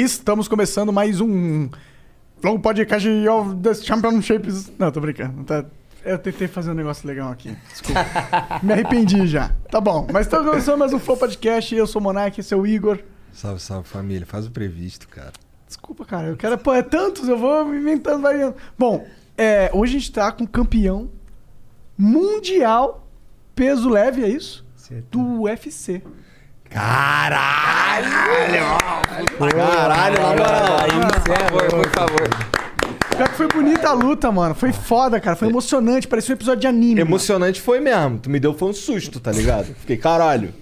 Estamos começando mais um Long Podcast of the Championships. Não, tô brincando. Tá- Eu tentei fazer um negócio legal aqui. Desculpa. Me arrependi já. Tá bom. Mas estamos começando mais um Flow Podcast. Eu sou o Monark, esse é o Igor. Salve, salve família. Faz o previsto, cara. Desculpa, cara. Eu quero. Pô, é tantos, eu vou inventando, variando. Bom, é, hoje a gente tá com campeão mundial peso leve, é isso? Do UFC. Caralho! Caralho, na moral. Por, por favor. Pior que foi bonita a luta, mano. Foi foda, cara. Foi emocionante. Parecia um episódio de anime. mano. Emocionante foi mesmo. Tu me deu foi um susto, tá ligado? Fiquei, caralho.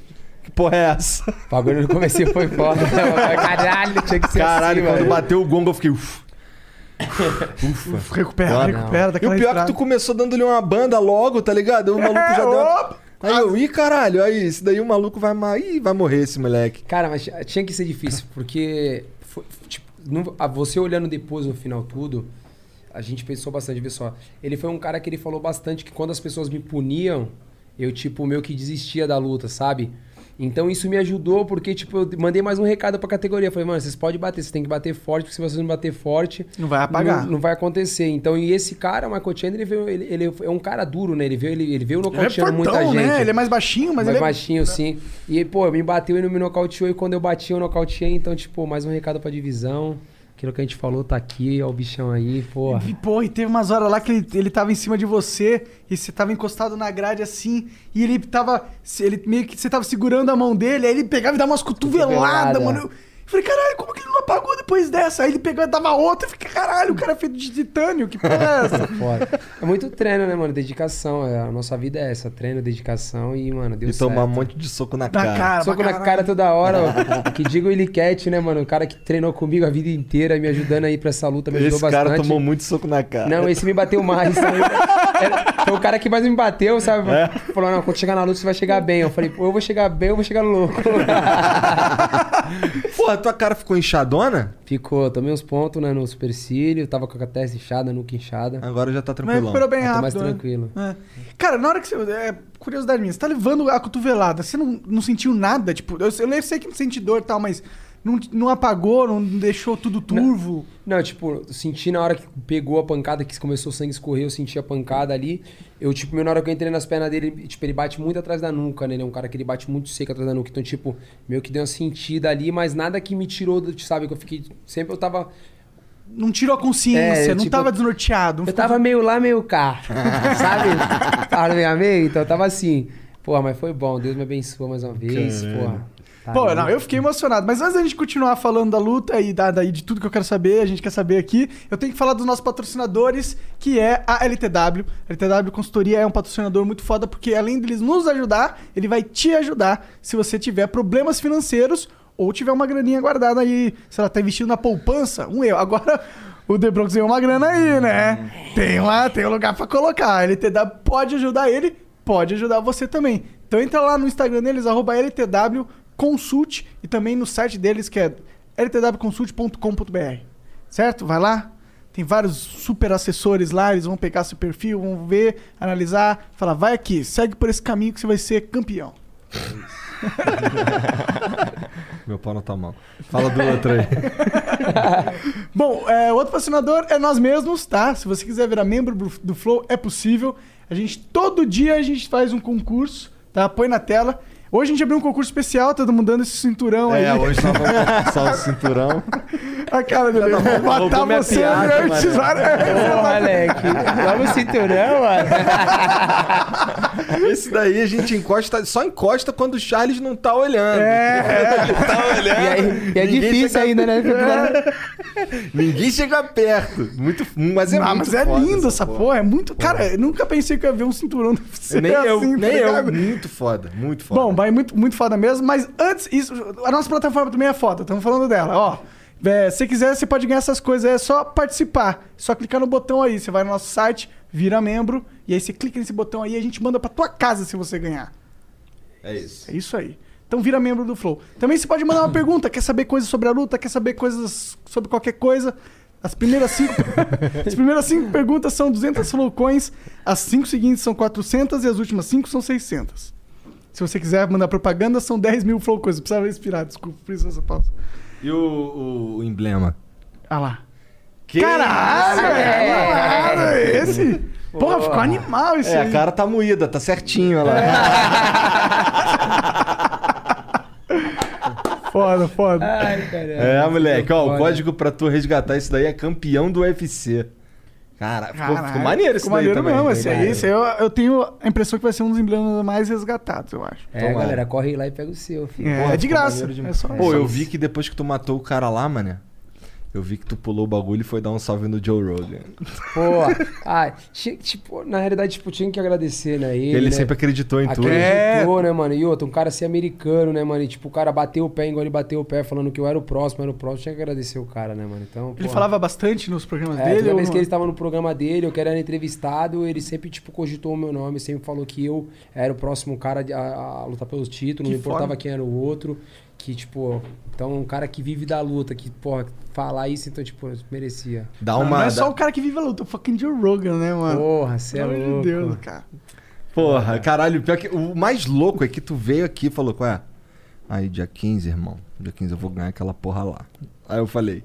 Que porra é essa? O bagulho no começo foi foda. Caralho, tinha que ser Caralho, assim, quando velho. bateu o gongo eu fiquei. Uf. Recupera, Não. recupera E o pior é que tu começou dando-lhe uma banda logo, tá ligado? O maluco já deu. Aí eu, ih, caralho, aí, esse daí o maluco vai, ih, vai morrer esse moleque. Cara, mas tinha que ser difícil, porque foi- tipo, não- a- você olhando depois no final tudo, a gente pensou bastante, vê só. Ele foi um cara que ele falou bastante que quando as pessoas me puniam, eu, tipo, meio que desistia da luta, sabe? Então isso me ajudou, porque, tipo, eu mandei mais um recado pra categoria. Falei, mano, vocês podem bater, vocês têm que bater forte, porque se vocês não bater forte. Não vai apagar. Não, não vai acontecer. Então, e esse cara, o Michael Chandler, ele, veio, ele, ele é um cara duro, né? Ele veio, ele, ele veio é nocauteando muita fortão, gente. né? Ele é mais baixinho, mas mais ele é... baixinho, sim. E, pô, me bateu e não me nocauteou. E quando eu bati, eu nocauteei. Então, tipo, mais um recado pra divisão. Aquilo que a gente falou tá aqui, ó, o bichão aí, porra. E, pô, e teve umas horas lá que ele, ele tava em cima de você e você tava encostado na grade assim, e ele tava. Ele meio que você tava segurando a mão dele, aí ele pegava e dava umas cotoveladas, Cotovelada. mano. Eu falei, caralho, como que ele não apagou depois dessa? Aí ele pegou e dava outra, eu fiquei, caralho, o cara é feito de titânio, que porra é essa? Foda. É muito treino, né, mano? Dedicação. É, a nossa vida é essa. Treino, dedicação e, mano, deu E certo. tomar um monte de soco na Na cara. cara. Soco na cara toda hora, ó. Que diga o Ilicat, né, mano? O cara que treinou comigo a vida inteira, me ajudando aí pra essa luta, me ajudou Esse bastante. cara tomou muito soco na cara. Não, esse me bateu mais. também. Era- Foi o cara que mais me bateu, sabe? É? Falou, não, quando chegar na luta você vai chegar bem. Eu falei, pô, eu vou chegar bem, eu vou chegar louco. Porra, tua cara ficou inchadona? Ficou, tomei uns pontos né, no supercílio, tava com a testa inchada, nuca inchada. Agora já tá Mas tranquilão. recuperou bem rápido. mais né? tranquilo. É. Cara, na hora que você. É, curiosidade minha, você tá levando a cotovelada, você não, não sentiu nada? Tipo, eu, eu sei que não sente dor e tal, mas não, não apagou, não deixou tudo turvo? Não, tipo, eu senti na hora que pegou a pancada, que começou o sangue escorrer, eu senti a pancada ali. Eu, tipo, na hora que eu entrei nas pernas dele, tipo, ele bate muito atrás da nuca, né? Ele é um cara que ele bate muito seco atrás da nuca. Então, tipo, meio que deu uma sentida ali, mas nada que me tirou, sabe? Que eu fiquei. Sempre eu tava. Não tirou a consciência, É, não tipo, tava desnorteado. não Eu ficou- tava meio lá, meio cá. sabe? Tava meio meio, então eu tava assim. Porra, mas foi bom. Deus me abençoou mais uma vez. Caralho. Porra. Pô, não, eu fiquei emocionado. Mas antes da gente continuar falando da luta e da, daí de tudo que eu quero saber, a gente quer saber aqui, eu tenho que falar dos nossos patrocinadores, que é a LTW. A LTW Consultoria é um patrocinador muito foda, porque além deles nos ajudar, ele vai te ajudar se você tiver problemas financeiros ou tiver uma graninha guardada aí, sei lá, tá investindo na poupança, um eu. Agora, o The Bronx ganhou uma grana aí, né? Tem, uma, tem um lugar pra colocar. A LTW pode ajudar ele, pode ajudar você também. Então entra lá no Instagram deles, arroba LTW Consult, e também no site deles, que é ltwconsult.com.br. Certo? Vai lá. Tem vários super assessores lá, eles vão pegar seu perfil, vão ver, analisar, falar, vai aqui, segue por esse caminho que você vai ser campeão. Meu pau não tá mal. Fala do outro aí. Bom, é, o outro patrocinador é nós mesmos, tá? Se você quiser virar membro do, do Flow, é possível. A gente, todo dia a gente faz um concurso, tá? Põe na tela. Hoje a gente abriu um concurso especial, todo mundo dando esse cinturão aí. É, hoje só, só o cinturão. A cara dele, eu vou matar você piada, antes. Ô, moleque. Logo o cinturão, mano. Esse daí a gente encosta, só encosta quando o Charles não tá olhando. É, Ele tá olhando. E, aí, e é difícil ainda, né? Ninguém chega perto. Muito, mas é ah, muito mas é foda lindo essa porra. É muito. Cara, eu nunca pensei que eu ia ver um cinturão desse Nem eu, assim, tá nem eu. Muito foda, muito foda. Bom, vai muito, muito foda mesmo, mas antes, isso, a nossa plataforma também é foda, estamos falando dela, ó. É, se quiser, você pode ganhar essas coisas, é só participar. Só clicar no botão aí, você vai no nosso site, vira membro, e aí você clica nesse botão aí e a gente manda pra tua casa se você ganhar. é isso. É isso aí. Então vira membro do Flow. Também você pode mandar uma pergunta, quer saber coisas sobre a luta, quer saber coisas sobre qualquer coisa. As primeiras cinco, as primeiras cinco perguntas são 200 Flow Coins, as cinco seguintes são 400 e as últimas cinco são 600. Se você quiser mandar propaganda, são 10 mil Flow Coins. Eu precisava respirar, desculpa, por isso essa pausa. E o, o- o emblema? Ah lá. Que Caralho, isso, é, velho. caralho, esse. Porra, ficou animal esse É, aí. a cara tá moída, tá certinho olha lá. Foda, foda. Ai, caralho. É, moleque, ó, o código pra tu resgatar isso daí é campeão do UFC. Cara, ficou, ficou maneiro esse ficou daí maneiro também. mesmo, esse aí, esse aí eu, eu tenho a impressão que vai ser um dos emblemas mais resgatados, eu acho. É, Tomara. galera, corre lá e pega o seu, filho. É, Porra, é de graça. É só, Pô, só eu isso. vi que depois que tu matou o cara lá, mané, eu vi que tu pulou o bagulho e foi dar um salve no Joe Rogan. Pô, ai, tinha- tipo, na realidade, tipo, tinha que agradecer, né? Ele, Ele né? sempre acreditou em tudo. Acreditou, né, mano? E outro, um cara ser americano, né, mano? E, tipo, o cara bateu o pé, igual ele bateu o pé, falando que eu era o próximo, era o próximo. Tinha que agradecer o cara, né, mano? Então, Ele porra. falava bastante nos programas É, dele? toda ou vez não? que ele estava no programa dele, eu que era entrevistado, ele sempre, tipo, cogitou o meu nome, sempre falou que eu era o próximo cara a, a lutar pelos títulos, Que não importava foda. quem era o outro. Que, tipo, então, um cara que vive da luta, que, porra, falar isso, então, tipo, merecia. Dá Não, uma. não é só o cara que vive a luta, o fucking Joe Rogan, né, mano? Porra, você é Pelo amor louco. de Deus, cara. Porra, caralho, pior que o mais louco é que tu veio aqui e falou, qual é? Aí, dia 15, irmão. Dia 15 eu vou ganhar aquela porra lá. Aí eu falei,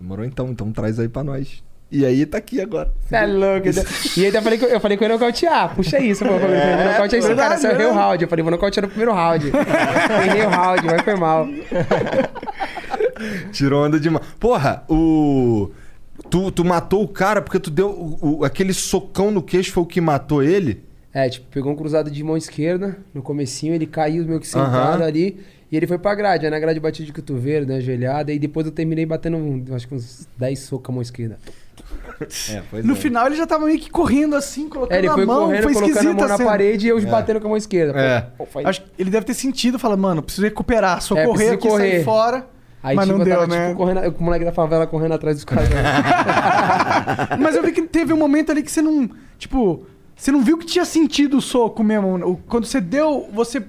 demorou então, então traz aí pra nós. E aí tá aqui agora. Você é louco. E ainda falei que eu falei que eu ia nocautear. Puxa isso, pô. Eu falei, vou nocautear verdade, cara, você errei o round. Eu falei, vou nocautear no primeiro round. Errei o round, mas foi mal. Tirou onda demais. Porra, o. Tu, tu matou o cara porque tu deu. o- o- aquele socão no queixo foi o que matou ele? É, tipo, pegou um cruzado de mão esquerda no comecinho, ele caiu meio que sentado Aham. ali. E ele foi pra grade. Aí na grade bati de cotovelo, né, ajoelhada. E depois eu terminei batendo, acho que uns 10 socos com a mão esquerda. É, pois No final ele já tava meio que correndo assim, colocando É, ele a foi mão, correndo, foi colocando a mão na cena. parede e eu batendo com a mão esquerda. É. pô, foi- Acho que ele deve ter sentido, fala, mano, preciso recuperar, socorrer preciso aqui, correr. sair fora. Aí, mas tipo, não eu tava, deu, né? tipo, correndo, o moleque da favela correndo atrás dos caras. Mas eu vi que teve um momento ali que você não. Tipo, você não viu que tinha sentido o soco mesmo. Quando você deu, você.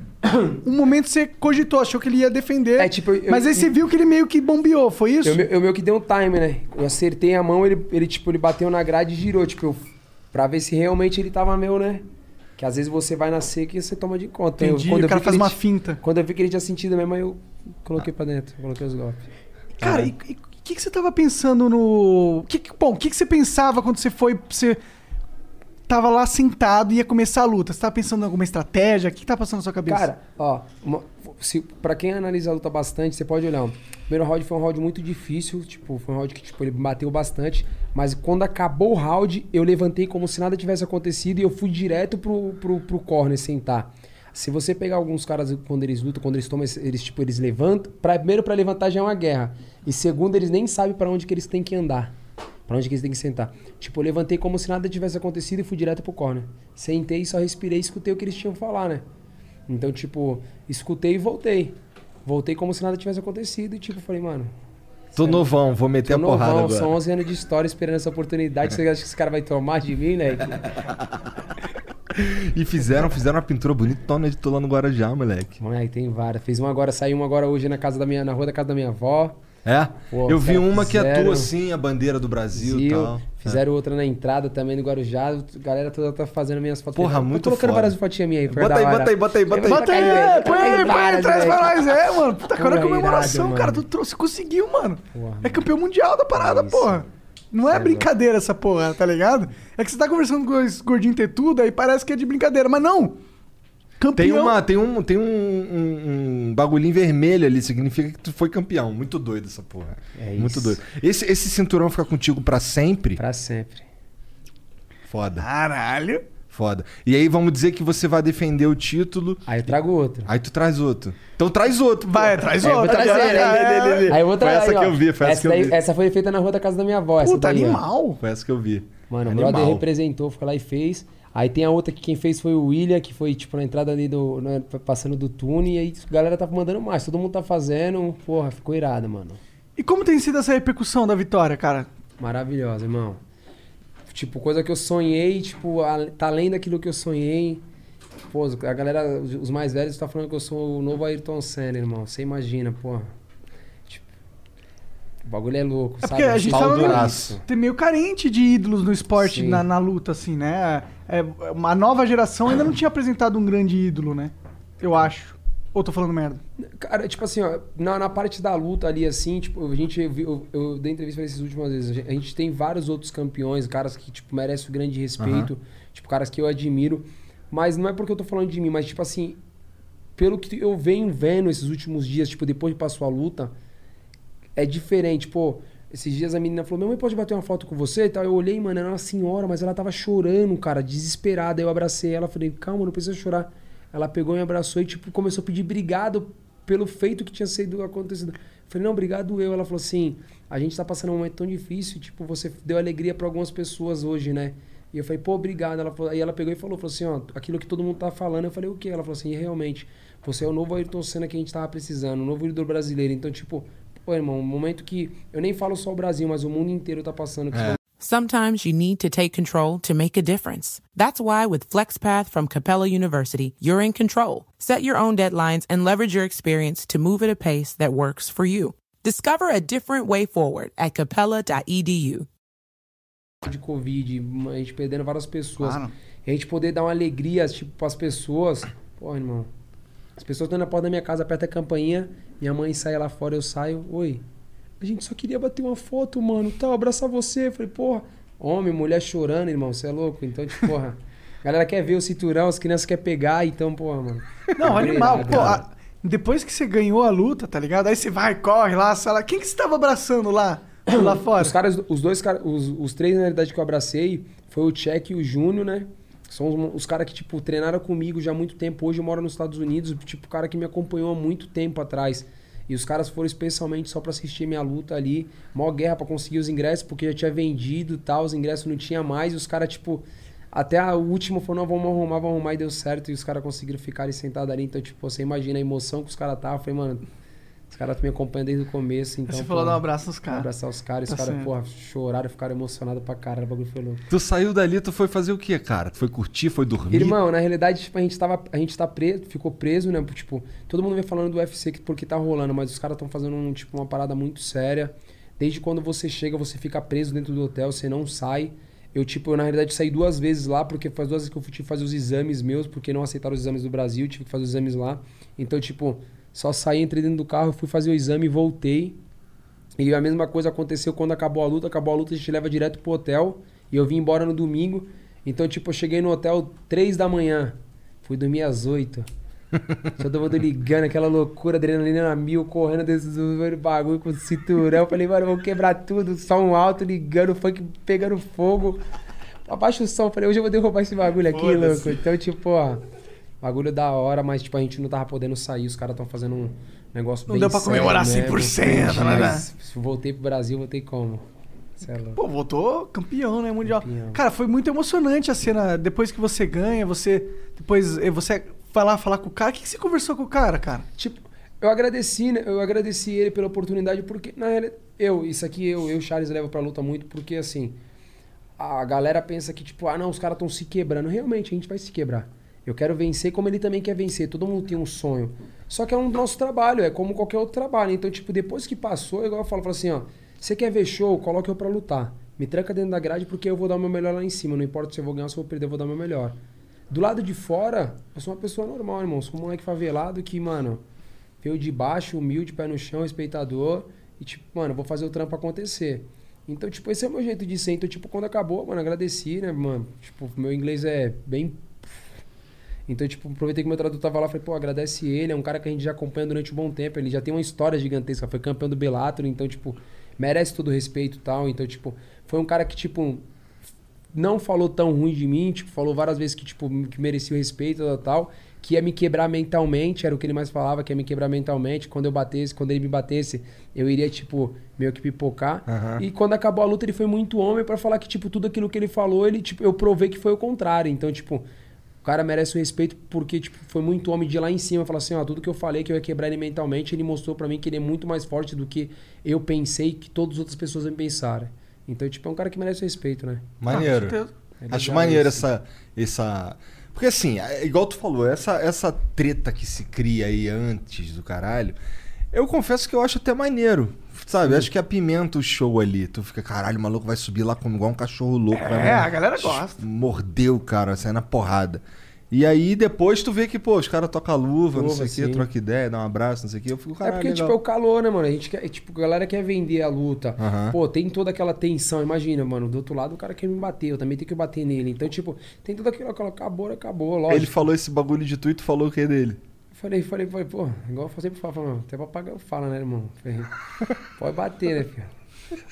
Um momento você cogitou, achou que ele ia defender. É, tipo, eu- mas aí você viu que ele meio que bombeou, foi isso? Eu, eu meio que dei um time, né? Eu acertei a mão, ele, ele, tipo, ele bateu na grade e girou, tipo, eu, pra ver se realmente ele tava meu, né? Que às vezes você vai na seca e você toma de conta. Entendi, Eu- quando o eu cara vi que faz uma finta. Quando eu vi que ele tinha sentido mesmo, aí eu coloquei pra dentro, coloquei os golpes. Cara, e o que, que você tava pensando no. Que, que- bom, o que, que você pensava quando você foi. Você tava lá sentado e ia começar a luta? Você tava pensando em alguma estratégia? O que, tá passando na sua cabeça? Cara, ó, uma, se, pra quem analisa a luta bastante, você pode olhar. O primeiro round foi um round muito difícil, tipo, foi um round que tipo, ele bateu bastante. Mas quando acabou o round, eu levantei como se nada tivesse acontecido e eu fui direto pro, pro, pro corner sentar. Se você pegar alguns caras quando eles lutam, quando eles tomam, eles tipo, eles levantam, pra, primeiro pra levantar já é uma guerra. E segundo, eles nem sabem pra onde que eles têm que andar. Pra onde que eles têm que sentar. Tipo, eu levantei como se nada tivesse acontecido e fui direto pro corner. Sentei, só respirei e escutei o que eles tinham que falar, né? Então, tipo, escutei e voltei. Voltei como se nada tivesse acontecido e, tipo, falei, mano. Tô novão, vou meter a porrada novão, agora. são 11 anos de história esperando essa oportunidade. Você acha que esse cara vai tomar de mim, né? E fizeram, fizeram uma pintura bonitona de tu lá no Guarajá, moleque. Moleque, tem várias. Fez uma agora, saiu uma agora hoje na casa da minha, na rua da casa da minha avó. É? Pô, eu vi uma que é fizeram- tua assim, a bandeira do Brasil e tal. Fizeram outra na entrada também do Guarujá. A galera toda tá fazendo minhas fotos. Porra, Tô muito colocando foda. várias fotinhas minhas aí. Bota aí, bota aí, bota aí, bota aí. Bota aí, é, põe aí, põe aí, traz pra nós. É, mano. Puta, agora é comemoração, cara. Tu trouxe, conseguiu, mano. É campeão mundial da parada, É porra. Não é é brincadeira essa porra, tá ligado? É que você tá conversando com esse gordinho ter tudo, aí parece que é de brincadeira, mas não. Campeão. Tem, uma, tem, um, tem um, um, um bagulhinho vermelho ali, significa que tu foi campeão. Muito doido essa porra. É Muito isso. doido. Esse, esse cinturão fica contigo pra sempre? Pra sempre. Foda, Caralho. foda. E aí vamos dizer que você vai defender o título, Aí eu trago outro. aí tu traz outro. Então traz outro. Vai, pô. traz É, eu vou outra. trazer, né? É, é, Aí eu vou Foi trazer. essa aí, que eu vi, foi essa que eu daí- vi. Essa foi feita na rua da casa da minha avó. essa Puta, daí, ó. animal. Foi essa que eu vi. Mano, o brother representou, foi lá e fez. Aí tem a outra que quem fez foi o William, que foi, tipo, na entrada ali do. né, passando do túnel. E aí a galera tá mandando mais. Todo mundo tá fazendo. Porra, ficou irado, mano. E como tem sido essa repercussão da vitória, cara? Maravilhosa, irmão. Tipo, coisa que eu sonhei, tipo, a- tá além daquilo que eu sonhei. Pô, a galera, os os mais velhos tá falando que eu sou o novo Ayrton Senna, irmão. Você imagina, porra. O bagulho é louco, É sabe? porque a gente tava meio, meio carente de ídolos no esporte na, na luta, assim, né? É, uma nova geração ainda não tinha apresentado um grande ídolo, né? Eu acho. Ou tô falando merda? Cara, tipo assim, ó, na, na parte da luta ali, assim, tipo, a gente, eu, eu, eu dei entrevista pra essas últimas vezes, a gente, tem vários outros campeões, caras que, tipo, merecem o grande respeito, tipo, caras que eu admiro, mas não é porque eu tô falando de mim, mas, tipo assim, pelo que eu venho vendo esses últimos dias, tipo, depois que passou a luta, é diferente, pô, esses dias a menina falou, minha mãe pode bater uma foto com você e tal, eu olhei, mano, era uma senhora, mas ela tava chorando, cara, desesperada, eu abracei ela, falei, calma, não precisa chorar, ela pegou e me abraçou e, tipo, começou a pedir obrigado pelo feito que tinha sido acontecido. Eu falei, não, obrigado eu. Ela falou assim, a gente tá passando um momento tão difícil, tipo, você deu alegria pra algumas pessoas hoje, né? E eu falei, pô, obrigado. Ela falou, aí ela pegou e falou, falou assim, ó, aquilo que todo mundo tá falando. Eu falei, o quê? Ela falou assim, realmente, você é o novo Ayrton Senna que a gente tava precisando, o novo ídolo brasileiro. Então, tipo, pô, irmão, um momento que eu nem falo só o Brasil, mas o mundo inteiro tá passando. que Sometimes you need to take control to make a difference. That's why with FlexPath from Capella University, you're in control. Set your own deadlines and leverage your experience to move at a pace that works for you. Discover a different way forward at capella.edu. de Covid, a gente perdendo várias pessoas. Claro. A gente poder dar uma alegria, tipo, pras pessoas. Pô, irmão. As pessoas estão na porta da minha casa, aperta a campainha, minha mãe sai lá fora, eu saio. Oi. A gente só queria bater uma foto, mano. Tal, abraçar você. Eu falei, porra. Homem, mulher chorando, irmão. Você é louco? Então, tipo, porra. A galera quer ver o cinturão, as crianças querem pegar, então, porra, mano. Não, animal. Pô, a- depois que você ganhou a luta, tá ligado? Aí você vai, corre lá, lá. Quem que você tava abraçando lá? Lá fora? Os caras, os dois caras, os, os três na realidade que eu abracei foi o Check e o Júnior, né? São os, os caras que, tipo, treinaram comigo já há muito tempo. Hoje eu moro nos Estados Unidos, tipo, cara que me acompanhou há muito tempo atrás. E os caras foram especialmente só pra assistir minha luta ali. Mó guerra pra conseguir os ingressos, porque já tinha vendido tal, os ingressos não tinha mais. E os caras, tipo, até a última falou, não, vamos arrumar, vamos arrumar, e deu certo. E os caras conseguiram ficar sentados ali. Então, tipo, você imagina a emoção que os caras. Eu falei, mano, os caras me acompanham desde o começo. Então, você falou pô, dar um abraço nos caras. Abraçar os caras, Tá os caras, porra, choraram, ficaram emocionados pra caralho, o bagulho foi louco. Tu saiu dali, tu foi fazer o quê, cara? Tu foi curtir, foi dormir? Irmão, na realidade, tipo, a gente tava. A gente tá preso, ficou preso, né? Tipo, todo mundo vem falando do UFC que- porque tá rolando, mas os caras estão fazendo um, tipo, uma parada muito séria. Desde quando você chega, você fica preso dentro do hotel, você não sai. Eu, tipo, eu, na realidade, saí duas vezes lá, porque faz duas vezes que eu fui fazer os exames meus, porque não aceitaram os exames do Brasil, tive que fazer os exames lá. Então, tipo, só saí, entrei dentro do carro, fui fazer o exame e voltei. E a mesma coisa aconteceu quando acabou a luta. Acabou a luta, a gente leva direto pro hotel. E eu vim embora no domingo. Então, tipo, eu cheguei no hotel 3 da manhã. Fui dormir às 8. Todo mundo ligando, aquela loucura, adrenalina na mil, correndo desse bagulho com o cinturão. Eu falei, mano, vou quebrar tudo. Som alto, ligando, funk pegando fogo. Abaixa o som. Falei, hoje eu vou derrubar esse bagulho aqui, louco. Então, tipo, ó, bagulho da hora, mas, tipo, a gente não tava podendo sair. Os caras estão fazendo um negócio Não deu pra sério comemorar mesmo. 100%, né, Mas Se voltei pro Brasil, voltei como? É. Pô, voltou campeão, né, mundial. Campeão. Cara, foi muito emocionante a cena. Depois que você ganha, você. Depois eh, você vai lá falar com o cara. O que, que você conversou com o cara, cara? Tipo, eu agradeci, né? Eu agradeci ele pela oportunidade, porque, na realidade, eu, isso aqui eu, eu, Charles, levo pra luta muito, porque assim, a galera pensa que, tipo, ah, não, os caras estão se quebrando. Realmente, a gente vai se quebrar. Eu quero vencer como ele também quer vencer. Todo mundo tem um sonho. Só que é um nosso trabalho, é como qualquer outro trabalho. Então, tipo, depois que passou, igual eu falo, falo assim, ó, você quer ver show, coloque eu pra lutar. Me tranca dentro da grade porque eu vou dar o meu melhor lá em cima. Não importa se eu vou ganhar ou se eu vou perder, eu vou dar o meu melhor. Do lado de fora, eu sou uma pessoa normal, irmão. Sou um moleque favelado que, mano, veio de baixo, humilde, pé no chão, respeitador. E, tipo, mano, vou fazer o trampo acontecer. Então, tipo, esse é o meu jeito de ser. Então, tipo, quando acabou, mano, agradeci, né, mano? Tipo, meu inglês é bem. Então, tipo, aproveitei que meu tradutor tava lá, falei, pô, agradece ele, é um cara que a gente já acompanha durante um bom tempo, ele já tem uma história gigantesca, foi campeão do Bellator, então, tipo, merece todo o respeito e tal. Então, tipo, foi um cara que, tipo, não falou tão ruim de mim, tipo, falou várias vezes que, tipo, que merecia o respeito e tal, que ia me quebrar mentalmente, era o que ele mais falava, que ia me quebrar mentalmente. Quando eu batesse, quando ele me batesse, eu iria, tipo, meio que pipocar. Aham. E quando acabou a luta, ele foi muito homem pra falar que, tipo, tudo aquilo que ele falou, ele, tipo, eu provei que foi o contrário. Então, tipo, cara merece o respeito porque, tipo, foi muito homem de lá em cima. Falar assim, ó, tudo que eu falei que eu ia quebrar ele mentalmente, ele mostrou pra mim que ele é muito mais forte do que eu pensei que todas as outras pessoas me pensaram. Então, tipo, é um cara que merece o respeito, né? Maneiro. Ah, com certeza. É Acho legal maneiro isso. essa, essa. Porque assim, é igual tu falou, essa, essa treta que se cria aí antes do caralho, eu confesso que eu acho até maneiro. Sabe? Acho que apimenta o show ali. Tu fica, caralho, o maluco vai subir lá como igual um cachorro louco. vai É, a galera gosta. Mordeu cara, sair na porrada. E aí depois tu vê que, pô, os caras tocam luva, não sei o quê, sim. troca ideia, dá um abraço, não sei o quê. Eu fico, É caralho, porque, tipo, é legal. o calor, né, mano? A gente quer, tipo, a galera quer vender a luta. Pô, tem toda aquela tensão. Imagina, mano, do outro lado o cara quer me bater, eu também tenho que bater nele. Então, tipo, tem tudo aquilo, aquilo acabou, acabou, lógico. Ele falou esse bagulho de tu e tu falou o que dele? Falei, falei, falei, pô, igual eu sempre falo, falo, mano, até papagaio fala, né, irmão? Falei, pode bater, né, filho?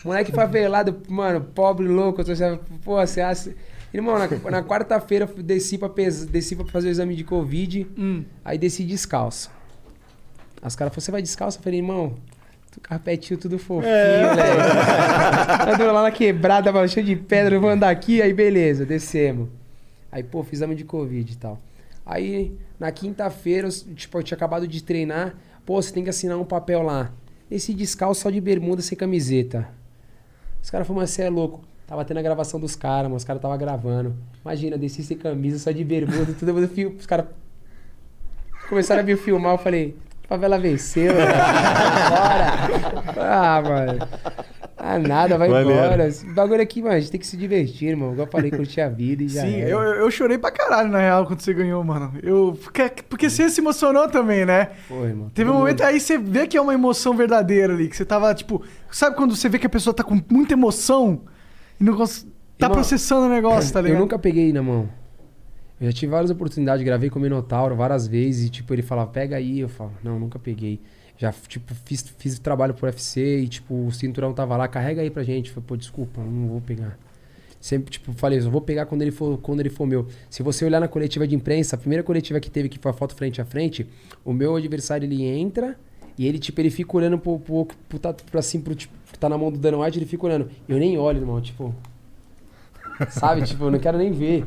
Moleque favelado, mano, pobre, louco, você, pô, você acha... Irmão, na, na quarta-feira eu desci pra, pes, desci pra fazer o exame de Covid, Hum. aí desci descalço. Aí os caras falaram, você vai descalço? Eu falei, irmão, tu carpetinho tudo fofinho, moleque. Ando lá na quebrada, mano, cheio de pedra, eu vou andar aqui, aí beleza, descemos. Aí, pô, fiz exame de Covid e tal. Aí, na quinta-feira, tipo, eu tinha acabado de treinar. Pô, você tem que assinar um papel lá. Esse descalço só de bermuda sem camiseta. Os caras falaram, mas você é louco. Tava tendo a gravação dos caras, mano. Os caras tava gravando. Imagina, desci sem camisa, só de bermuda, tudo. Eu fio, os caras começaram a me filmar. Eu falei, favela venceu, né? Bora. Ah, mano. Ah, nada, vai Maneiro. embora. Esse bagulho aqui, mano, a gente tem que se divertir, irmão. Igual eu falei, curtir a vida e já Sim, era. eu, eu chorei pra caralho, na real, quando você ganhou, mano. Eu, porque, porque você se emocionou também, né? Pô, irmão. Teve um momento mundo- aí você vê que é uma emoção verdadeira ali, que você tava, tipo... Sabe quando você vê que a pessoa tá com muita emoção e não cons... tá Irmão, processando o negócio, tá ligado? Eu nunca peguei na mão. Eu já tive várias oportunidades, gravei com o Minotauro várias vezes e, tipo, ele falava, pega aí. Eu falo, não, nunca peguei. Já, tipo, fiz, fiz trabalho pro UFC e, tipo, o cinturão tava lá, carrega aí pra gente. Falei, pô, desculpa, não vou pegar. Sempre, tipo, falei, eu vou pegar quando ele for, quando ele for meu. Se você olhar na coletiva de imprensa, a primeira coletiva que teve, que foi a foto frente a frente, o meu adversário, ele entra e ele, tipo, ele fica olhando pro, pro, pro, tá, pra assim, pro, tipo, tá na mão do Dana White, ele fica olhando. Eu nem olho, irmão, tipo... Sabe? tipo, eu não quero nem ver.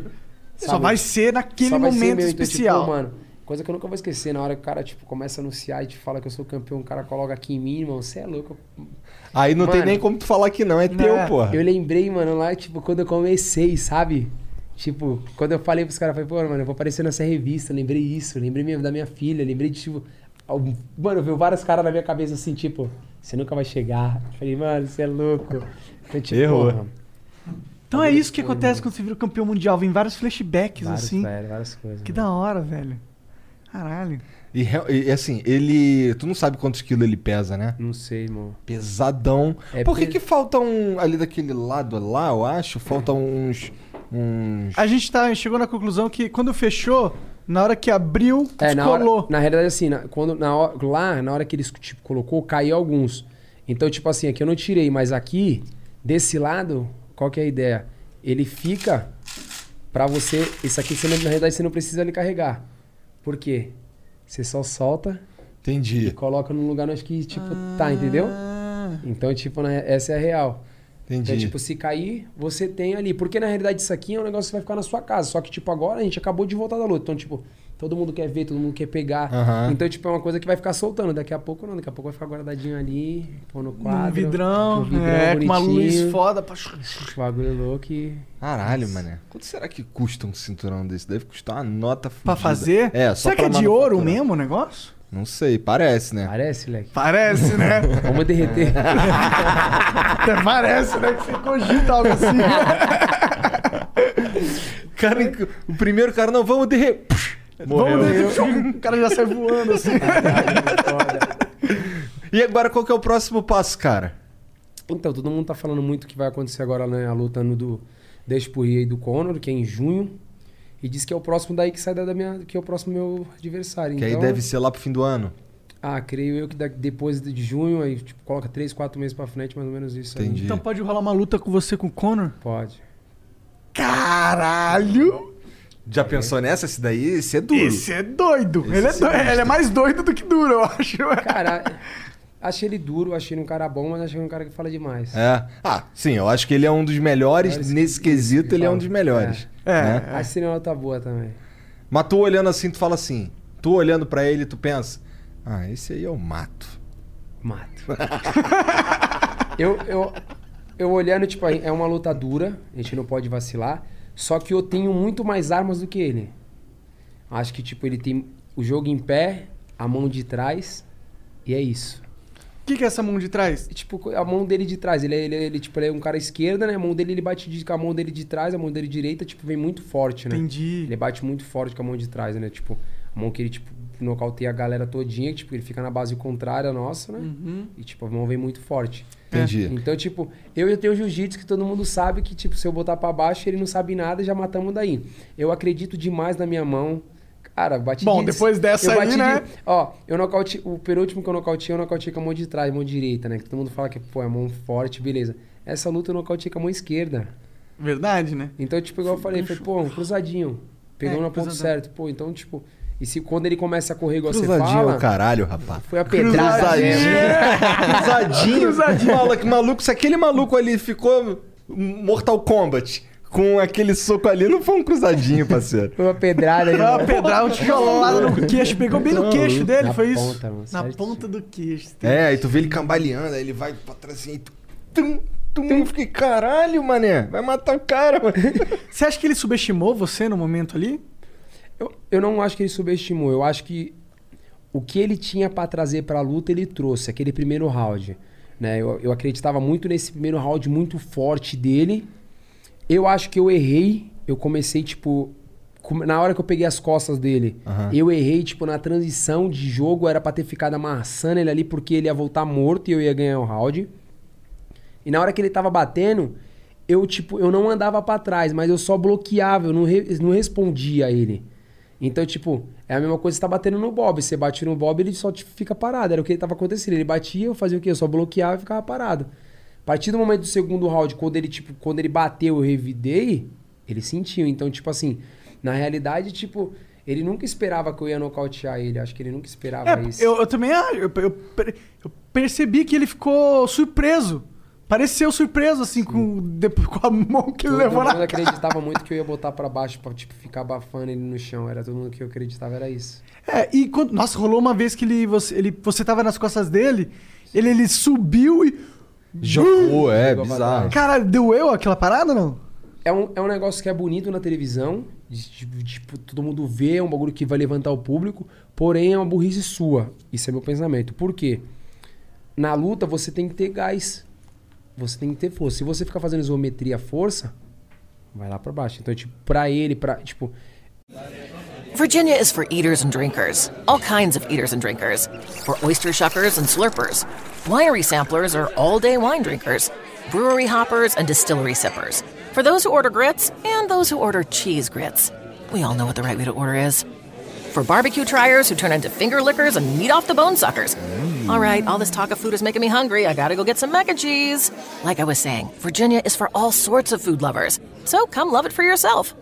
Só sabe? vai ser naquele Só vai ser momento meu, então, especial. tipo, mano, coisa que eu nunca vou esquecer, na hora que o cara, tipo, começa a anunciar e te fala que eu sou campeão, o cara coloca aqui em mim, irmão, você é louco. Aí não tem Mano. nem como tu falar que não, é teu, É. porra. Eu lembrei, mano, lá, tipo, quando eu comecei, sabe? Tipo, quando eu falei pros caras, eu falei, pô, mano, eu vou aparecer nessa revista, lembrei isso, lembrei da minha filha, lembrei de, tipo... Mano, veio vários caras na minha cabeça assim, tipo, você nunca vai chegar. Eu falei, mano, você é louco. Então, tipo, Errou. porra, Então é isso que acontece mano. quando você vira campeão mundial. Vem vários flashbacks, vários, assim. velho, várias coisas. Que mano. da hora, velho. Caralho. E, e, assim, ele. Tu não sabe quantos quilos ele pesa, né? Não sei, irmão. Pesadão. É Por que, pe- que falta um. Ali daquele lado lá, eu acho, falta uns. Uns. A gente tá, chegou na conclusão que quando fechou, na hora que abriu, É, na, hora, na realidade, assim, na- quando, na hora- lá, na hora que eles tipo, colocou, caiu alguns. Então, tipo assim, aqui eu não tirei, mas aqui, desse lado, qual que é a ideia? Ele fica pra você. Isso aqui, você na realidade, você não precisa ele carregar. Por quê? Você só solta e Entendi. coloca num lugar onde que, tipo, tá, entendeu? Ah, Então, tipo, né, essa é a real. Entendi. Então, tipo, se cair, você tem ali. Porque na realidade isso aqui é um negócio que vai ficar na sua casa. Só que, tipo, agora a gente acabou de voltar da luta. Então, tipo, todo mundo quer ver, todo mundo quer pegar. Aham. Então, tipo, é uma coisa que vai ficar soltando. Daqui a pouco não, daqui a pouco vai ficar guardadinho ali, pôr no quadro. vidrão, no vidrão é, com uma luz foda. Pra... Bagulho louco e. Caralho, mané. Quanto será que custa um cinturão desse? Deve custar uma nota fudida. Pra fazer? É, só Será que é de ouro mesmo o negócio? Não sei, parece, né? Parece, leque. Parece, né? Vamos derreter. Até parece, né? Que você cogita algo assim. Cara, o primeiro cara, não, vamos derre... Morreu. Vamos ver, o cara já sai voando assim. E agora qual que é o próximo passo, cara? Então, todo mundo tá falando muito que vai acontecer agora, né? A luta no do Despurri e do Conor, que é em junho. E diz que é o próximo daí que sai da minha. que é o próximo meu adversário. Que então, aí deve ser lá pro fim do ano. Ah, creio eu que depois de junho, aí tipo, coloca 3, 4 meses pra frente, mais ou menos isso. aí. Entendi. Então pode rolar uma luta com você com o Conor? Pode. Caralho! Já pensou nessa? Esse daí, esse é duro. Esse é doido. Esse ele, é doido. gosta. ele é mais doido do que duro, eu acho. Cara, achei ele duro, achei ele um cara bom, mas achei ele um cara que fala demais. É. Ah, sim, eu acho que ele é um dos melhores. Melhores Nesse que- quesito, ele é um fala. dos melhores. É. né? Acho que seria uma nota boa também. Mas tu olhando assim, tu fala assim. Tu olhando pra ele, tu pensa. Ah, esse aí eu mato. Mato. eu, eu, eu olhando, tipo, é uma luta dura, a gente não pode vacilar. Só que eu tenho muito mais armas do que ele. Acho que, tipo, ele tem o jogo em pé, a mão de trás, e é isso. O que, que é essa mão de trás? Tipo, a mão dele de trás, ele, é- ele, é- ele, tipo, ele é um cara esquerda, né? A mão dele, ele bate de- com a mão dele de trás, a mão dele direita, tipo, vem muito forte, né? Entendi. Ele bate muito forte com a mão de trás, né? Tipo, a mão que ele, tipo, nocauteia a galera todinha, que, tipo, ele fica na base contrária nossa, né? Uhum. E, tipo, a mão vem muito forte. Entendi. Então, tipo, eu já tenho jiu-jitsu que todo mundo sabe que, tipo, se eu botar pra baixo, ele não sabe nada, já matamos daí. Eu acredito demais na minha mão. Cara, bati Bom, de- depois dessa eu aí, né? de- Ó, eu nocaute... o penúltimo que eu nocauteei, eu nocauteei com a mão de trás, mão direita, né? Que todo mundo fala que, pô, é mão forte, beleza. Essa luta eu nocauteei com a mão esquerda. Verdade, né? Então, tipo, igual eu falei, foi, pô, um cruzadinho. Pegou É, no ponto certo. Pô, então, tipo... E se quando ele começa a correr igual Cruzadinho você é fala... o caralho, rapaz. Foi a pedrada mesmo. Cruzadinho. Cruzadinho. Fala que maluco, se aquele maluco ali ficou Mortal Kombat com aquele soco ali, não foi um cruzadinho, parceiro. Foi uma pedrada. Foi uma né? pedrada, um tijolada no queixo. Pegou bem no queixo dele, Na foi isso? ponta, mano, Na certinho. ponta do queixo. É, aí tu vê ele cambaleando, aí ele vai pra trás assim, aí tu. Tum, tum, eu fiquei, caralho, mané, vai matar o cara, mano. Você acha que ele subestimou você no momento ali? Eu, eu não acho que ele subestimou. Eu acho que o que ele tinha pra trazer pra luta, ele trouxe. Aquele primeiro round. Né? Eu, eu acreditava muito nesse primeiro round muito forte dele. Eu acho que eu errei. Eu comecei, tipo... Na hora que eu peguei as costas dele, Aham. eu errei, tipo, na transição de jogo. Era pra ter ficado amassando ele ali, porque ele ia voltar morto e eu ia ganhar o round. E na hora que ele tava batendo, eu, tipo, eu não andava pra trás, mas eu só bloqueava, eu não, re- não respondia a ele. Então, tipo, é a mesma coisa que você tá batendo no Bob. Você bate no Bob, ele só tipo, fica parado. Era o que tava acontecendo. Ele batia, eu fazia o quê? Eu só bloqueava e ficava parado. A partir do momento do segundo round, quando ele, tipo, quando ele bateu, eu revidei, ele sentiu. Então, tipo assim, na realidade, tipo, ele nunca esperava que eu ia nocautear ele. Acho que ele nunca esperava É, isso. eu, eu também eu, eu percebi que ele ficou surpreso. Pareceu surpreso, assim, com, depois, com a mão que ele Todo levou mundo na cara. acreditava muito que eu ia botar pra baixo pra, tipo, ficar abafando ele no chão. Era todo mundo que eu acreditava, era isso. É, e quando, nossa, rolou uma vez que ele, você, ele, você tava nas costas dele, ele, ele subiu e. Jogou, é, bizarro. Cara, deu eu aquela parada, não? É um, é um negócio que é bonito na televisão, de, tipo, tipo, todo mundo vê, é um bagulho que vai levantar o público, porém é uma burrice sua. Isso é meu pensamento. Por quê? Na luta você tem que ter gás. Você tem que ter força. Se você ficar fazendo isometria força, vai lá pra baixo. Então, tipo, pra ele, pra. Tipo, Virginia is for eaters and drinkers, all kinds of eaters and drinkers. For oyster shuckers and slurpers. Winery samplers are all day wine drinkers. Brewery hoppers and distillery sippers. For those who order grits and those who order cheese grits. We all know what the right way to order is. For barbecue triers who turn into finger lickers and meat off the bone suckers. Mm. All right, all this talk of food is making me hungry. I gotta go get some mac and cheese. Like I was saying, Virginia is for all sorts of food lovers. So come love it for yourself.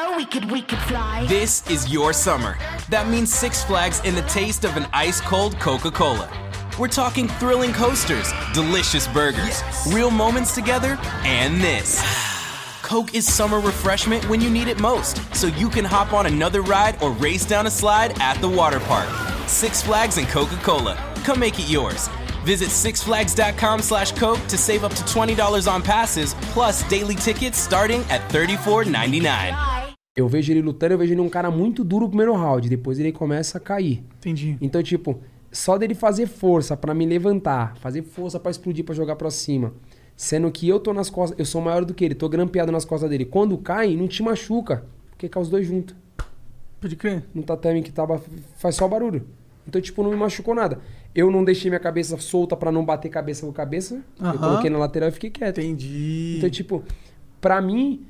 Oh, we could, we could fly. This is your summer. That means Six Flags and the taste of an ice cold Coca Cola. We're talking thrilling coasters, delicious burgers, real moments together, and this. Coke is summer refreshment when you need it most, so you can hop on another ride or race down a slide at the water park. Six Flags and Coca Cola. Come make it yours. Visit sixflags.com slash Coke to save up to $20 on passes, plus daily tickets starting at $34.99. eu vejo ele lutando, eu vejo ele um cara muito duro no primeiro round. Depois ele começa a cair. Entendi. Então, tipo, só dele fazer força pra me levantar, fazer força pra explodir, pra jogar pra cima. Sendo que eu tô nas costas, eu sou maior do que ele, tô grampeado nas costas dele. Quando cai, não te machuca, porque cai os dois juntos. Pode crer. No tatame que tava, faz só barulho. Então, tipo, não me machucou nada. Eu não deixei minha cabeça solta pra não bater cabeça com cabeça. Eu coloquei na lateral e fiquei quieto. Entendi. Então, tipo, pra mim,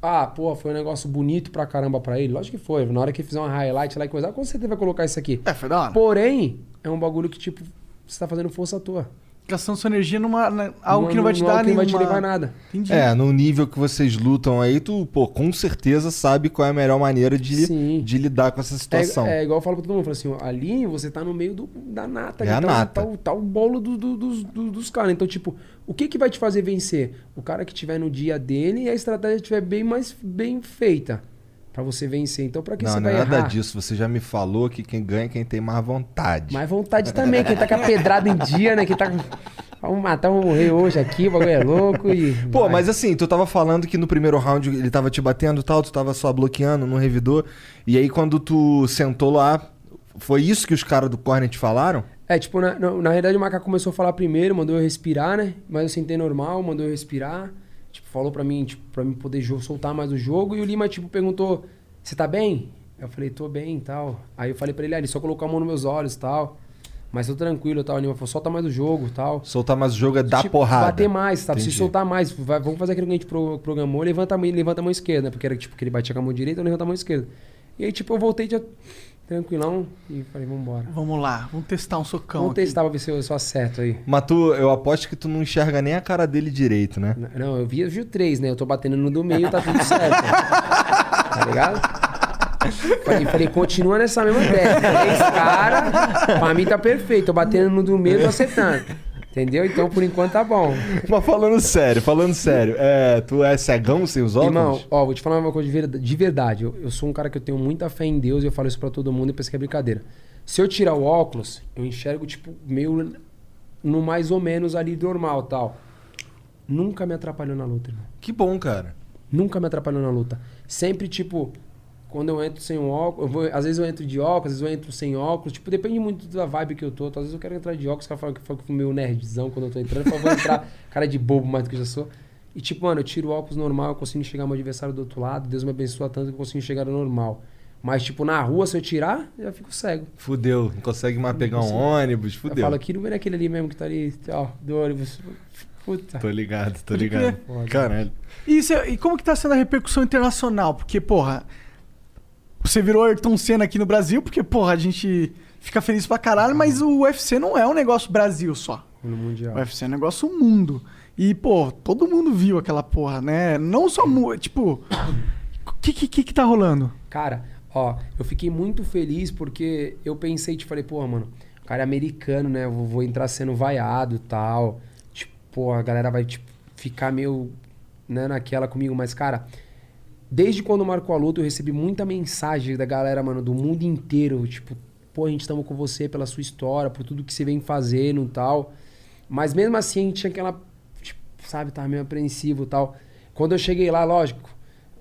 Ah, pô, foi um negócio bonito pra caramba pra ele. Lógico que foi. Na hora que fizer uma highlight lá e coisa, com certeza vai colocar isso aqui. É, foi da hora. Porém, é um bagulho que, tipo, você tá fazendo força à toa. Gastando sua energia numa. na- algo Não- que não vai te dar que não vai te nenhuma- levar nada. Entendi. É, no nível que vocês lutam aí, tu, pô, com certeza sabe qual é a melhor maneira de, Sim. de lidar com essa situação. É, é igual eu falo pra todo mundo, eu falo assim, ali você tá no meio do- da nata. É ali a tá, nata. Tá, o- tá o bolo do- do- dos, do- dos caras. Então, tipo, o que que vai te fazer vencer? O cara que tiver no dia dele e a estratégia estiver bem mais bem feita pra você vencer. Então, pra que não, você não é vai nada errar? disso. Você já me falou que quem ganha é quem tem mais vontade. Mais vontade também, quem tá com a pedrada em dia, né? Quem tá com... Vamos matar, vamos morrer hoje aqui, o bagulho é louco e... Pô, vai. mas assim, tu tava falando que no primeiro round ele tava te batendo e tal, tu tava só bloqueando no revidor. E aí quando tu sentou lá, foi isso que os caras do corner te falaram? É, tipo, na, na, na realidade o macaco começou a falar primeiro, mandou eu respirar, né? Mas eu sentei normal, mandou eu respirar. Tipo, falou pra mim, tipo, pra mim poder soltar mais o jogo. E o Lima, tipo, perguntou, você tá bem? Eu falei, tô bem e tal. Aí eu falei pra ele, ah, ele só colocou a mão nos meus olhos e tal. Mas tô tranquilo e tal. O Lima falou, solta mais o jogo e tal. Soltar mais o jogo é dar Tipo, porrada. Bater mais, sabe? Se Entendi. soltar mais, vai- vamos fazer aquilo que a gente pro- programou, levanta a, mão, levanta a mão esquerda, né? Porque era tipo que ele batia com a mão direita, eu levanta a mão esquerda. E aí, tipo, eu voltei já tranquilão e falei, vambora. Vamos lá, vamos testar um socão. Vamos aqui. testar pra ver se eu, se eu acerto aí. Mas tu, eu aposto que tu não enxerga nem a cara dele direito, né? Não, eu vi, eu vi o três, né? Eu tô batendo no do meio, tá tudo certo. tá ligado? Falei, falei, continua nessa mesma técnica. Três cara, pra mim tá perfeito. Tô batendo no do meio, tô acertando. Entendeu? Então, por enquanto, tá bom. Mas falando sério, falando sério, é, tu é cegão sem os óculos? Irmão, ó, vou te falar uma coisa de verdade. De verdade. Eu, eu sou um cara que eu tenho muita fé em Deus e eu falo isso pra todo mundo e penso que é brincadeira. Se eu tirar o óculos, eu enxergo, tipo, meio no mais ou menos ali normal tal. Nunca me atrapalhou na luta, irmão. Que bom, cara. Nunca me atrapalhou na luta. Sempre, tipo, quando eu entro sem um óculos, eu vou- às vezes eu entro de óculos, às vezes eu entro sem óculos. Tipo, depende muito da vibe que eu tô. Às vezes eu quero entrar de óculos, os caras falam que eu falo que eu fui meio nerdzão quando eu tô entrando. Eu falo, vou entrar cara de bobo mais do que eu já sou. E tipo, mano, eu tiro o óculos normal, eu consigo enxergar meu adversário do outro lado. Deus me abençoa tanto que eu consigo enxergar o normal. Mas, tipo, na rua, se eu tirar, eu já fico cego. Fudeu, não consegue mais pegar um ônibus, Eu fudeu. falo, aqui não é aquele ali mesmo que tá ali, ó, do ônibus. Puta. Tô ligado, tô ligado. Caralho. E, isso é- e como que tá sendo a repercussão internacional? Porque, porra, você virou Ayrton Senna aqui no Brasil, porque, porra, a gente fica feliz pra caralho, mas o UFC não é um negócio Brasil só. No Mundial. O UFC é um negócio mundo. E, pô, todo mundo viu aquela porra, né? Não só. Tipo, o que, que, que que tá rolando? Cara, ó, eu fiquei muito feliz porque eu pensei, te falei, porra, mano, o cara é americano, né? Eu vou, vou entrar sendo vaiado e tal. Tipo, pô, a galera vai, tipo, ficar meio, né, naquela comigo. Mas, cara, desde quando marcou a luta, eu recebi muita mensagem da galera, mano, do mundo inteiro. Tipo, pô, a gente estamos com você pela sua história, por tudo que você vem fazendo e tal. Mas mesmo assim, a gente tinha aquela, tipo, sabe, tava meio apreensivo e tal. Quando eu cheguei lá, lógico,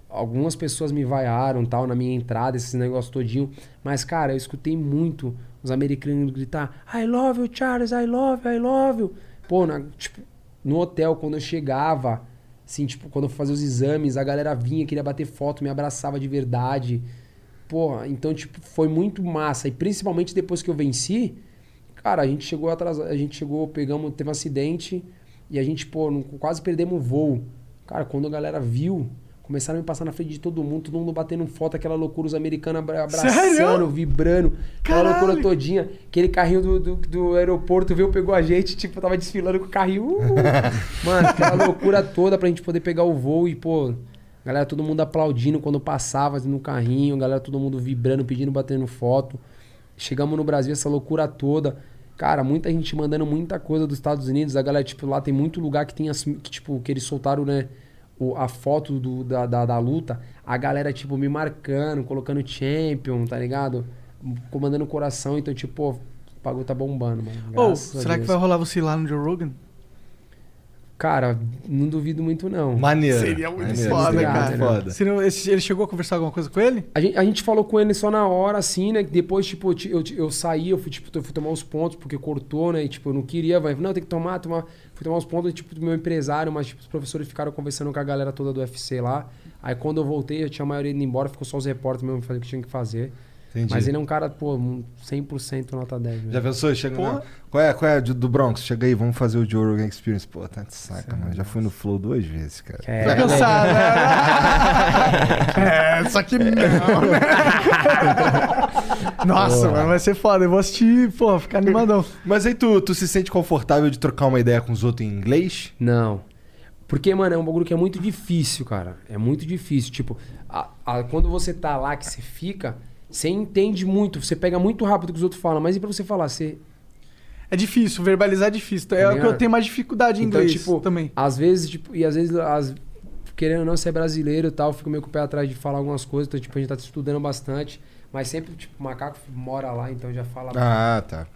algumas pessoas me vaiaram tal na minha entrada, esse negócio todinho. Mas, cara, eu escutei muito os americanos gritar I love you, Charles, I love you, I love you. Pô, na- tipo, no hotel, quando eu chegava, assim, tipo, quando eu fazia os exames, a galera vinha, queria bater foto, me abraçava de verdade. Porra, então, tipo, foi muito massa. E principalmente depois que eu venci, cara, a gente chegou atrasado, a gente chegou, pegamos, teve um acidente e a gente, pô, quase perdemos o voo. Cara, quando a galera viu, começaram a me passar na frente de todo mundo, todo mundo batendo foto, aquela loucura, os americanos abra- abraçando, Sério? vibrando, aquela Caralho. loucura todinha. Aquele carrinho do, do, do aeroporto veio, pegou a gente, tipo, tava desfilando com o carrinho. uh! Mano, aquela loucura toda pra gente poder pegar o voo e, pô, galera, todo mundo aplaudindo quando passava no carrinho, galera, todo mundo vibrando, pedindo, batendo foto. Chegamos no Brasil, essa loucura toda. Cara, muita gente mandando muita coisa dos Estados Unidos. A galera, tipo, lá tem muito lugar que tem as, que, tipo, que eles soltaram, né? O- a foto do, da, da, da luta. A galera, tipo, me marcando, colocando champion, tá ligado? Comandando o coração. Então, tipo, pô, o bagulho tá bombando, mano. Ou, a será que vai rolar você ir lá no Joe Rogan? Cara, não duvido muito, não. Maneiro. Seria muito Maneiro, foda, seria cara. muito foda. Ele chegou a conversar alguma coisa com ele? A gente, a gente falou com ele só na hora, assim, né? Depois, tipo, eu, eu saí, eu fui, tipo, eu fui tomar os pontos, porque cortou, né? E, tipo, eu não queria, vai. Não, tem que tomar, tomar. Fui tomar os pontos, tipo, do meu empresário, mas, tipo, os professores ficaram conversando com a galera toda do UFC lá. Aí, quando eu voltei, já tinha a maioria indo embora, ficou só os repórteres mesmo fazendo o que tinha que fazer. Entendi. Mas ele é um cara, pô, um 100% nota 10. velho. Já pensou? Chega na... Qual é, qual é do do Bronx? Chega aí, vamos fazer o Joe Rogan Experience. Pô, tá de saca, mano. Já fui no Flow duas vezes, cara. É, Tô cansado, né? é, só que não, né? Nossa, mano, vai ser foda. Eu vou assistir, pô, ficar animadão. Mas aí tu, tu se sente confortável de trocar uma ideia com os outros em inglês? Não. Porque, mano, é um bagulho que é muito difícil, cara. É muito difícil. Tipo, a- a- quando você tá lá, que você fica, você entende muito, você pega muito rápido o que os outros falam. Mas e pra você falar? Você. É difícil, verbalizar é difícil. É o que eu ligado? tenho mais dificuldade em Então, inglês tipo, também. às vezes, tipo, e às vezes, as- querendo ou não, ser brasileiro e tal, eu fico meio com o pé atrás de falar algumas coisas. Então, tipo, a gente tá estudando bastante. Mas sempre, tipo, o macaco mora lá, então já fala Ah, tá.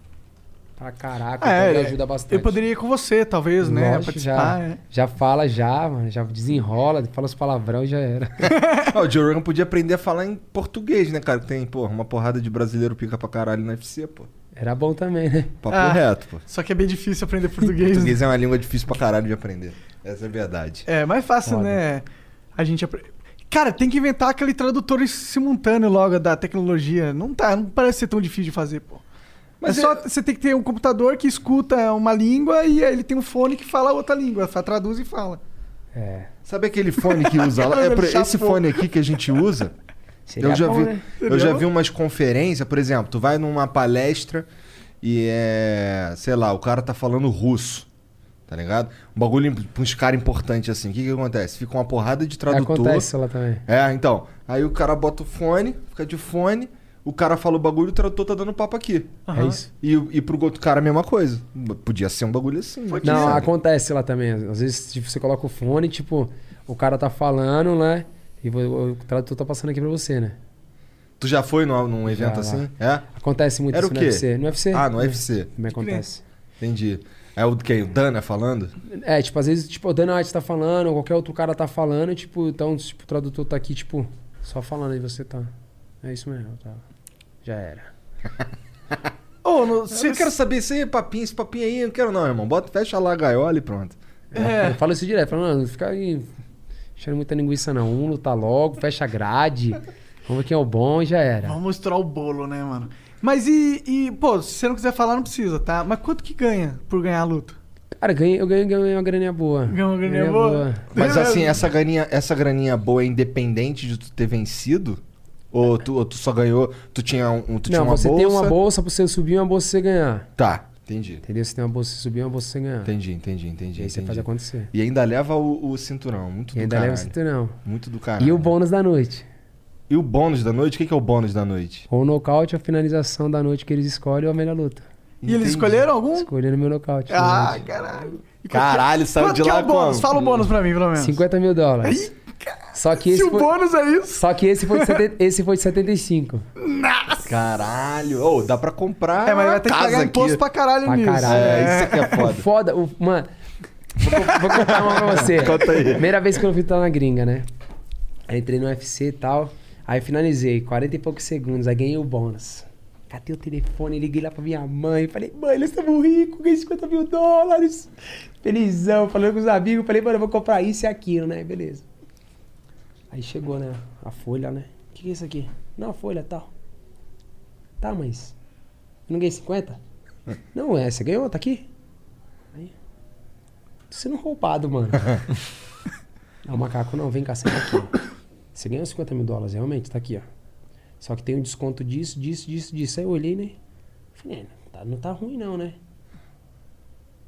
Pra caraca, É, então ele ajuda bastante. eu poderia ir com você, talvez, né? Participar. já, é. já fala já, mano, já desenrola, fala os palavrão e já era. Ah, o Joe Rogan podia aprender a falar em português, né, cara? Tem, porra, uma porrada de brasileiro pica pra caralho no UFC, pô. Era bom também, né? Papo Ah. reto, pô. Só que é bem difícil aprender português. Português é uma língua difícil pra caralho de aprender. Essa é a verdade. É, mais fácil, Foda. né? A gente apre... Cara, tem que inventar aquele tradutor simultâneo logo da tecnologia. Não tá, não parece ser tão difícil de fazer, pô. Mas é só é- você tem que ter um computador que escuta uma língua e aí ele tem um fone que fala outra língua, traduz e fala. É. Sabe aquele fone que usa lá? É, pra- esse fone aqui que a gente usa. Seria eu já bom, vi, né? eu já vi umas conferências, por exemplo, tu vai numa palestra e é, sei lá, o cara tá falando russo. Tá ligado? Um bagulho pra uns caras importantes assim. O que que acontece? Fica uma porrada de tradutor. Acontece lá também. É, então. Aí o cara bota o fone, fica de fone, o cara fala o bagulho, o tradutor tá dando papo aqui. É isso. E, e pro outro cara a mesma coisa. Podia ser um bagulho assim. né? Não, Sabe? acontece lá também. Às vezes tipo, você coloca o fone, tipo, o cara tá falando, né? E o, o tradutor tá passando aqui pra você, né? Tu já foi num, num evento Já, assim? É? Acontece muito Era isso o no quê? UFC. No UFC. Ah, no UFC. Também acontece. Entendi. É o quem? O Dana falando? É, tipo, às vezes, tipo, o Dana White tá falando, ou qualquer outro cara tá falando, tipo, então, tipo, o tradutor tá aqui, tipo, só falando, e você tá. É isso mesmo, tá. Já era. Ô, no, Eu cê- não quero saber aí, é papinho, esse papinho aí, eu não quero não, irmão. Bota, fecha lá a gaiola e pronto. É. Eu falo isso direto, falo, não, não fica aí enchendo muita linguiça não. Um luta logo, fecha a grade, vamos ver quem é o bom e já era. Vamos estourar o bolo, né, mano? Mas e, e, pô, se você não quiser falar, não precisa, tá? Mas quanto que ganha por ganhar a luta? Cara, ganhei, eu ganhei, ganhei uma graninha boa. Ganha uma graninha boa? Mas Beleza. assim, essa graninha, essa graninha boa é independente de tu ter vencido? Ou tu, ou tu só ganhou, tu tinha, um, tu tinha Não, uma você bolsa? tem uma bolsa pra você subir uma bolsa pra você ganhar. Tá, entendi. Entendeu? Você tem uma bolsa pra você subir uma bolsa pra você ganhar. Entendi, entendi, entendi. E aí você entendi. faz acontecer. E ainda leva o, o cinturão, muito E do ainda caralho. leva o cinturão. Muito do caralho. E o bônus da noite. E o bônus da noite? O que que é o bônus da noite? Ou o nocaute, a finalização da noite que eles escolhem ou a melhor luta. E eles escolheram algum? Escolhendo meu nocaute. Ah, caralho. E Caralho, saiu quanto de que lá é o bônus? como? Fala o bônus pra mim, pelo menos. 50 mil dólares. Só que, Se esse o foi, bônus é isso. só que esse foi de, esse foi de 75. Caralho. Ô, dá pra comprar É, mas vai ter que casa pagar imposto aqui. pra caralho Pra nisso. caralho. É, isso aqui é foda. foda, o, mano. Vou, vou contar uma pra você. Conta aí. Primeira vez que eu fui estar na gringa, né? Aí entrei no UFC e tal. Aí finalizei, 40 e poucos segundos. Aí ganhei o bônus. Catei o telefone, liguei lá pra minha mãe. Falei, mãe, nós estamos ricos, ganhei 50 mil dólares. Felizão, falando com os amigos. Falei, mano, eu vou comprar isso e aquilo, né? Beleza. Aí chegou, né? A folha, né? O que, que é isso aqui? Não, a folha tal. Tá, mas. Eu não ganhei 50? Não, é, você ganhou, tá aqui? Aí. Tô sendo roubado, mano. não, macaco, não, vem cá, senta aqui. ó. Você ganhou 50 mil dólares, realmente, tá aqui, ó. Só que tem um desconto disso, disso, disso, disso. Aí eu olhei, né? Falei, é, não tá, não tá ruim, não, né?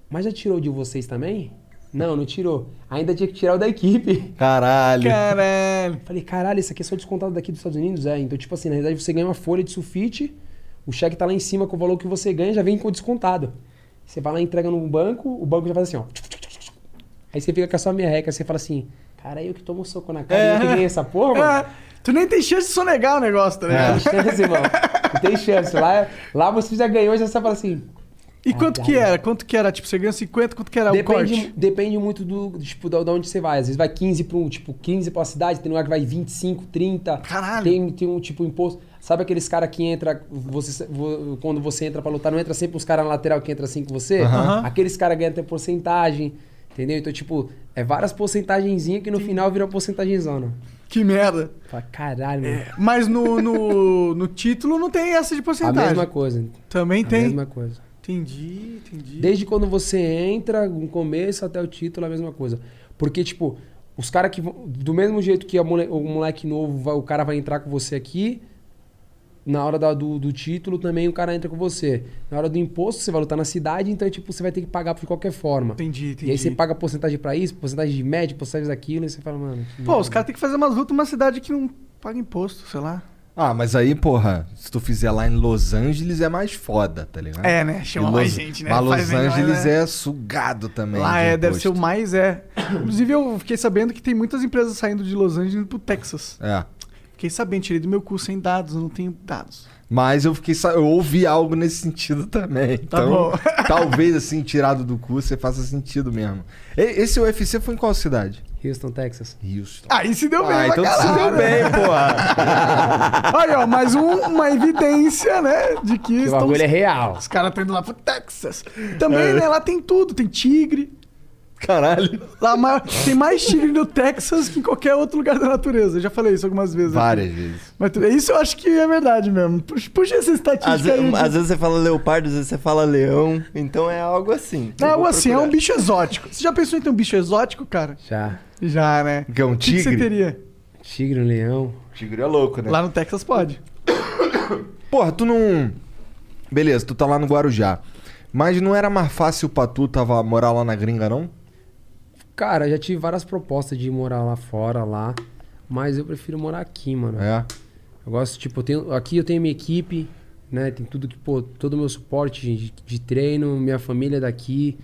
Mas já tirou de vocês também? Não, não tirou. Ainda tinha que tirar o da equipe. Caralho. Caralho. Falei, caralho, isso aqui é só descontado daqui dos Estados Unidos? É, então, tipo assim, na verdade você ganha uma folha de sulfite, o cheque tá lá em cima com o valor que você ganha, já vem com descontado. Você vai lá, entrega no banco, o banco já faz assim, ó. Aí você fica com a sua merreca, você fala assim, cara, eu que tomo um soco na cara, eu que ganhei essa porra, mano. É, tu nem tem chance de sonegar o negócio, tá Não ligado? tem chance, irmão. Não tem chance. Lá, lá você já ganhou, já você fala assim. E quanto que era? Quanto que era? Tipo, você ganhou 50, quanto que era o Depende, corte? depende muito do, tipo, da, da onde você vai. Às vezes vai 15 para um, tipo, 15 pra cidade, tem lugar que vai 25, 30. Caralho. Tem, tem um tipo imposto. Sabe aqueles caras que entra, você, vo- quando você entra pra lutar, não entra sempre os caras na lateral que entra assim com você? Aham. Aqueles caras ganham até porcentagem, entendeu? Então, tipo, é várias porcentagenzinhas que no final viram porcentagenzona. Que merda. Fala, caralho, mano. Mas no, no, no título não tem essa de A porcentagem. mesma coisa. Também A tem. mesma coisa. Entendi, entendi. Desde quando você entra, no começo até o título, é a mesma coisa. Porque, tipo, os caras que vão. Do mesmo jeito que a mole- o moleque novo, vai- o cara vai entrar com você aqui, na hora da- do, do título também o cara entra com você. Na hora do imposto, você vai lutar na cidade, então, tipo, você vai ter que pagar de qualquer forma. Entendi, entendi. E aí você paga porcentagem pra isso, porcentagem de média, porcentagem daquilo, e você fala, mano. Pô, os caras têm que fazer umas lutas numa cidade que não paga imposto, sei lá. Ah, mas aí, porra, se tu fizer lá em Los Angeles é mais foda, tá ligado? É, né? Chama E mais Los- gente, né? Mas Los Faz melhor, Angeles né? é sugado também. Lá de é, deve ser o mais é. Inclusive, eu fiquei sabendo que tem muitas empresas saindo de Los Angeles pro Texas. É. Fiquei sabendo, tirei do meu curso sem dados, eu não tenho dados. Mas eu fiquei eu ouvi algo nesse sentido também. Tá Então, bom. talvez assim, tirado do curso, você faça sentido mesmo. Esse UFC foi em qual cidade? Houston, Texas. Houston. Aí se deu bem, Ah, então se deu bem, porra. Aí, ó, mais um- uma evidência, né? De que, Que o estão bagulho é real. os caras estão indo lá pro Texas. Também, né? Lá tem tudo, tem tigre. Caralho. Lá ma- tem mais tigre no Texas que em qualquer outro lugar da natureza. Eu já falei isso algumas vezes. aqui. Várias vezes. Mas isso eu acho que é verdade mesmo. Puxa, puxa essa estatística Às, aí. às vezes você fala leopardo, às vezes você fala leão. Então é algo assim. Não, vou assim, é um bicho exótico. Você já pensou em ter um bicho exótico, cara? Já. Já, né? Que é um O que, que você tigre? teria? Tigre, um leão. Tigre é louco, né? Lá no Texas pode. Porra, tu não. Beleza, tu tá lá no Guarujá. Mas não era mais fácil pra tu tava morar lá na gringa, não? Cara, já tive várias propostas de morar lá fora, lá. Mas eu prefiro morar aqui, mano. É. Eu gosto, tipo, eu tenho, aqui eu tenho minha equipe, né? Tem tudo que, pô, todo o meu suporte de, de treino, minha família é daqui.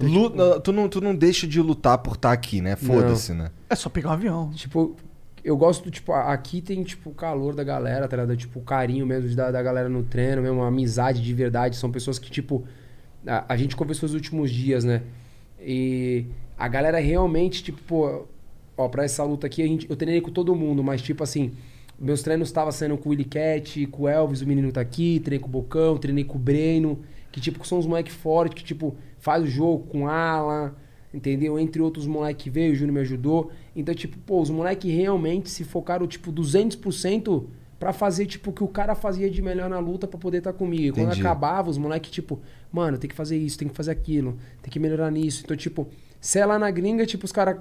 Lu- tipo, tu, não, tu não deixa de lutar por estar aqui, né? Foda-se, né? É só pegar um avião. tipo, eu gosto, tipo, a- aqui tem, tipo, o calor da galera, tá ligado? Tipo, o carinho mesmo da, da galera no treino, mesmo, a amizade de verdade. São pessoas que, tipo, a, a gente conversou os últimos dias, né? E a galera realmente, tipo, pô, ó, pra essa luta aqui, a gente, eu treinei com todo mundo, mas, tipo, assim, meus treinos estavam sendo com o Willy Cat, com o Elvis, o menino tá aqui, treinei com o Bocão, treinei com o Breno, que, tipo, são os moleques fortes, que, tipo, faz o jogo com Alan, entendeu? Entre outros moleques que veio, o Júnior me ajudou. Então, tipo, pô, os moleques realmente se focaram, tipo, 200% pra fazer, tipo, o que o cara fazia de melhor na luta pra poder estar comigo. E quando acabava, os moleques, tipo, mano, tem que fazer isso, tem que fazer aquilo, tem que melhorar nisso. Então, tipo, se é lá na gringa, tipo, os caras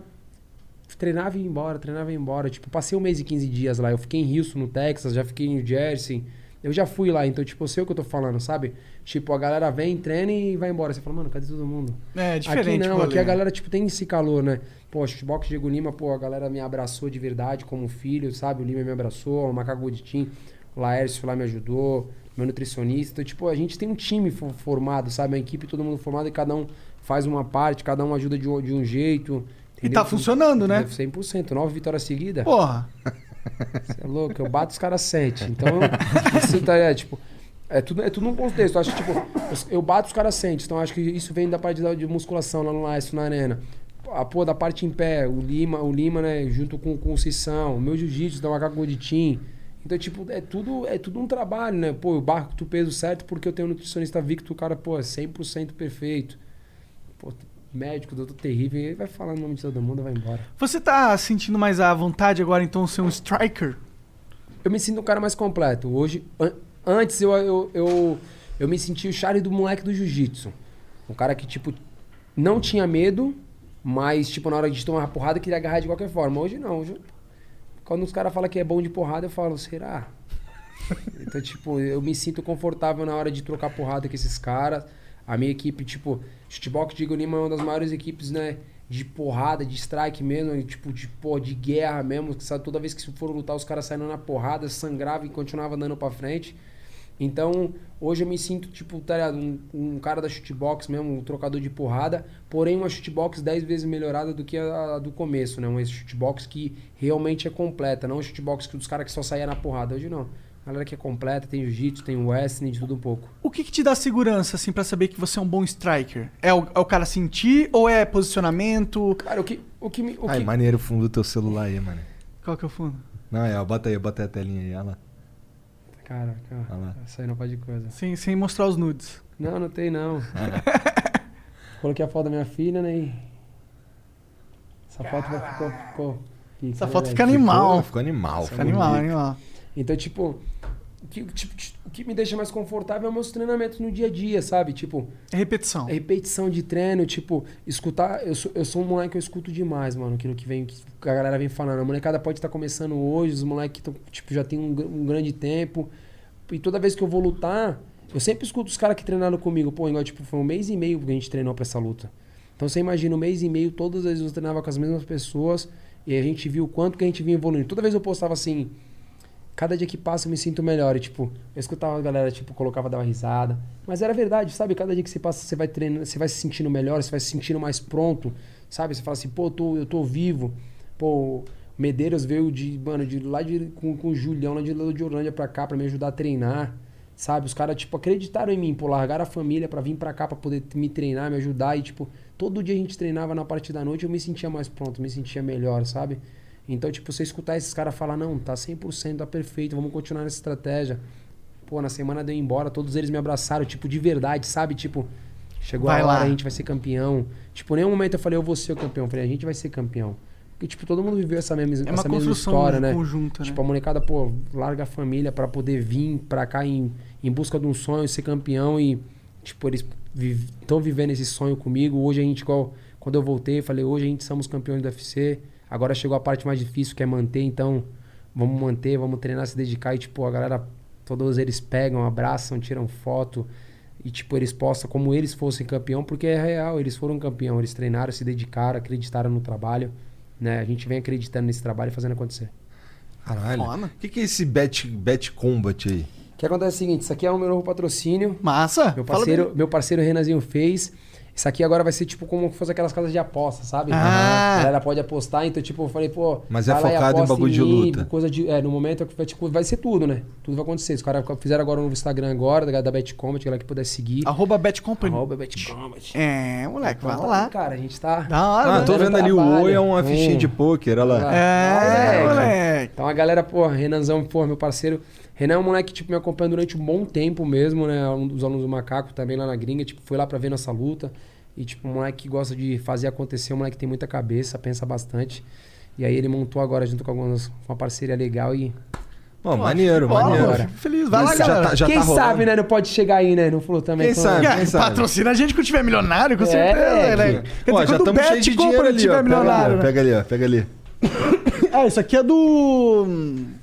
treinavam e ia embora, treinavam e ia embora. Tipo, passei um mês e 15 dias lá. Eu fiquei em Houston, no Texas, já fiquei em New Jersey. Eu já fui lá, então, tipo, eu sei o que eu tô falando, sabe? Tipo, a galera vem, treina e vai embora. Você fala, mano, cadê todo mundo? É, diferente. Aqui não, aqui a galera, tipo, tem esse calor, né? Pô, Shootbox Diego Lima, pô, a galera me abraçou de verdade como filho, sabe? O Lima me abraçou, o Macaco Goditim, o Laércio lá me ajudou, meu nutricionista. Então, tipo, a gente tem um time fo- formado, sabe? Uma equipe, todo mundo formado e cada um faz uma parte, cada um ajuda de um, de um jeito. E tá funcionando, né? 100%, nove vitórias seguidas. Porra. Você é louco, eu bato os caras sente. Então, isso tá, é, tipo, é tudo, é tudo num contexto. Eu acho que, tipo, eu bato os caras sente. Então, acho que isso vem da parte da- de musculação lá no Laço, na arena. A pô, da parte em pé, o Lima, o Lima, né, junto com, o Cissão, o meu jiu-jitsu da Macaco Goditim. Então, tipo, é tudo, é tudo um trabalho, né? Pô, eu barco tu peso certo porque eu tenho um nutricionista Victor, o cara, pô, é 100% perfeito. Pô, médico, doutor terrível, e aí vai falar o nome de todo mundo, vai embora. Você tá sentindo mais à vontade agora, então, ser um striker? Eu me sinto um cara mais completo. Hoje, an- antes eu, eu, eu, eu me sentia o Charlie do moleque do jiu-jitsu. Um cara que, tipo, não tinha medo, mas, tipo, na hora de tomar uma porrada, queria agarrar de qualquer forma. Hoje não. Hoje, quando os caras falam que é bom de porrada, eu falo, será? Então, tipo, eu me sinto confortável na hora de trocar porrada com esses caras. A minha equipe, tipo, Shootbox Diego Lima é uma das maiores equipes, né? De porrada, de strike mesmo, tipo, de, de guerra mesmo. Que sabe, toda vez que foram lutar, os caras saíram na porrada, sangravam e continuavam andando pra frente. Então, hoje eu me sinto, tipo, tá? Um, um cara da shootbox mesmo, um trocador de porrada, porém uma shootbox 10 vezes melhorada do que a, a do começo, né? Uma shootbox que realmente é completa, não uma shootbox que dos caras que só saía na porrada. Hoje não. A galera que é completa, tem jiu-jitsu, tem wrestling, de tudo um pouco. O que, que te dá segurança, assim, pra saber que você é um bom striker? É o, é o cara sentir ou é posicionamento? Cara, o que, o que me. O Ai, que... maneiro o fundo do teu celular aí, mano. Qual que é o fundo? Não, é, ó, bota aí, bota aí a telinha aí, olha lá. Cara, cara, Olha lá. isso aí não pode coisa. Sem, sem mostrar os nudes. Não, não tem não. Coloquei a foto da minha filha, né? e Essa foto vai- ficou, ficou, Essa foto fica animal. Ficou animal. Fica animal, animal. Então, tipo, que, tipo, o que me deixa mais confortável é meus treinamentos no dia a dia, sabe? Tipo, É repetição. é repetição de treino, tipo, escutar. Eu sou, eu sou um moleque que eu escuto demais, mano. Aquilo que vem, que a galera vem falando. A molecada pode estar começando hoje, os moleques tipo, já tem um, um grande tempo. E toda vez que eu vou lutar, eu sempre escuto os caras que treinaram comigo. Pô, igual, tipo, foi um mês e meio que a gente treinou pra essa luta. Então você imagina, um mês e meio, todas as vezes eu treinava com as mesmas pessoas. E a gente viu o quanto que a gente vinha evoluindo. Toda vez eu postava assim, cada dia que passa eu me sinto melhor. E, tipo, eu escutava a galera, tipo, colocava, dava risada. Mas era verdade, sabe? Cada dia que você passa, você vai treinando, você vai se sentindo melhor, você vai se sentindo mais pronto, sabe? Você fala assim, pô, eu tô, eu tô vivo. Pô, Medeiros veio de, mano, de lá de, com, com o Julião, lá de, de Orlândia pra cá, pra me ajudar a treinar. Sabe? Os caras, tipo, acreditaram em mim, pô, largaram a família pra vir pra cá pra poder me treinar, me ajudar. E, tipo, todo dia a gente treinava na parte da noite, eu me sentia mais pronto, me sentia melhor, sabe? Então, tipo, você escutar esses caras falar, não, tá 100%, tá perfeito, vamos continuar nessa estratégia. Pô, na semana deu embora, todos eles me abraçaram, tipo, de verdade, sabe? Tipo, chegou Vai a hora, lá. a gente vai ser campeão. Tipo, nenhum momento eu falei, eu vou ser o campeão. Eu falei, a gente vai ser campeão. Porque, tipo, todo mundo viveu essa mesma, É essa mesma história, né? né? Tipo, a molecada, pô, larga a família pra poder vir pra cá em, em busca de um sonho, ser campeão e, tipo, eles estão vivendo esse sonho comigo. Hoje a gente, igual, quando eu voltei, falei, hoje a gente somos campeões do UFC. Agora chegou a parte mais difícil, que é manter, então vamos manter, vamos treinar, se dedicar e, tipo, a galera, todos eles pegam, abraçam, tiram foto e, tipo, eles postam como eles fossem campeão, porque é real, eles foram campeão, eles treinaram, se dedicaram, acreditaram no trabalho, né? A gente vem acreditando nesse trabalho e fazendo acontecer. Caralho. O que, que é esse Bet, bet Combat aí? O que acontece é o seguinte, isso aqui é o meu novo patrocínio. Massa. Meu parceiro, meu parceiro Renanzinho fez. Isso aqui agora vai ser tipo como se fosse aquelas casas de aposta, sabe? Ah. A galera pode apostar, então tipo, eu falei, pô. Mas é focado em bagulho de mim, luta. Coisa de, é, no momento é que vai, tipo, vai ser tudo, né? Tudo vai acontecer. Os caras fizeram agora um novo Instagram agora, da, da Betcombat, galera que puder seguir. Arroba Bet Company. Arroba Betcombat. É, moleque, vai Tá lá. aí, Cara, a gente tá. Da hora, Ah, né? tô vendo ali o trabalho. Oi é uma fichinha Hum. de pôquer, olha lá. É, moleque. moleque. Então a galera, pô, Renanzão, pô, meu parceiro. Renan é um moleque que tipo, me acompanha durante um bom tempo mesmo, né? Um dos alunos do Macaco também lá na gringa, tipo, foi lá pra ver nossa luta. E, tipo, um moleque que gosta de fazer acontecer, um moleque que tem muita cabeça, pensa bastante. E aí ele montou agora junto com algumas, uma parceria legal e. Pô, maneiro, Bola, maneiro. feliz. Vai lá, galera. tá- já Quem tá sabe, né? Não pode chegar aí, né? Não falou também. Quem sabe? É, quem sabe? patrocina a gente quando tiver milionário, com É, certeza. né? que- Quer Ó, dizer, já estamos cheios de dinheiro ali, ó. tiver Pega ali, milionário. né? Pega ali, ó. Pega ali. Ah, isso aqui é do.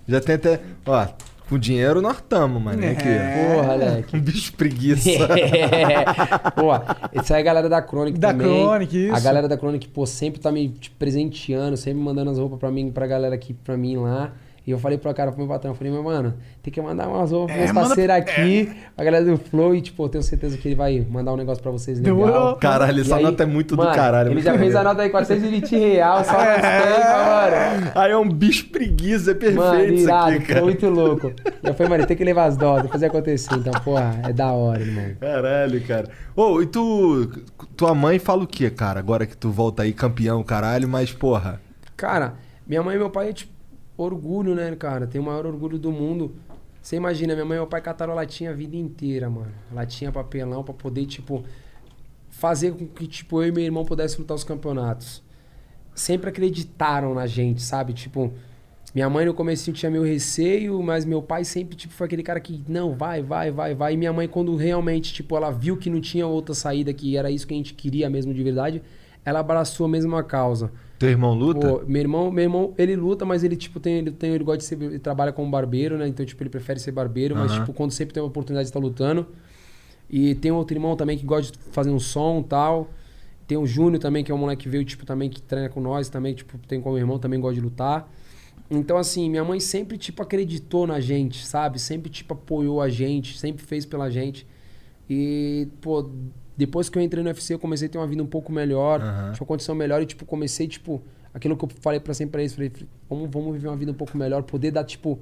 Já tem até. Ó, com dinheiro nós estamos, mano. É. Aqui, Porra, Leque. ó. Um bicho preguiça. É. Pô, essa é a galera da Chronic Da também. Chronic, isso. A galera da Chronic, pô, sempre tá me tipo, presenteando, sempre mandando as roupas pra mim, pra galera aqui, pra mim lá. E eu falei pro cara, pro meu patrão, eu falei, meu mano, tem que mandar umas roupas É, meus manda- aqui, pra galera do Flow, e tipo, eu tenho certeza que ele vai mandar um negócio pra vocês legal. Demorou. Caralho, E essa aí, nota é muito mano, do caralho. Ele já fez a nota aí, 420 real, só nas tempo, mano. Aí é um bicho preguiça, é perfeito Mano, isso irado, aqui, cara. muito louco. Eu falei, mano, tem que levar as doses, fazer acontecer. Então, porra, é da hora, irmão. Caralho, cara. Ô, e tu. Tua mãe fala o quê, cara? Agora que tu volta aí campeão, caralho, mas porra. Cara, minha mãe e meu pai é tipo orgulho, né, cara? Tem o maior orgulho do mundo. Você imagina, minha mãe e meu pai cataram latinha a vida inteira, mano. Latinha, papelão, pra poder, tipo, fazer com que, tipo, eu e meu irmão pudéssemos lutar os campeonatos. Sempre acreditaram na gente, sabe? Tipo, minha mãe no começo tinha meu receio, mas meu pai sempre, tipo, foi aquele cara que, não, vai, vai, vai, vai. E minha mãe, quando realmente, tipo, ela viu que não tinha outra saída, que era isso que a gente queria mesmo de verdade, ela abraçou a mesma causa. Teu irmão luta? Pô, meu irmão, meu irmão, ele luta, mas ele tipo tem, ele tem, ele gosta de ser, ele trabalha como barbeiro, né? Então tipo ele prefere ser barbeiro, mas Aham. tipo quando sempre tem uma oportunidade de estar lutando. E tem outro irmão também que gosta de fazer um som, e tal. Tem o Júnior também, que é um moleque que veio tipo também que treina com nós, também tipo tem como irmão, também gosta de lutar. Então assim, minha mãe sempre tipo acreditou na gente, sabe? Sempre tipo apoiou a gente, sempre fez pela gente. E pô, depois que eu entrei no UFC, eu comecei a ter uma vida um pouco melhor, tinha uma condição melhor e, tipo, comecei, tipo, aquilo que eu falei pra sempre pra eles, falei, vamos, vamos viver uma vida um pouco melhor, poder dar, tipo,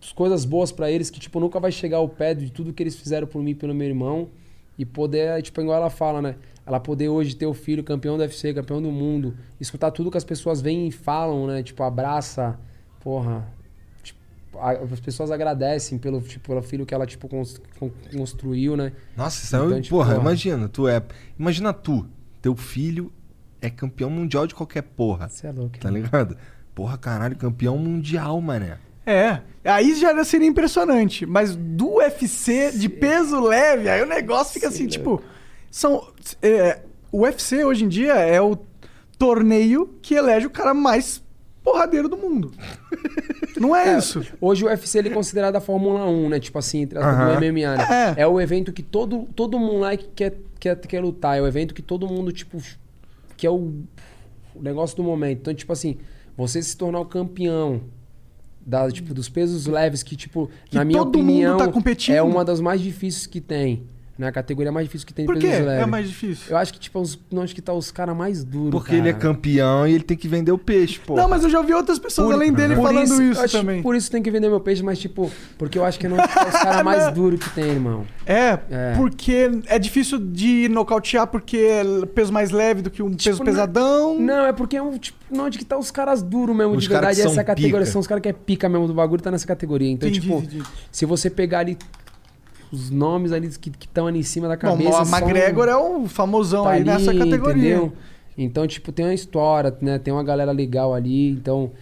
as coisas boas pra eles, que, tipo, nunca vai chegar ao pé de tudo que eles fizeram por mim e pelo meu irmão. E poder, tipo, igual ela fala, né? Ela poder hoje ter o filho campeão do UFC, campeão do mundo, escutar tudo que as pessoas vêm e falam, né? Tipo, abraça, porra. As pessoas agradecem pelo, tipo, pelo filho que ela, tipo, cons- con- construiu, né? Nossa, isso é um. Então, tipo, porra, imagina, tu é. Imagina tu, teu filho é campeão mundial de qualquer porra. Você é louco. Tá ligado? Porra, caralho, campeão mundial, mané. É, aí já seria impressionante. Mas do UFC de peso leve, aí o negócio fica assim, tipo. São. é, o UFC hoje em dia é o torneio que elege o cara mais porradeiro do mundo. Não é, isso. Hoje o UFC ele é considerado a Fórmula 1, né? Tipo assim, entre Aham. do MMA, né? É. o evento que todo, todo moleque quer, quer, quer lutar. É o evento que todo mundo, tipo, que é o, o negócio do momento. Então, tipo assim, você se tornar o campeão da, tipo, dos pesos leves, que, tipo, Que na minha mundo opinião, tá é uma das mais difíceis que tem. Né? A categoria mais difícil que tem de Por quê? É mais difícil. Eu acho que, tipo, os, não acho que tá os caras mais duros. Porque ele é cara. campeão e ele tem que vender o peixe, pô. Não, mas eu já ouvi outras pessoas além dele por falando isso, eu acho- também. Por isso tem que vender meu peixe, mas tipo, porque eu acho que não é os caras mais duros que tem, irmão. É, É. porque é difícil de nocautear porque é peso mais leve do que um peso Tipo, pesadão. Não, é porque é um, tipo, não, onde que tá os caras duros mesmo, Os de verdade. que são Essa categoria pica. são os caras que é pica mesmo do bagulho, tá nessa categoria. Então, Entendi, tipo, entendi. se você pegar ali os nomes ali que estão ali em cima da Bom, cabeça. o são- McGregor é o famosão tá aí ali, nessa categoria. Entendeu? Então, tipo, tem uma história, né? Tem uma galera legal ali. Então,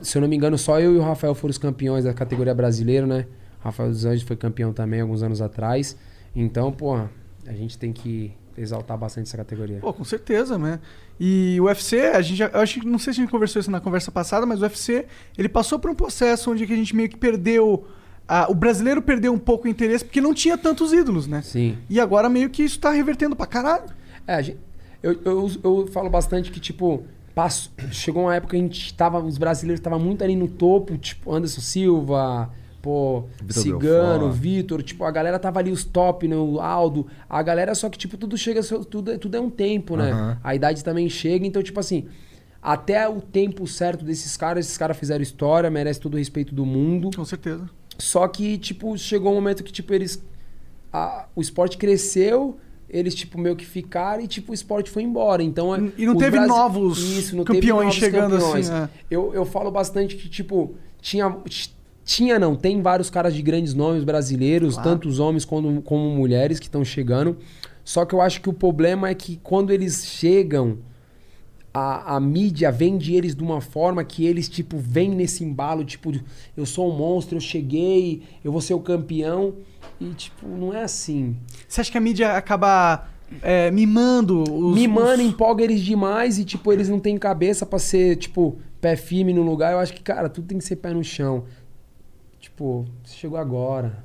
se eu não me engano, só eu e o Rafael foram os campeões da categoria brasileira, né? O Rafael dos Anjos foi campeão também alguns anos atrás. Então, porra, a gente tem que exaltar bastante essa categoria. Pô, com certeza, né? E o UFC, a gente já, eu acho que não sei se a gente conversou isso na conversa passada, mas o UFC, ele passou por um processo onde a gente meio que perdeu a- o brasileiro perdeu um pouco o interesse porque não tinha tantos ídolos, né? Sim. E agora meio que isso tá revertendo pra caralho. É, a gente- eu, eu, eu falo bastante que, tipo, passo, chegou uma época que a gente tava, os brasileiros estavam muito ali no topo, tipo, Anderson Silva, pô, Vitor Cigano. Vitor, tipo, a galera tava ali os top, né, o Aldo, a galera, só que, tipo, tudo chega, tudo, é- tudo é um tempo, né? Aham. A idade também chega, então, tipo assim, até o tempo certo desses caras, esses caras fizeram história, merece todo o respeito do mundo. Com certeza. Só que, tipo, chegou um momento que, tipo, eles. a- o esporte cresceu, eles, tipo, meio que ficaram e, tipo, o esporte foi embora. Então, é- E não os teve novos campeões chegando assim, é. Eu, eu falo bastante que, tipo, tinha. Tinha, não, tem vários caras de grandes nomes brasileiros, tanto os homens como, como mulheres que estão chegando. Só que eu acho que o problema é que quando eles chegam, a, a mídia vende eles de uma forma que eles, tipo, vêm nesse embalo, tipo, eu sou um monstro, eu cheguei, eu vou ser o campeão. E, tipo, não é assim. Você acha que a mídia acaba é, mimando os. Mimando, os- empolga eles demais e, tipo, eles não têm cabeça pra ser, tipo, pé firme no lugar. Eu acho que, cara, tudo tem que ser pé no chão. Tipo, você chegou agora.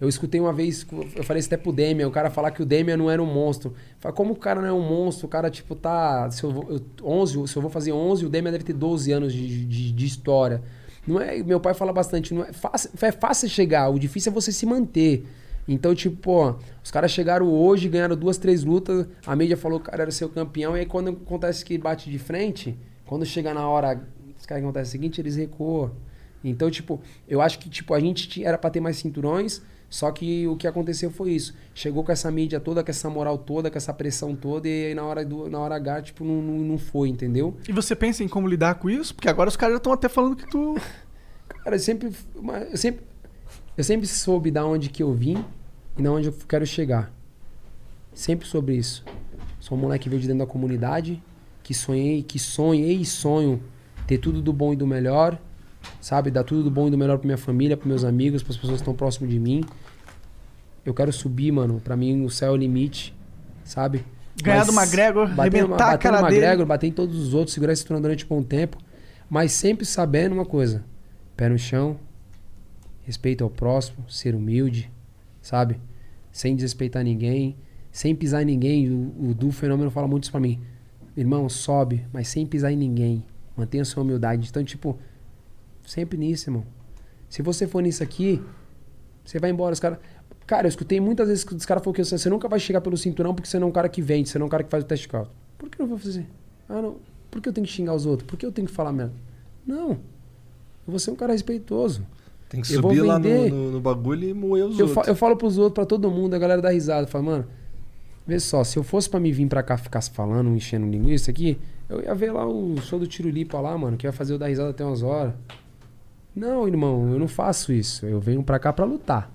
Eu escutei uma vez, eu falei isso até pro Demian, o cara falar que o Demian não era um monstro. Fala, como o cara não é um monstro? O cara, tipo, tá. Se eu, vou, eu, 11, se eu vou fazer 11, o Demian deve ter 12 anos de, de, de história. Não é, meu pai fala bastante, não é fácil, é fácil chegar, o difícil é você se manter. Então, tipo, pô, os caras chegaram hoje, ganharam duas, três lutas, a mídia falou que o cara era seu campeão, e aí quando acontece que bate de frente, quando chega na hora, os caras acontece o seguinte, eles recuam. Então, tipo, eu acho que tipo, a gente era pra ter mais cinturões, só que o que aconteceu foi isso. Chegou com essa mídia toda, com essa moral toda, com essa pressão toda, e aí na hora, do, na hora H, tipo, não, não, não foi, entendeu? E você pensa em como lidar com isso? Porque agora os caras já estão até falando que tu. Cara, eu sempre, eu sempre, eu sempre soube da onde que eu vim e da onde eu quero chegar. Sempre sobre isso. Sou um moleque que veio de dentro da comunidade, que sonhei, que sonhei e sonho ter tudo do bom e do melhor, sabe? Dar tudo do bom e do melhor pra minha família, pros meus amigos, pras pessoas que estão próximo de mim. Eu quero subir, mano. Pra mim, o céu é o limite, sabe? Ganhar do McGregor, arrebentar a cara no dele. McGregor, bater em todos os outros, segurar esse cinturão durante um bom tempo. Mas sempre sabendo uma coisa: pé no chão, respeito ao próximo, ser humilde, sabe? Sem desrespeitar ninguém, sem pisar em ninguém. O, o Du Fenômeno fala muito isso pra mim. Irmão, sobe, mas sem pisar em ninguém. Mantenha sua humildade. Então, tipo, sempre nisso, irmão. Se você for nisso aqui, você vai embora. Os cara... Cara, eu escutei muitas vezes que os caras falaram que você nunca vai chegar pelo cinturão porque você não é um cara que vende, você não é um cara que faz o teste de caldo. Por que eu não vou fazer? Ah, não. Por que eu tenho que xingar os outros? Por que eu tenho que falar merda? Não. Eu vou ser um cara respeitoso. Tem que Eu subir lá no, no- no bagulho e moer os Eu, outros. eu falo pros outros, pra todo mundo, a galera dá risada. Fala, mano, vê só, se eu fosse pra me vir pra cá ficar falando, enchendo linguiça aqui, eu ia ver lá o show do Tiro Lipa lá, mano, que ia fazer eu dar risada até umas horas. Não, irmão, eu não faço isso. Eu venho pra cá pra lutar.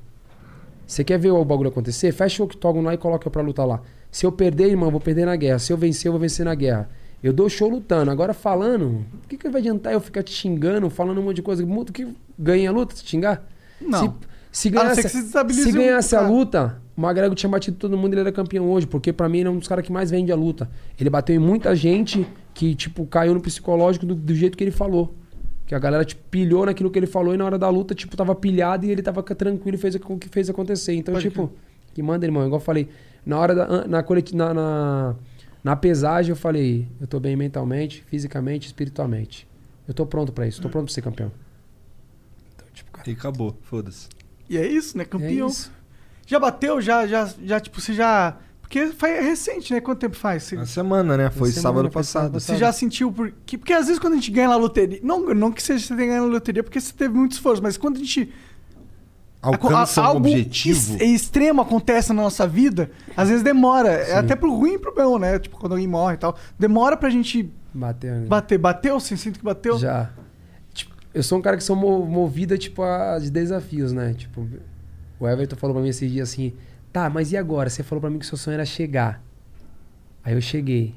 Você quer ver o bagulho acontecer? Fecha o octógono lá e coloca eu pra lutar lá. Se eu perder, irmão, eu vou perder na guerra. Se eu vencer, eu vou vencer na guerra. Eu dou show lutando. Agora falando, o que, que vai adiantar eu ficar te xingando, falando um monte de coisa? O que ganha a luta? Se xingar? Não. Se, se ganhasse, desestabilize se o ganhasse a luta, o McGregor tinha batido todo mundo ele era campeão hoje. Porque pra mim ele é um dos caras que mais vende a luta. Ele bateu em muita gente que, tipo, caiu no psicológico do, do jeito que ele falou. Que a galera, tipo, pilhou naquilo que ele falou e na hora da luta, tipo, tava pilhado e ele tava tranquilo e fez o que fez acontecer. Então, Pode tipo, que manda, irmão. Igual eu falei, na hora da. Na, coleti- na, na, na pesagem, eu falei, eu tô bem mentalmente, fisicamente, espiritualmente. Eu tô pronto pra isso, tô pronto pra ser campeão. Então, tipo, cara. E acabou, foda-se. E é isso, né? É Campeão. isso. Já bateu? Já, já, já, tipo, você já. Porque foi recente, né? Quanto tempo faz? Você, Na semana, né? Foi semana, sábado passado. você já sentiu por. Que, porque às vezes quando a gente ganha na loteria. Não, não que seja você tenha ganho na loteria, porque você teve muito esforço, mas quando a gente. Alcança a- um algo objetivo. ex- extremo acontece na nossa vida, às vezes demora. É até pro ruim e pro bom, né? Tipo, quando alguém morre e tal. Demora pra gente Bateu. né? bater. Bateu? Você sente que bateu? Já. Tipo, eu sou um cara que sou mo- movido, tipo, a de desafios, né? Tipo, o Everton falou pra mim esses dias assim, tá, mas e agora? Você falou pra mim que seu sonho era chegar. Aí eu cheguei.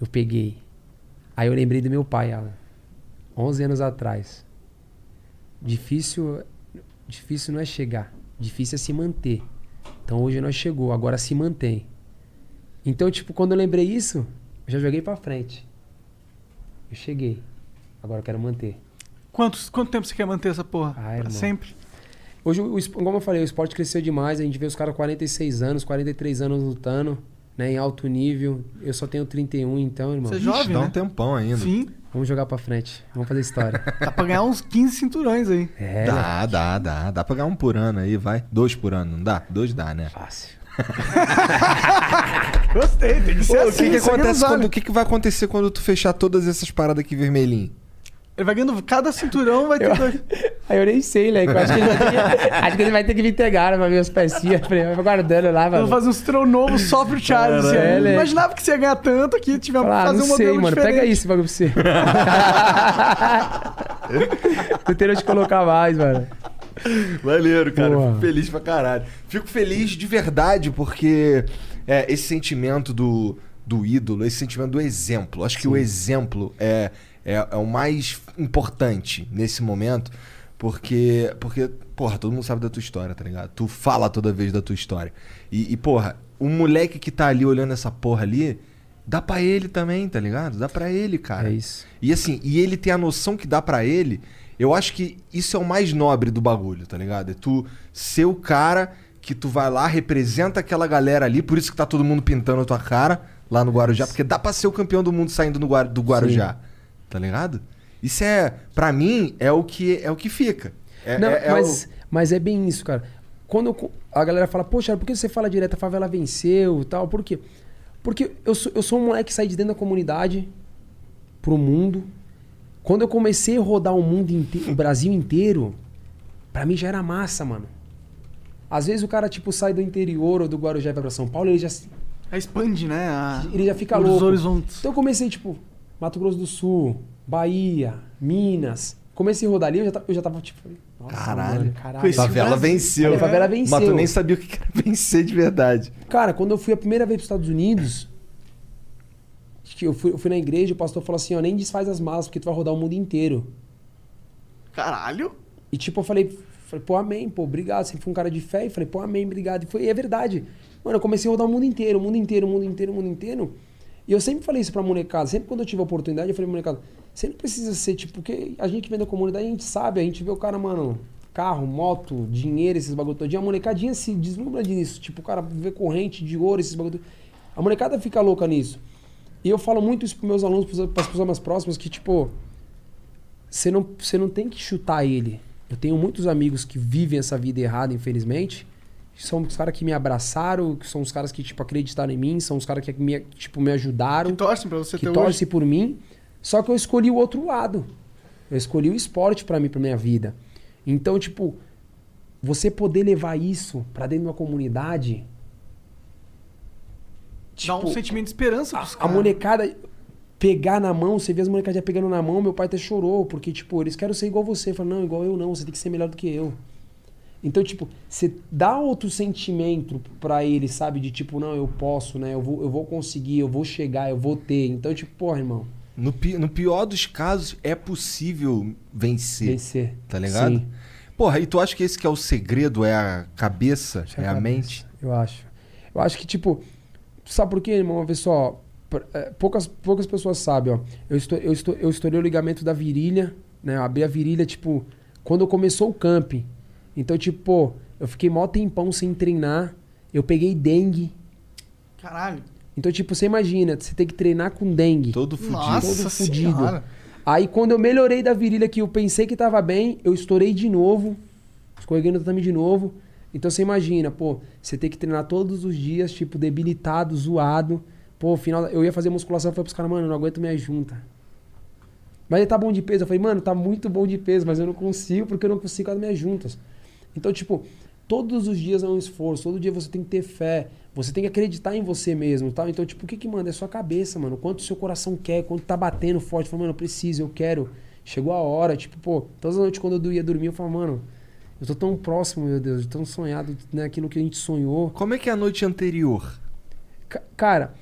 Eu peguei. Aí eu lembrei do meu pai, Alan. 11 anos atrás. Difícil, difícil não é chegar. Difícil é se manter. Então hoje nós chegou, agora se mantém. Então, tipo, quando eu lembrei isso, eu já joguei pra frente. Eu cheguei. Agora eu quero manter. Quantos, quanto tempo você quer manter essa porra? Ah, pra irmão. sempre? Hoje, o, como eu falei, o esporte cresceu demais. A gente vê os caras 46 anos, 43 anos lutando, né? Em alto nível. Eu só tenho 31, então, irmão. Você é Ixi, jovem, dá né? um tempão ainda. Sim. Vamos jogar pra frente. Vamos fazer história. Dá pra ganhar uns 15 cinturões aí. É, Dá, dá, dá. Dá pra ganhar um por ano aí, vai. Dois por ano, não dá? Dois dá, né? fácil. Gostei, tem que ser o assim. que, que isso aqui acontece quando, o que, que vai acontecer quando tu fechar todas essas paradas aqui vermelhinho? Ele vai ganhando. Cada cinturão vai ter Eu- dois. Aí eu nem sei, né? Eu acho, que ele vai ter que, acho que ele vai ter que me pegar pra ver as pecinhas. Falei, vai guardando lá, Eu mano. vou fazer um cinturão novo só pro Charles. assim. Caralho. Eu não imaginava que você ia ganhar tanto aqui. Tivemos que Ah, fazer não um modelo sei, mano. diferente. Pega isso, bagulho pra você. Tô tendo te colocar mais, mano. Maneiro, cara. Porra. Fico feliz pra caralho. Fico feliz de verdade porque é, esse sentimento do, do ídolo, esse sentimento do exemplo. Acho que o exemplo é, é, é o mais importante nesse momento. Porque, porque, porra, todo mundo sabe da tua história, tá ligado? Tu fala toda vez da tua história. E, e, porra, o moleque que tá ali olhando essa porra ali, dá pra ele também, tá ligado? Dá pra ele, cara. É isso. E assim, e ele tem a noção que dá pra ele. Eu acho que isso é o mais nobre do bagulho, tá ligado? É tu ser o cara que tu vai lá, representa aquela galera ali, por isso que tá todo mundo pintando a tua cara lá no Guarujá, porque dá pra ser o campeão do mundo saindo do, Guar- do Guarujá. Tá ligado? Isso é, pra mim, é o que é o que fica. É, Não, é- é mas, o- mas é bem isso, cara. Quando eu a galera fala, poxa, por que você fala direto, a favela venceu e tal? Por quê? Porque eu sou, eu sou um moleque que sai de dentro da comunidade pro mundo. Quando eu comecei a rodar o mundo inteiro, o Brasil inteiro, pra mim já era massa, mano. Às vezes o cara, tipo, sai do interior ou do Guarujá e vai pra São Paulo, ele já, Aí expande, né? a- ele já fica os louco. horizontes. Então eu comecei, tipo, Mato Grosso do Sul, Bahia, Minas. Comecei a rodar ali, eu já, eu já tava, tipo, nossa, Caralho. mano, caralho. Favela venceu. Favela venceu. Mas tu nem sabia o que era vencer de verdade. Cara, quando eu fui a primeira vez para os Estados Unidos, que eu fui, eu fui na igreja, o pastor falou assim, ó, nem desfaz as malas, porque tu vai rodar o mundo inteiro. Caralho. E tipo, eu falei, falei, pô, amém, pô, obrigado. Sempre fui um cara de fé e falei, pô, amém, obrigado. E foi, e é verdade. Mano, eu comecei a rodar o mundo inteiro, o mundo inteiro, o mundo inteiro, o mundo inteiro. E eu sempre falei isso pra molecada, sempre quando eu tive a oportunidade, eu falei, molecada, você não precisa ser, tipo, porque a gente vem da comunidade, a gente sabe, a gente vê o cara, mano, carro, moto, dinheiro, esses bagulho dia. A molecadinha se deslumbra disso. Tipo, o cara vê corrente de ouro, esses bagulho. A molecada fica louca nisso. E eu falo muito isso pros meus alunos, pras pessoas mais próximas, que, tipo, você não, você não tem que chutar ele. Eu tenho muitos amigos que vivem essa vida errada, infelizmente. São os caras que me abraçaram, que são os caras que, tipo, acreditaram em mim, são os caras que me, tipo, me ajudaram, Que torcem pra você que ter torcem hoje. por mim. Só que eu escolhi o outro lado. Eu escolhi o esporte pra mim, pra minha vida. Então, tipo, você poder levar isso pra dentro de uma comunidade. Dá um tipo, sentimento de esperança pros a caras. molecada pegar na mão, você vê as molecadinhas pegando na mão, meu pai até chorou, porque, tipo, eles querem ser igual você. Fala, não, igual eu não, você tem que ser melhor do que eu. Então, tipo, você dá outro sentimento pra ele, sabe? De tipo, não, eu posso, né? Eu vou, eu vou conseguir, eu vou chegar, eu vou ter. Então, tipo, porra, irmão. No, pi- no pior dos casos, é possível vencer. Vencer. Tá ligado? Sim. Porra, e tu acha que esse que é o segredo? É a cabeça? Que é a cabeça, mente? Eu acho. Eu acho que, tipo, sabe por quê, irmão? Vê só. É, poucas, poucas pessoas sabem, ó. Eu, estou, eu, estou, eu estourei o ligamento da virilha, né? Eu abri a virilha, tipo, quando começou o camping. Então, tipo, pô, eu fiquei mó tempão sem treinar. Eu peguei dengue. Caralho. Então, tipo, você imagina, você tem que treinar com dengue. Todo fudido. Nossa Todo fudido. senhora. Aí quando eu melhorei da virilha que eu pensei que tava bem, eu estourei de novo. Escorreguei no tatame de novo. Então você imagina, pô, você tem que treinar todos os dias, tipo, debilitado, zoado. Pô, final, eu ia fazer musculação, eu falei pros caras, mano, eu não aguento minha junta. Mas ele tá bom de peso. Eu falei, mano, tá muito bom de peso, mas eu não consigo porque eu não consigo as minhas juntas. Então, tipo, todos os dias é um esforço, todo dia você tem que ter fé, você tem que acreditar em você mesmo, tal. Então, tipo, o que que manda? É sua cabeça, mano. Quanto o seu coração quer, quanto tá batendo forte. Fala, mano, eu preciso, eu quero. Chegou a hora, tipo, pô, todas as noites quando eu ia dormir, eu falava, mano, eu tô tão próximo, meu Deus, tão sonhado, né, aquilo que a gente sonhou. Como é que é a noite anterior? Ca- Cara,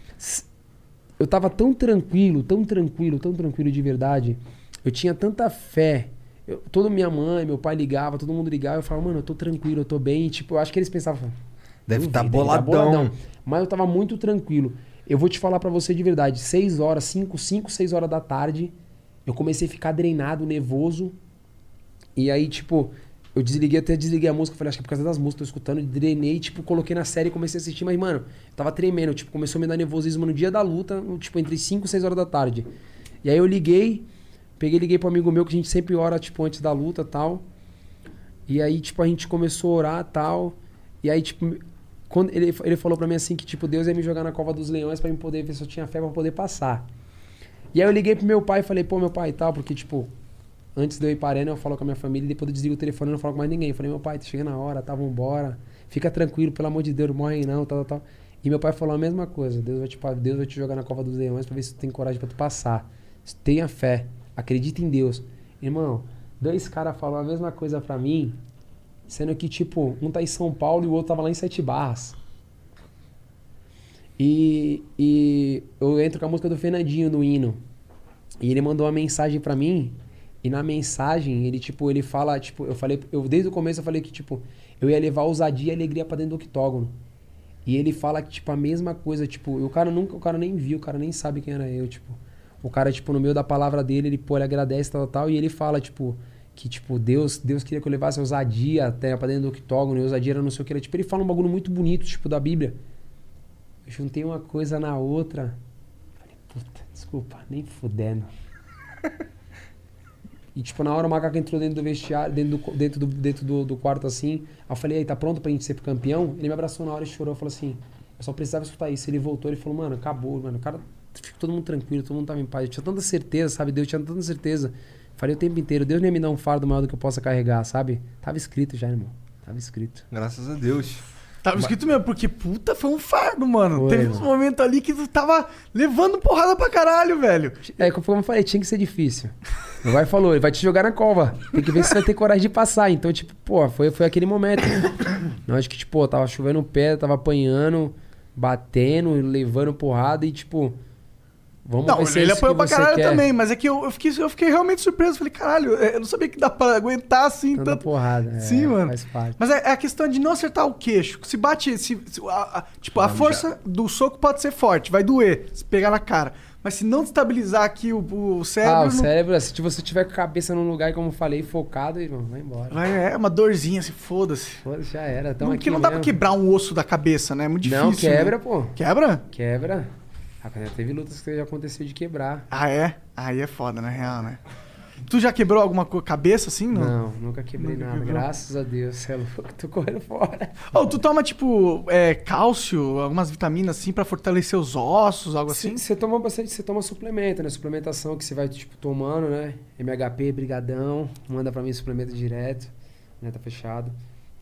eu tava tão tranquilo, tão tranquilo, tão tranquilo de verdade. Eu tinha tanta fé. Eu, toda minha mãe, meu pai ligava, todo mundo ligava. Eu falava, mano, eu tô tranquilo, eu tô bem. E, tipo, eu acho que eles pensavam. Deve "Duvido, estar ele tá boladão. Mas eu tava muito tranquilo. Eu vou te falar pra você de verdade. 6 horas, 5, 5, 6 horas da tarde, eu comecei a ficar drenado, nervoso. E aí, tipo, eu desliguei, até desliguei a música. Falei, acho que é por causa das músicas, tô escutando. Drenei, tipo, coloquei na série e comecei a assistir. Mas, mano, tava tremendo. Tipo, começou a me dar nervosismo no dia da luta, tipo, entre 5 e 6 horas da tarde. E aí eu liguei, peguei liguei pro amigo meu, que a gente sempre ora, tipo, antes da luta tal. E aí, tipo, a gente começou a orar tal. E aí, tipo, quando ele, ele falou pra mim assim que, tipo, Deus ia me jogar na cova dos leões pra eu poder ver se eu tinha fé pra poder passar. E aí eu liguei pro meu pai e falei, pô, meu pai e tal, porque, tipo, antes de eu ir para a arena, eu falo com a minha família depois eu desligo o telefone e não falo com mais ninguém. Eu falei, meu pai, tá chegando a hora, tá, vambora. Fica tranquilo, pelo amor de Deus, não morre não, tal, tal, tal. E meu pai falou a mesma coisa. Deus vai te, Deus vai te jogar na cova dos leões pra ver se tu tem coragem pra tu passar. Tenha fé. Acredita em Deus. Irmão, dois caras falaram a mesma coisa pra mim, sendo que, tipo, um tá em São Paulo e o outro tava lá em Sete Barras. E, e eu entro com a música do Fernandinho no hino. E ele mandou uma mensagem pra mim. E na mensagem, ele, tipo, ele fala, tipo, eu falei, eu desde o começo eu falei que, tipo, eu ia levar ousadia e alegria pra dentro do octógono. E ele fala que, tipo, a mesma coisa, tipo, o cara nunca, o cara nem viu, o cara nem sabe quem era eu, tipo. O cara, tipo, no meio da palavra dele, ele, pô, ele agradece, tal, tal, e ele fala, tipo, que, tipo, Deus, Deus queria que eu levasse ousadia até pra dentro do octógono, e ousadia era não sei o que, era, tipo, ele fala um bagulho muito bonito, tipo, da Bíblia. Eu juntei uma coisa na outra. Falei, puta, desculpa, nem fudendo. E tipo, na hora o macaco entrou dentro do vestiário, dentro do, dentro do, dentro do, do quarto assim. Eu falei, aí, tá pronto pra gente ser campeão? Ele me abraçou na hora e chorou. Falou assim, eu só precisava escutar isso. Ele voltou, ele falou, mano, acabou, mano. O cara, todo mundo tranquilo, todo mundo tava em paz. Eu tinha tanta certeza, sabe? Deus tinha tanta certeza. Falei o tempo inteiro, Deus nem me dar um fardo maior do que eu possa carregar, sabe? Tava escrito já, irmão. Tava escrito. Graças a Deus. Tava escrito mesmo, porque puta, foi um fardo, mano. Foi, Teve mano. uns momentos ali que tu tava levando porrada pra caralho, velho. É, como eu falei, tinha que ser difícil. Meu pai falou, ele vai te jogar na cova. Tem que ver se você vai ter coragem de passar. Então, tipo, pô, foi, foi aquele momento. Não, acho que, tipo, tava chovendo pedra, tava apanhando, batendo, levando porrada e, tipo, vamos Não, ver se é ele isso apoiou pra caralho quer. também, mas é que eu, eu, fiquei, eu fiquei realmente surpreso. Falei, caralho, é, eu não sabia que dá pra aguentar assim Tanta tanto. porrada. é, Sim, mano. Faz parte. Mas é, é a questão de não acertar o queixo. Se bate. Se, se- a- a- tipo, a força do soco pode ser forte, vai doer se pegar na cara. Mas se não estabilizar aqui o, o cérebro. Ah, o não- cérebro, se você tiver com a cabeça num lugar, como eu falei, focado, irmão, vai embora. Vai, é uma dorzinha, assim, foda-se. Foda-se, já era. Tamo Não, aqui que não dá pra mesmo. quebrar um osso da cabeça, né? É muito difícil. Não, quebra, né? pô. Quebra? Quebra. Ah, teve lutas que já aconteceu de quebrar. Ah, é? Aí é foda, na real, né? Tu já quebrou alguma cabeça assim? Não. Não, nunca quebrei Nunca nada. quebrou? Graças a Deus. Você é louco, tô correndo fora. Ou tu toma, tipo, é, cálcio, algumas vitaminas assim pra fortalecer os ossos, algo assim? Sim, você toma bastante, você toma suplemento, né? Suplementação que você vai, tipo, tomando, né? MHP, brigadão, manda pra mim suplemento direto, né? Tá fechado.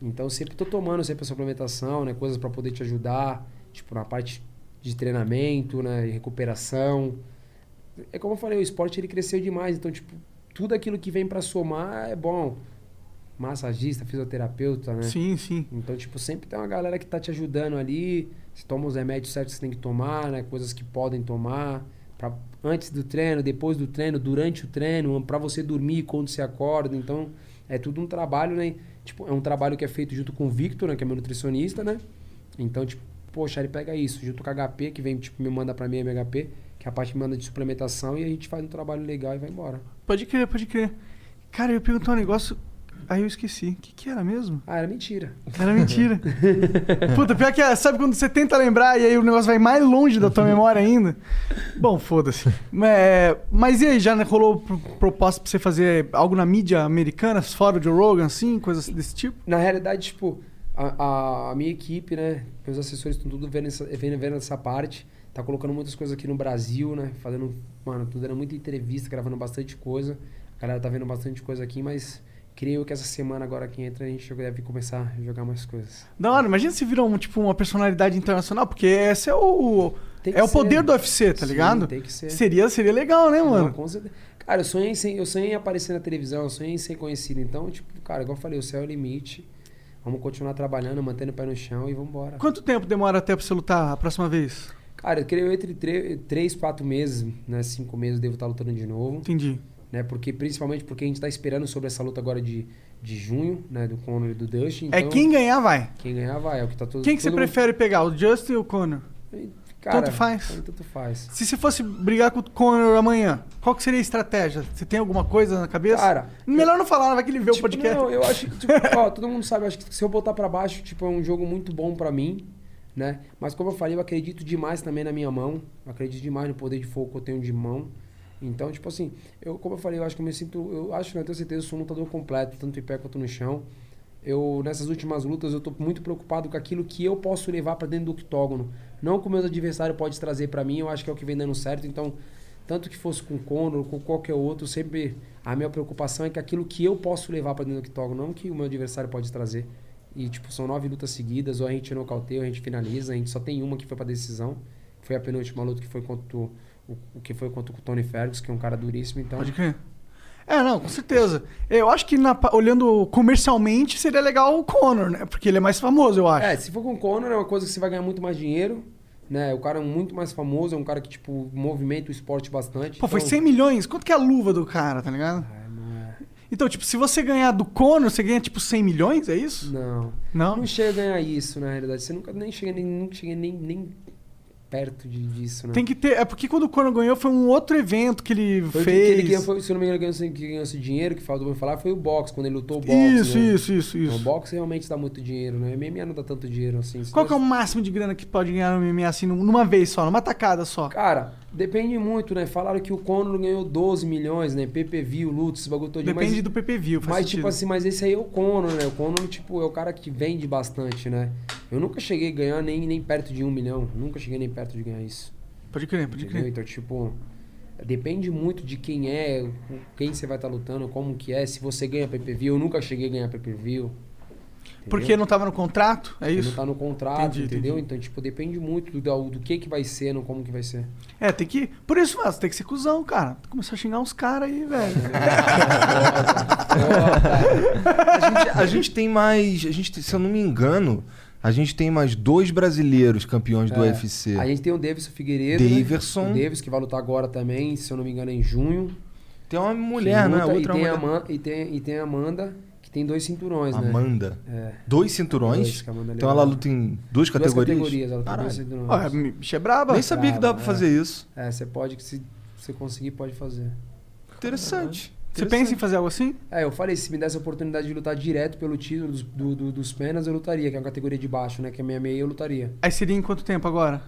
Então, sempre tô tomando sempre a suplementação, né? Coisas pra poder te ajudar, tipo, na parte de treinamento, né? E recuperação. É como eu falei, o esporte, ele cresceu demais. Então, tipo, tudo aquilo que vem pra somar é bom. massagista, fisioterapeuta, né? Sim, sim. Então, tipo, sempre tem uma galera que tá te ajudando ali. Você toma os remédios certos que você tem que tomar, né? Coisas que podem tomar. Pra, antes do treino, depois do treino, durante o treino, pra você dormir quando você acorda. Então, é tudo um trabalho, né? Tipo, é um trabalho que é feito junto com o Victor, né? Que é meu nutricionista, né? Então, tipo, poxa, ele pega isso, junto com a HP, que vem, tipo, me manda pra mim a HP, que é a parte que manda de suplementação, e a gente faz um trabalho legal e vai embora. Pode crer, pode crer. Cara, eu ia perguntar um negócio, aí eu esqueci. O que, que era mesmo? Ah, era mentira. Era mentira. Puta, pior que é, sabe quando você tenta lembrar e aí o negócio vai mais longe da tua memória ainda? Bom, foda-se. É, mas e aí, já rolou pro- proposta pra você fazer algo na mídia americana, fora Joe Rogan, assim, coisas desse tipo? Na realidade, tipo, a, a- minha equipe, né? Meus assessores estão tudo vendo essa, vendo, vendo essa parte. Tá colocando muitas coisas aqui no Brasil, né? Fazendo, mano, tudo dando muita entrevista, gravando bastante coisa. A galera tá vendo bastante coisa aqui, mas creio que essa semana agora que entra a gente deve começar a jogar mais coisas. Da hora, imagina se virou um, tipo, uma personalidade internacional, porque esse é o. É o ser. poder do UFC, tá Sim, ligado? tem que ser. Seria, seria legal, né, mano? Não, com certeza. Cara, eu sonhei, em eu sonhei em aparecer na televisão, eu sonhei em ser conhecido. Então, tipo, cara, igual eu falei, o céu é o limite. Vamos continuar trabalhando, mantendo o pé no chão e vamos embora. Quanto tempo demora até pra você lutar a próxima vez? Cara, eu creio entre 3, 4 meses, né? 5 meses eu devo estar lutando de novo. Entendi. Né? Porque, principalmente porque a gente tá esperando sobre essa luta agora de, de junho, né? Do Conor e do Dustin. É então, quem ganhar, vai. Quem ganhar vai, é o que tá todo Quem que você todo mundo- prefere pegar, o Justin ou o Conor? Cara, Tanto faz. Tanto faz. Se você fosse brigar com o Conor amanhã, qual que seria a estratégia? Você tem alguma coisa na cabeça? Cara, Melhor não falar, vai que ele vê o Tipo, podcast. Não, eu acho que, tipo, ó, todo mundo sabe, eu acho que se eu botar pra baixo, tipo, é um jogo muito bom pra mim, né? Mas como eu falei, eu acredito demais também na minha mão. Eu acredito demais no poder de fogo que eu tenho de mão. Então, tipo assim, eu, como eu falei, eu acho que eu me sinto, eu acho, né, eu tenho certeza, eu sou um lutador completo, tanto em pé quanto no chão. Eu, nessas últimas lutas, eu tô muito preocupado com aquilo que eu posso levar pra dentro do octógono. Não que o meu adversário pode trazer pra mim, eu acho que é o que vem dando certo. Então, tanto que fosse com o Conor, com qualquer outro, sempre a minha preocupação é que aquilo que eu posso levar pra dentro do octógono, não que o meu adversário pode trazer. E, tipo, são nove lutas seguidas, ou a gente nocauteia, ou a gente finaliza, a gente só tem uma que foi pra decisão. Foi a penúltima luta que foi contra o, o que foi contra o Tony Ferguson, que é um cara duríssimo, então... Pode crer. É, não, com certeza. Eu acho que na olhando comercialmente seria legal o Conor, né? Porque ele é mais famoso, eu acho. É, se for com o Conor, é uma coisa que você vai ganhar muito mais dinheiro, né? O cara é muito mais famoso, é um cara que, tipo, movimenta o esporte bastante. Pô, foi então- 100 milhões. Quanto que é a luva do cara, tá ligado? É, não é... Então, tipo, se você ganhar do Conor, você ganha tipo 100 milhões, é isso? Não. Não? Não chega a ganhar isso, na realidade. Você nunca nem chega nem, nunca chega nem, nem perto de, disso, né? Tem que ter. É porque quando o Conor ganhou foi um outro evento que ele Foi o que- fez. que ele ganhou, foi, se não me engano, ganhou, esse- quem ganhou esse dinheiro, que faltou falar, foi o boxe, quando ele lutou o boxe. Isso, né? isso, isso, Então, O isso. boxe realmente dá muito dinheiro, né? O MMA não dá tanto dinheiro assim. Qual que é o máximo de grana que pode ganhar no MMA assim, num- numa vez só, numa tacada só? Cara, depende muito, né? Falaram que o Conor ganhou 12 milhões, né? PPV, luta, esse bagulho todo. Depende mas, do PPV, faz Mas, sentido. tipo assim, mas esse aí é o Conor, né? O Conor, tipo, é o cara que vende bastante, né? Eu nunca cheguei a ganhar nem, nem perto de um milhão. Nunca cheguei nem perto de ganhar isso. Pode crer, pode Entendeu? crer. Então, tipo, depende muito de quem é, com quem você vai estar lutando, como que é, se você ganha PPV. Eu nunca cheguei a ganhar PPV. Porque não tava no contrato? É isso? Não tá no contrato, Entendi, entendeu? entendi. Então, tipo, depende muito do, do que que vai ser, não como que vai ser. É, tem que. Por isso, mano, tem que ser cuzão, cara. Começar a xingar uns caras aí, velho. A gente, a gente tem mais. A gente, se eu não me engano, a gente tem mais dois brasileiros campeões do É. UFC. A gente tem o Davidson Figueiredo. Davidson. Né? O Davis, que vai lutar agora também, se eu não me engano, é em junho. Tem uma mulher, né? Outra e, tem mulher. e, tem, e tem a Amanda, que tem dois cinturões, né? Amanda. É. Dois cinturões? Dois, Amanda então ela luta em duas categorias? Duas categorias, ela tem dois cinturões. Bicha é braba. Nem sabia que dava pra fazer isso. É, você pode, que se você conseguir, pode fazer. Interessante. Você pensa em fazer algo assim? É, eu falei, se me desse a oportunidade de lutar direto pelo título dos, do- do- dos penas, eu lutaria, que é uma categoria de baixo, né? Que é meia meia, eu lutaria. Aí seria em quanto tempo agora?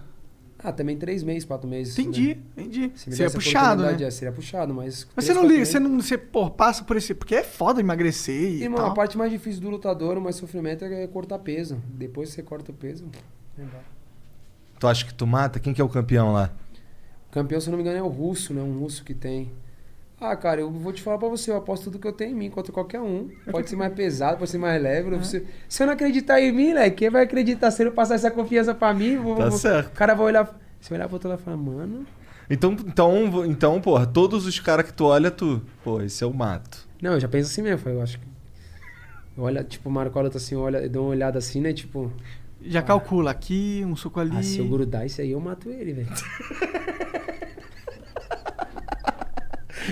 Ah, também três meses, quatro meses. Entendi, né? entendi. Se me Seria puxado, né? é, seria puxado, mas... Mas três, você não liga, meses- você não. Você, pô, passa por esse. Porque é foda emagrecer e. Irmão, tal. a parte mais difícil do lutador, o mais sofrimento é cortar peso. Depois que você corta o peso. Tu acha que tu mata? Quem que é o campeão lá? O campeão, se eu não me engano, é o russo, né? Um russo que tem. Ah, cara, eu vou te falar pra você, eu aposto tudo que eu tenho em mim contra qualquer um. Pode ser mais pesado, pode ser mais leve. É. Se eu não acreditar em mim, né? Quem vai acreditar se eu não passar essa confiança pra mim? Vou, Tá vou- certo. O cara vai olhar. Se eu olhar pro outro lado e falar, mano. Então, então, então, porra, todos os caras que tu olha, tu. Pô, esse é o mato. Não, eu já penso assim mesmo. Eu acho que. Eu olho, tipo, marco a luta assim, eu dou uma olhada assim, né? Tipo, Já calcula aqui, um soco ali. ah, se eu grudar isso aí, eu mato ele, velho.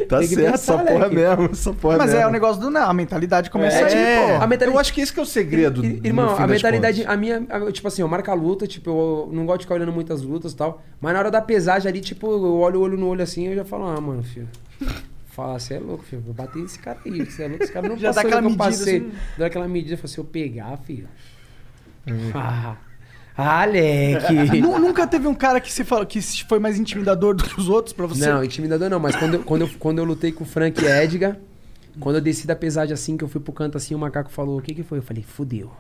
Tá certo, essa porra mesmo, essa porra Mas mesmo. é o negócio do não, a mentalidade começa É, aí, pô. A mentalidade- Eu acho que esse que é o segredo. I- Irmão, a mentalidade, a minha, a- tipo assim, eu marco a luta, tipo, eu não gosto de ficar olhando muitas lutas e tal. Mas na hora da pesagem ali, tipo, eu olho o olho no olho assim, eu já falo, ah, mano, filho. Fala, você é louco, filho. Vou bater esse cara aí. Você é louco, esse cara não Já dá passou aquela o que eu passei. assim. Dá aquela medida, eu falo, se eu pegar, filho. Hum. Ah, ah, Leque. Nu- Nunca teve um cara que, se fala, que se foi mais intimidador do que os outros pra você? Não, intimidador não, mas quando eu, quando eu, quando eu lutei com o Frank Edgar, quando eu desci da pesagem assim, que eu fui pro canto assim, o macaco falou, o que que foi? Eu falei, fudeu.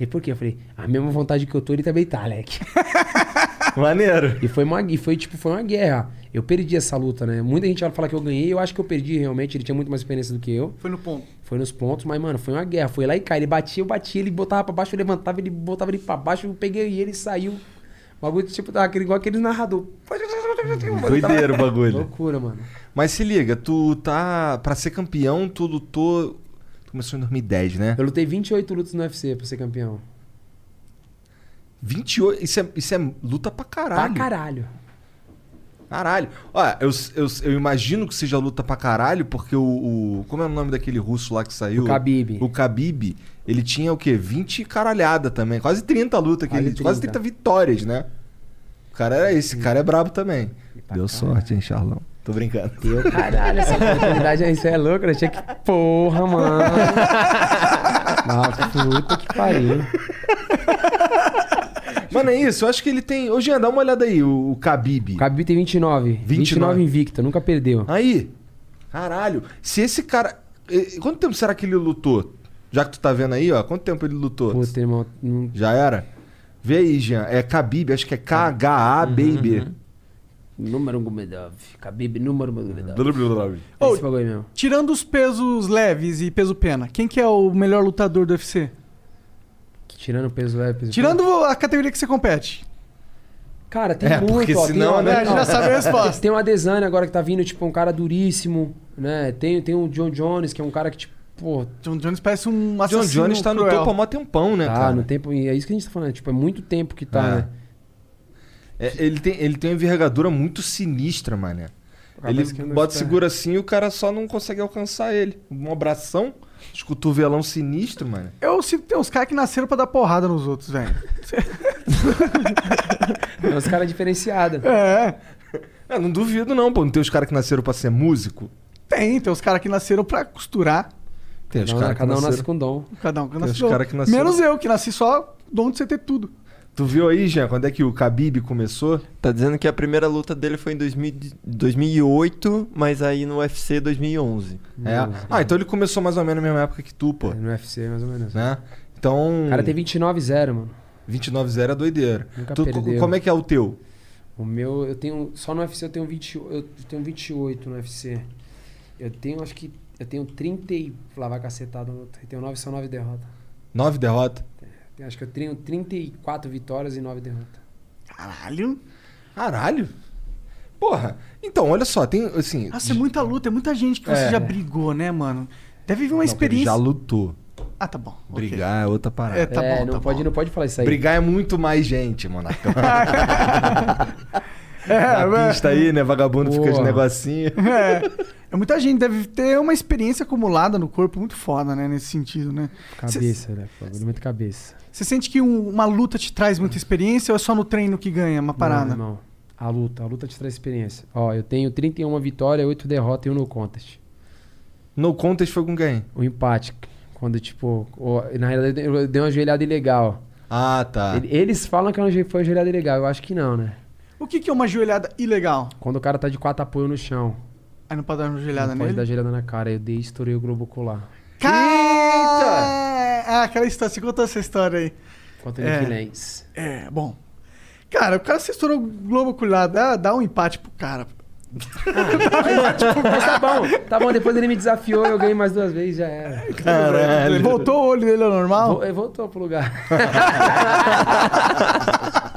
E por quê? Eu falei, a mesma vontade que eu tô, ele também tá, Leque. Maneiro. E foi, uma, e foi tipo, foi uma guerra. Eu perdi essa luta, né? Muita gente fala que eu ganhei, eu acho que eu perdi realmente, ele tinha muito mais experiência do que eu. Foi no ponto. Foi nos pontos, mas, mano, foi uma guerra. Foi lá e cá. Ele batia, eu batia, ele botava pra baixo, eu levantava, ele botava ele pra baixo, eu peguei ele e saiu. O bagulho, tipo, aquele, igual aquele narrador. Doideiro o bagulho. Loucura, mano. Mas se liga, tu tá. Pra ser campeão, tu lutou. Tu começou em 2010, né? Eu lutei 28 lutas no UFC pra ser campeão. 28. Isso é, isso é luta pra caralho. Pra caralho. Caralho. Olha, eu, eu, eu imagino que seja luta pra caralho, porque o, o- Como é o nome daquele russo lá que saiu? O Khabib. O Khabib. Ele tinha o quê? 20 caralhada também. Quase 30 lutas. que Quase ele- Quase 30. 30 vitórias, né? O cara era esse. cara é brabo também. Deu sorte, hein, Charlão? Tô brincando. Deu caralho, essa oportunidade aí, isso é louco, eu tinha que. Porra, mano. Nossa, puta que pariu. Mano, é isso. Eu acho que ele tem. Ô, Jean, dá uma olhada aí, o, o Khabib. O Khabib tem 29. 29. 29 invicta, nunca perdeu. Aí. Caralho. Se esse cara. Quanto tempo será que ele lutou? Já que tu tá vendo aí, ó. Quanto tempo ele lutou? Puta, irmão. Não... Já era? Vê aí, Jean. É Khabib, acho que é K-H-A-B-I-B. Número Gumedov. Khabib, número Gumedov. Ô, Esse bagulho aí mesmo. Tirando os pesos leves e peso pena, quem que é o melhor lutador do UFC? Tirando o peso leve, peso Tirando a categoria que você compete. Cara, tem É, muito, porque ó, senão, tem, né, a gente já sabe a resposta. Tem uma Desane agora que tá vindo, tipo, um cara duríssimo, né? Tem, tem o John Jones, que é um cara que, tipo, pô, John Jones parece um John assassino Jones tá no cruel. topo há mó tempão, né, tá cara? no tempo. E é isso que a gente tá falando, tipo, é muito tempo que tá, É. né? É, ele, tem, ele tem uma envergadura muito sinistra, mané. Ele bota segura assim e o cara só não consegue alcançar ele. Um abração, os cotovelão sinistro, mano. Eu sinto que tem uns caras que nasceram pra dar porrada nos outros, velho. É uns caras diferenciados. É. Eu não duvido não, pô. Não tem os caras que nasceram pra ser músico? Tem, tem os caras que nasceram pra costurar. Tem os Cada, um- caras que cada um nasce nasceram... com dom. Cada um que Tem os nasceu. cara que nasceram- Menos eu, que nasci só dom de você ter tudo. Tu viu aí, Jean, quando é que o Khabib começou? Tá dizendo que a primeira luta dele foi em 2000 2008, mas aí no UFC 2011. É. Ah, então ele começou mais ou menos na mesma época que tu, pô. É, No UFC, mais ou menos. Né? Então... O cara tem 29-0, mano. 29-0 é doideira. Nunca Tu- perdeu. como é que é o teu? O meu, eu tenho. Só no UFC eu tenho 20, eu tenho 28 no UFC. Eu tenho, acho que. Eu tenho 30 e. Lá vai cacetado. Eu tenho 9, são 9 derrotas. Nove derrotas? Acho que eu tenho 34 vitórias e 9 derrotas. Caralho. Caralho. Porra. Então, olha só, tem assim... Nossa, é muita luta, é muita gente que você É. já brigou, né, mano? Deve vir uma Não, ele experiência. já lutou. Ah, tá bom. Brigar é outra parada. É, tá é, bom, não, tá pode, bom. não pode falar isso aí. Brigar é muito mais gente, monarcão. É, Na é, pista aí, né? Vagabundo fica de negocinho. é. É muita gente, deve ter uma experiência acumulada no corpo muito foda, né, nesse sentido, né? Cabeça, né? Bagulho muito cabeça. Você sente que um- uma luta te traz muita experiência ou é só no treino que ganha uma parada? Não, não. A luta, a luta te traz experiência. Ó, eu tenho 31 vitórias, 8 derrotas e 1 no contest. No contest foi com quem? O empate. Quando, tipo, ó, na realidade eu dei uma joelhada ilegal. Ah, tá. Ele- Eles falam que é uma- foi uma joelhada ilegal, eu acho que não, né? O que, que é uma joelhada ilegal? Quando o cara tá de quatro apoio no chão. Aí não pode dar uma joelhada não pode nele? dar joelhada na cara. Eu dei e estourei o globo ocular. Eita! Ah, aquela história, você contou essa história aí. Contra É. Lenz. É, bom. Cara, o cara se estourou o globo ocular, dá, dá um empate pro cara. Mas tá bom, tá bom. Depois ele me desafiou eu ganhei mais duas vezes, já era. Caralho. Voltou o olho dele ao normal? Voltou pro lugar.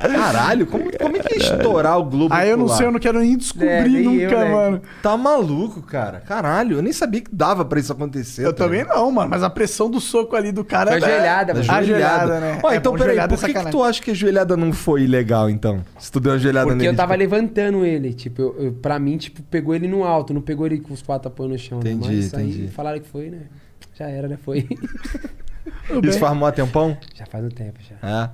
Caralho, como, como é que ia estourar o Globo? Aí eu não sei, eu não quero nem descobrir É, nem nunca, eu, né? mano. Tá maluco, cara. Caralho, eu nem sabia que dava pra isso acontecer. Eu tá também não, mano. Mas a pressão do soco ali do cara. Foi é- ajoelhada, Da mano. A joelhada. joelhada, né? Ó, É, então bom, peraí, é por que, que sacanagem. tu acha que a joelhada não foi legal, então? Se tu deu uma joelhada Porque nele. eu tava tipo- levantando ele, tipo, eu, eu- pra mim, tipo, pegou ele no alto, não pegou ele com os quatro apoios no chão. né? Entendi, Mas aí entendi. falaram que foi, né? Já era, né? Foi. Isso faz mó tempão? já faz um tempo, já. É.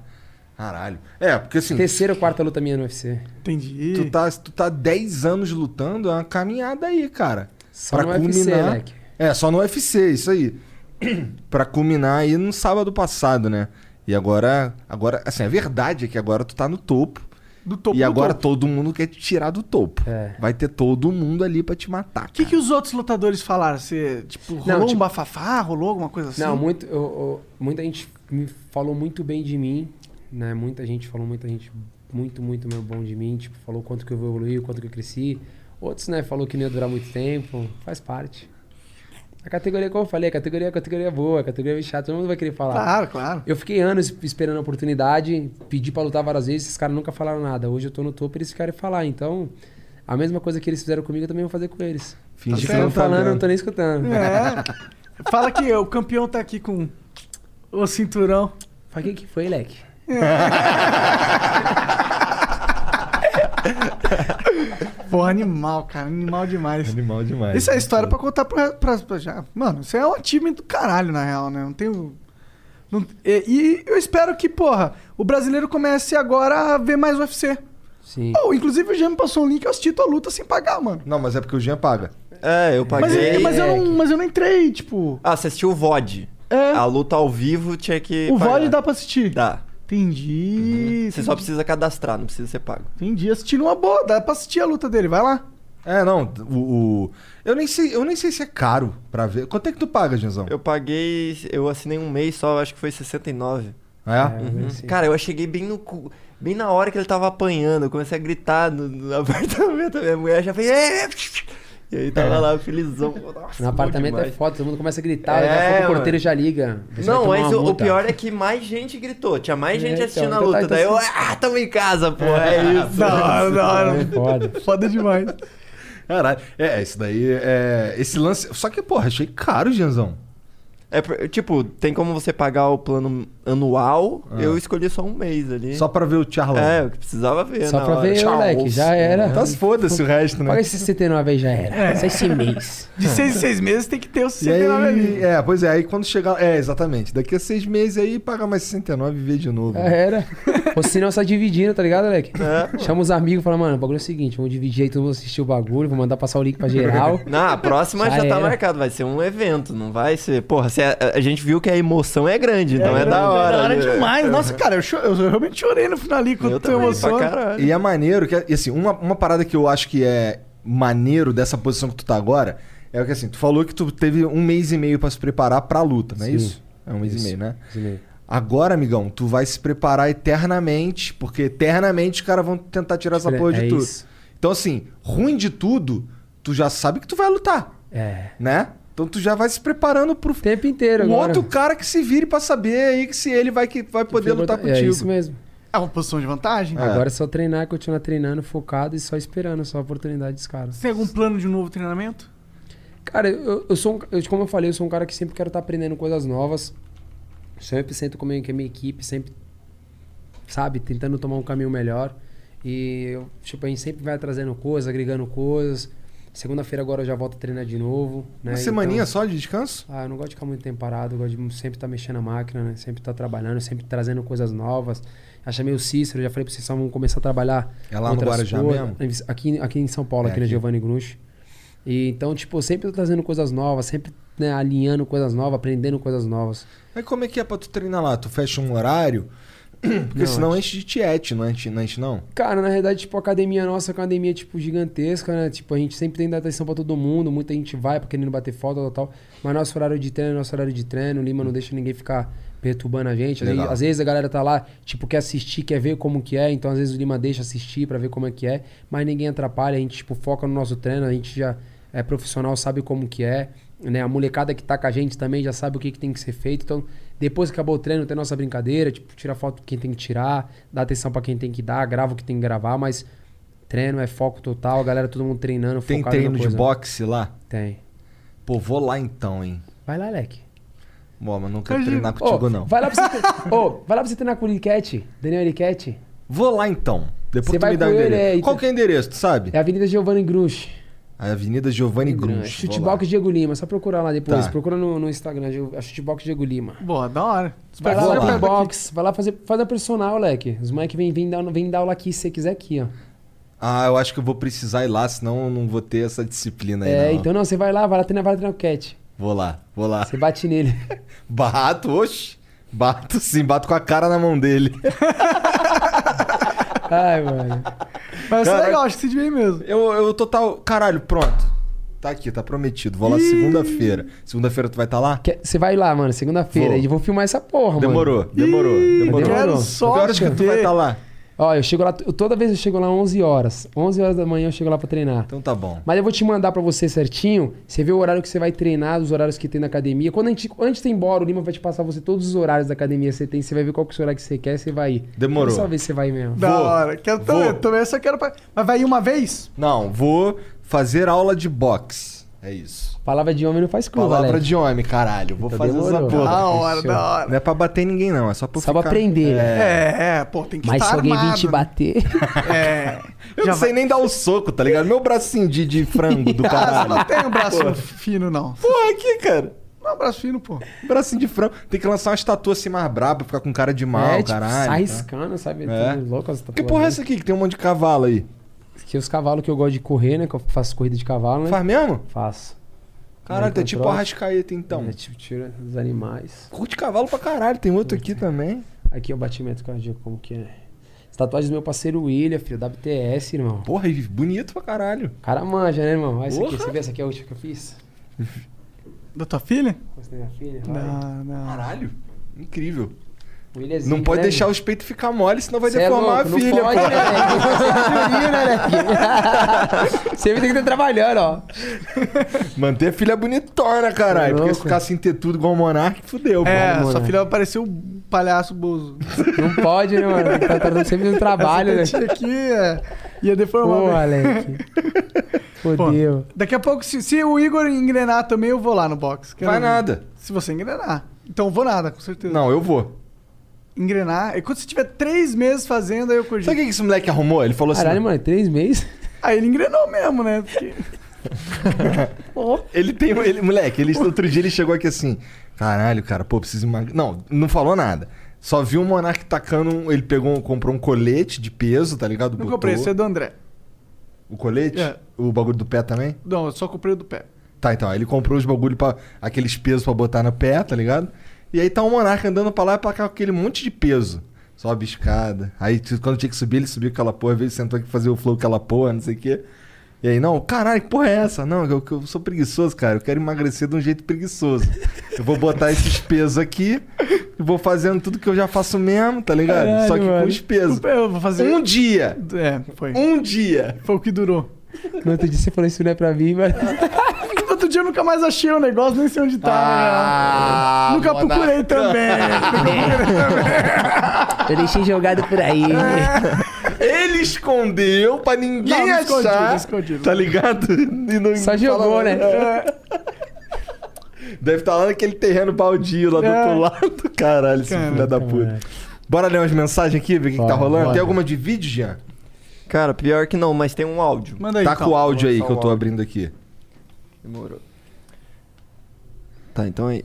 Caralho. É, porque assim, Terceira ou quarta luta minha no UFC. Entendi. tu tá, tu tá 10 anos lutando, é uma caminhada aí, cara. Só no UFC, Leque. É, só no UFC, isso aí. pra culminar aí no sábado passado, né? E agora, agora, assim, a verdade é que agora tu tá no topo. Do topo e do agora topo. todo mundo quer te tirar do topo. É. Vai ter todo mundo ali pra te matar. O que, que os outros lutadores falaram? Você, tipo, rolou Não, um tipo- bafafá? Rolou alguma coisa assim? Não, muito, eu- eu- muita gente me falou muito bem de mim, né? Muita gente falou, muita gente muito, muito meu bom de mim, tipo, falou quanto que eu evoluí, quanto que eu cresci. Outros, né, falou que não ia durar muito tempo, faz parte. A categoria, como eu falei, a categoria é a categoria boa, a categoria é chata, todo mundo vai querer falar. Claro, claro. Eu fiquei anos esperando a oportunidade, pedi pra lutar várias vezes, esses caras nunca falaram nada. Hoje eu tô no topo e eles querem falar, então a mesma coisa que eles fizeram comigo eu também vou fazer com eles. Finge que tá falando, eu vendo. não tô nem escutando. É. Fala que o campeão tá aqui com o cinturão. Fala, o que que foi, Leque? Pô, animal, cara. Animal demais. Animal demais. Isso é história pra contar pra, pra, pra já. Mano, isso é um time do caralho, na real, né? Não tenho. não- e, e eu espero que, porra, o brasileiro comece agora a ver mais UFC. Sim. Oh, inclusive o Jean me passou um link, eu assisti tua luta sem pagar, mano. Não, mas é porque o Jean paga. É, eu Mas, paguei. mas, eu não, mas eu não entrei, tipo. Ah, você assistiu o VOD. É. A luta ao vivo tinha que. o pagar. VOD dá pra assistir. Dá. Entendi. Você só precisa cadastrar, não precisa ser pago. Entendi. Assisti numa boa, dá pra assistir a luta dele, vai lá. É, não, o, o- eu nem sei, eu nem sei se é caro pra ver. Quanto é que tu paga, Janzão? Eu paguei. Eu assinei um mês só, acho que foi 69. É? Uhum. assim. Cara, eu cheguei bem no cu- bem na hora que ele tava apanhando. Eu comecei a gritar no, no apartamento. Minha mulher já fez. "É!" E aí tava lá, felizão. Nossa, No apartamento é foda, todo mundo começa a gritar, É, daqui a pouco o porteiro já liga. Não, mas o, o pior é que mais gente gritou. Tinha mais É, gente então, assistindo a então tá, luta. então Daí eu, ah, tamo em casa, pô. É isso. Da hora, da hora. É foda. Foda demais. Caralho. É, isso daí é. Esse lance. Só que, porra, achei caro, Janzão. É, tipo, tem como você pagar o plano anual. Eu escolhi só um mês ali. Só pra ver o Charlão. É, eu precisava ver. Só na pra hora. ver, Tchau. moleque, já era. Se foda-se o resto, né? Paga esse 69 aí já era. Só esse mês. De seis em seis meses tem que ter o E 69 ali. aí, é, pois é, aí quando chegar. É, exatamente. Daqui a seis meses aí, paga mais 69 e vê de novo. Já era. Ou senão só dividindo, tá ligado, moleque? É. Chama os amigos e fala, mano, o bagulho é o seguinte, vamos dividir aí, todo mundo assistir o bagulho, vou mandar passar o link pra geral. Não, a próxima Já já, tá marcado, vai ser um evento, não vai ser. Porra, se a, a gente viu que a emoção é grande, então é, da hora. Da hora demais. Nossa, cara, eu, cho- eu realmente chorei no final ali com a tua emoção. E é maneiro que, e assim, uma, uma parada que eu acho que é maneiro dessa posição que tu tá agora é o que assim, tu falou que tu teve um mês e meio pra se preparar pra luta, não é Sim. isso? É um mês Isso. e meio, né? Esse meio. Agora, amigão, tu vai se preparar eternamente, porque eternamente os caras vão tentar tirar essa porra de É tudo. isso. Então, assim, ruim de tudo, tu já sabe que tu vai lutar, É. né? Então tu já vai se preparando pro O tempo inteiro o agora. outro cara que se vire pra saber aí que se ele vai, que vai poder lutar É contigo. isso mesmo. É uma posição de vantagem? Agora é só treinar, continuar treinando, focado e só esperando só a oportunidade dos caras. Tem algum plano de um novo treinamento? Cara, eu, eu sou um, eu, como eu falei, eu sou um cara que sempre quero estar aprendendo coisas novas. Sempre sento com a minha, com a minha equipe, sempre, sabe, tentando tomar um caminho melhor. E, eu, tipo, a gente sempre vai trazendo coisas, agregando coisas. Segunda-feira agora eu já volto a treinar de novo. Né? Uma semaninha Então- só de descanso? Ah, eu não gosto de ficar muito tempo parado, eu gosto de sempre estar mexendo a máquina, né? Sempre estar trabalhando, sempre trazendo coisas novas. Já chamei o Cícero, já falei pra vocês, vamos começar a trabalhar. É lá no Guarujá mesmo? Aqui, aqui em São Paulo, É, aqui na aqui. Giovanni Grunch. E, então, tipo, sempre tô trazendo coisas novas, sempre né, alinhando coisas novas, aprendendo coisas novas. Aí como é que é pra tu treinar lá? Tu fecha um horário? Porque Não, senão enche de tiete, não enche, não enche não? Cara, na realidade, tipo, a academia nossa é uma academia, tipo, gigantesca, né? Tipo, a gente sempre tem que dar atenção pra todo mundo, muita gente vai pra querendo bater falta, tal, tal. Mas nosso horário de treino é nosso horário de treino, o Lima não deixa ninguém ficar perturbando a gente. Às vezes, às vezes a galera tá lá, tipo, quer assistir, quer ver como que é, então às vezes o Lima deixa assistir pra ver como é que é, mas ninguém atrapalha, a gente, tipo, foca no nosso treino, a gente já é profissional, sabe como que é. né? A molecada que tá com a gente também já sabe o que, que tem que ser feito. Então, depois que acabou o treino, tem nossa brincadeira, tipo, tira foto de quem tem que tirar, dá atenção pra quem tem que dar, grava o que tem que gravar, mas treino é foco total, a galera todo mundo treinando, Tem treino de coisa. boxe lá? Tem. Pô, vou lá então, hein? Vai lá, Leque. Bom, mas não quero Imagina. treinar contigo, Ô, não. Vai lá pra você, tre- Ô, vai lá pra você treinar com o Eliquete, Daniel Eliquete. Vou lá então. Depois Você tu vai me dá o ele, endereço. é, e Qual tu- que é o endereço, tu sabe? É a Avenida Giovanni Grunch. A Avenida Giovanni Grunch. Chutebox Diego Lima, só procurar lá depois. Tá. Procura no, no Instagram, a Chutebox Diego Lima. Boa, da hora. Vai lá, aqui. box, vai lá fazer, faz a personal, leque. Os moleques vêm vem dar, vem dar aula aqui se você quiser aqui, ó. Ah, eu acho que eu vou precisar ir lá, senão eu não vou ter essa disciplina aí. é, não. então não, você vai lá, vai lá treinar, vai lá treinar o cat. Vou lá, vou lá. Você bate nele. Bato, oxe. Bato sim, bato com a cara na mão dele. Ai, mano. Mas isso é legal, acho que se devia ir mesmo. Eu, eu total. Caralho, pronto. Tá aqui, tá prometido. Vou lá segunda-feira. Segunda-feira tu vai estar lá? Quer- Você vai lá, mano, segunda-feira. E vou filmar essa porra, mano. Demorou, demorou, demorou. Quero Demorou. só Que horas que tu vai estar lá? Ó, eu chego lá, toda vez eu chego lá 11 horas. 11 horas da manhã eu chego lá pra treinar. Então tá bom. Mas eu vou te mandar pra você certinho. Você vê o horário que você vai treinar, os horários que tem na academia. Quando a gente, antes de ir embora, o Lima vai te passar você todos os horários da academia que você tem. Você vai ver qual que é o horário que você quer, você vai ir. Demorou. Só ver se você vai mesmo. Da Vou. hora. Quero Vou. também, também só quero. pra- Mas vai ir uma vez? Não, vou fazer aula de boxe. É isso. Palavra de homem não faz curva, Palavra Alex. de homem, caralho. Vou Então fazer essa demorou. porra. Da hora, fechou. da hora. Não é pra bater ninguém, não. É só pra Só pra ficar... aprender. É. É, é, pô, tem que Mas estar se alguém vir armado. te bater. É. Eu Já não sei nem dar o soco, tá ligado? Meu bracinho de, de frango do Ah, caralho. não tem um braço fino, não. Porra, aqui, cara. Não é um braço fino, pô. Bracinho de frango. Tem que lançar uma estatua assim mais braba, ficar com cara de mal, é, tipo, caralho. tá? arriscando, sabe? É. Louco as Que porra é essa aqui que tem um monte de cavalo aí? Que os cavalos que eu gosto de correr, né? Que eu faço corrida de cavalo, né? Faz mesmo? Faço. Caralho, tá tipo arrascaeta então. É, tipo, tira os animais. Curte cavalo pra caralho, tem outro aqui também. Aqui é o batimento cardíaco, como que é? As tatuagens do meu parceiro William, filho, WTS, irmão. Porra, e bonito pra caralho. O cara manja, né, irmão? Olha isso aqui. Você vê essa aqui é a última que eu fiz? Da tua filha? Mostrei minha filha. Não, não. Caralho. Incrível. O é Não pode né, deixar os peitos ficar mole, senão vai Cê é deformar louco, a filha. Não pode, pô. né, né, Sempre tem que estar trabalhando, ó. Manter a filha bonitona, caralho. Tá Porque se ficar sem ter tudo igual o Monark, fudeu, É, pô. sua mano. filha vai parecer o palhaço Bozo. Não pode, né, mano? Tá tratando sempre do trabalho, né? Essa tetinha aqui é, ia deformar. Pô. Aleque. Pô, Fodeu. Daqui a pouco, se, se o Igor engrenar também, eu vou lá no box. Quero Vai nada. Se você engrenar. Então eu vou nada, com certeza. Não, eu vou. Engrenar. E quando você tiver três meses fazendo, aí eu cogito. Sabe o que esse moleque arrumou? Ele falou assim. Caralho, mano, três meses? Aí ele engrenou mesmo, né? Porque... Ele tem. Ele, moleque, ele, outro dia ele chegou aqui assim. Caralho, cara, pô, preciso emagrecer. Não, não falou nada. Só viu o Monark tacando. um- Ele pegou, comprou um colete de peso, tá ligado? Não Botou- comprei, esse é do André. O colete? É. O bagulho do pé também? Não, eu só comprei o do pé. Tá, então. Aí ele comprou os bagulho pra. aqueles pesos pra botar no pé, tá ligado? E aí tá o Monark andando pra lá e pra cá com aquele monte de peso. Sobe escada. Aí t- quando tinha que subir, ele subiu aquela porra, veio sentou aqui fazer o flow aquela porra, não sei o quê. E aí, não, caralho, que porra é essa? Não, eu, eu sou preguiçoso, cara. Eu quero emagrecer de um jeito preguiçoso. Eu vou botar esses pesos aqui e vou fazendo tudo que eu já faço mesmo, tá ligado? Caralho, Só que mano. com os pesos. Eu vou fazer. Um dia! É, foi. Um dia! Foi o que durou. No outro dia você falou isso não é pra mim, mas. Dia eu nunca mais achei o negócio, nem sei onde tá. Ah, nunca Monark. procurei também. Eu deixei jogado por aí. Ele escondeu pra ninguém Não, não escondi, achar. escondi. Tá ligado? E não Só jogou, né? É. Deve estar lá naquele terreno baldio lá do É. outro lado. Caralho, esse filho da puta. Bora ler umas mensagens aqui, ver o que, que tá rolando. bora. Tem alguma de vídeo, Jean? Cara, pior que não, mas tem um áudio. Manda aí, tá então. com o áudio aí que eu tô abrindo aqui. Demorou. Tá, então aí.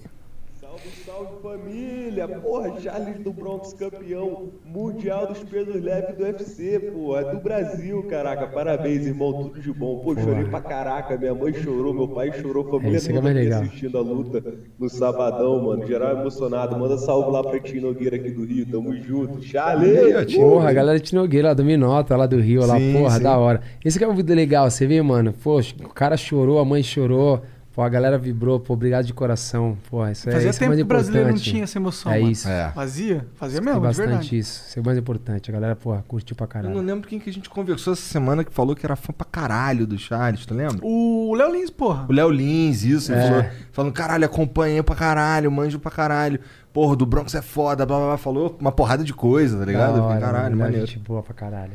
Família! Porra, Charles do Bronx campeão mundial dos pesos leves do UFC, pô, é do Brasil, caraca. Parabéns, irmão, tudo de bom. Pô, chorei pra caraca, minha mãe chorou, meu pai chorou, família que é toda legal. assistindo a luta no sabadão, mano. Geral emocionado. Manda salve lá pra Tino Nogueira aqui do Rio, tamo junto. Charles! Porra, a galera de Nogueira lá do Minota, lá do Rio, lá, Sim, porra, sim. da hora. Esse que é um vídeo legal, você vê, mano? Poxa, o cara chorou, a mãe chorou. Pô, a galera vibrou, pô, obrigado de coração. Pô, isso é, Fazia isso é tempo mais que o brasileiro não tinha essa emoção. É mano. isso. É. Fazia? Fazia mesmo, de bastante verdade. isso. Isso é o mais importante. A galera, pô, curtiu pra Eu caralho. não lembro quem que a gente conversou essa semana que falou que era fã pra caralho do Charles, tu lembra? O Léo Lins, porra. O Léo Lins, isso, É. falou, falando, caralho, acompanha pra caralho, manjo pra caralho. Porra, do Bronx é foda, blá blá blá. Falou uma porrada de coisa, tá ligado? Da Eu hora, caralho, mano, maneiro. Gente boa pra caralho.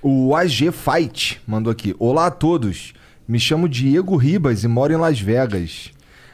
O AG Fight mandou aqui. Olá a todos. Me chamo Diego Ribas e moro em Las Vegas.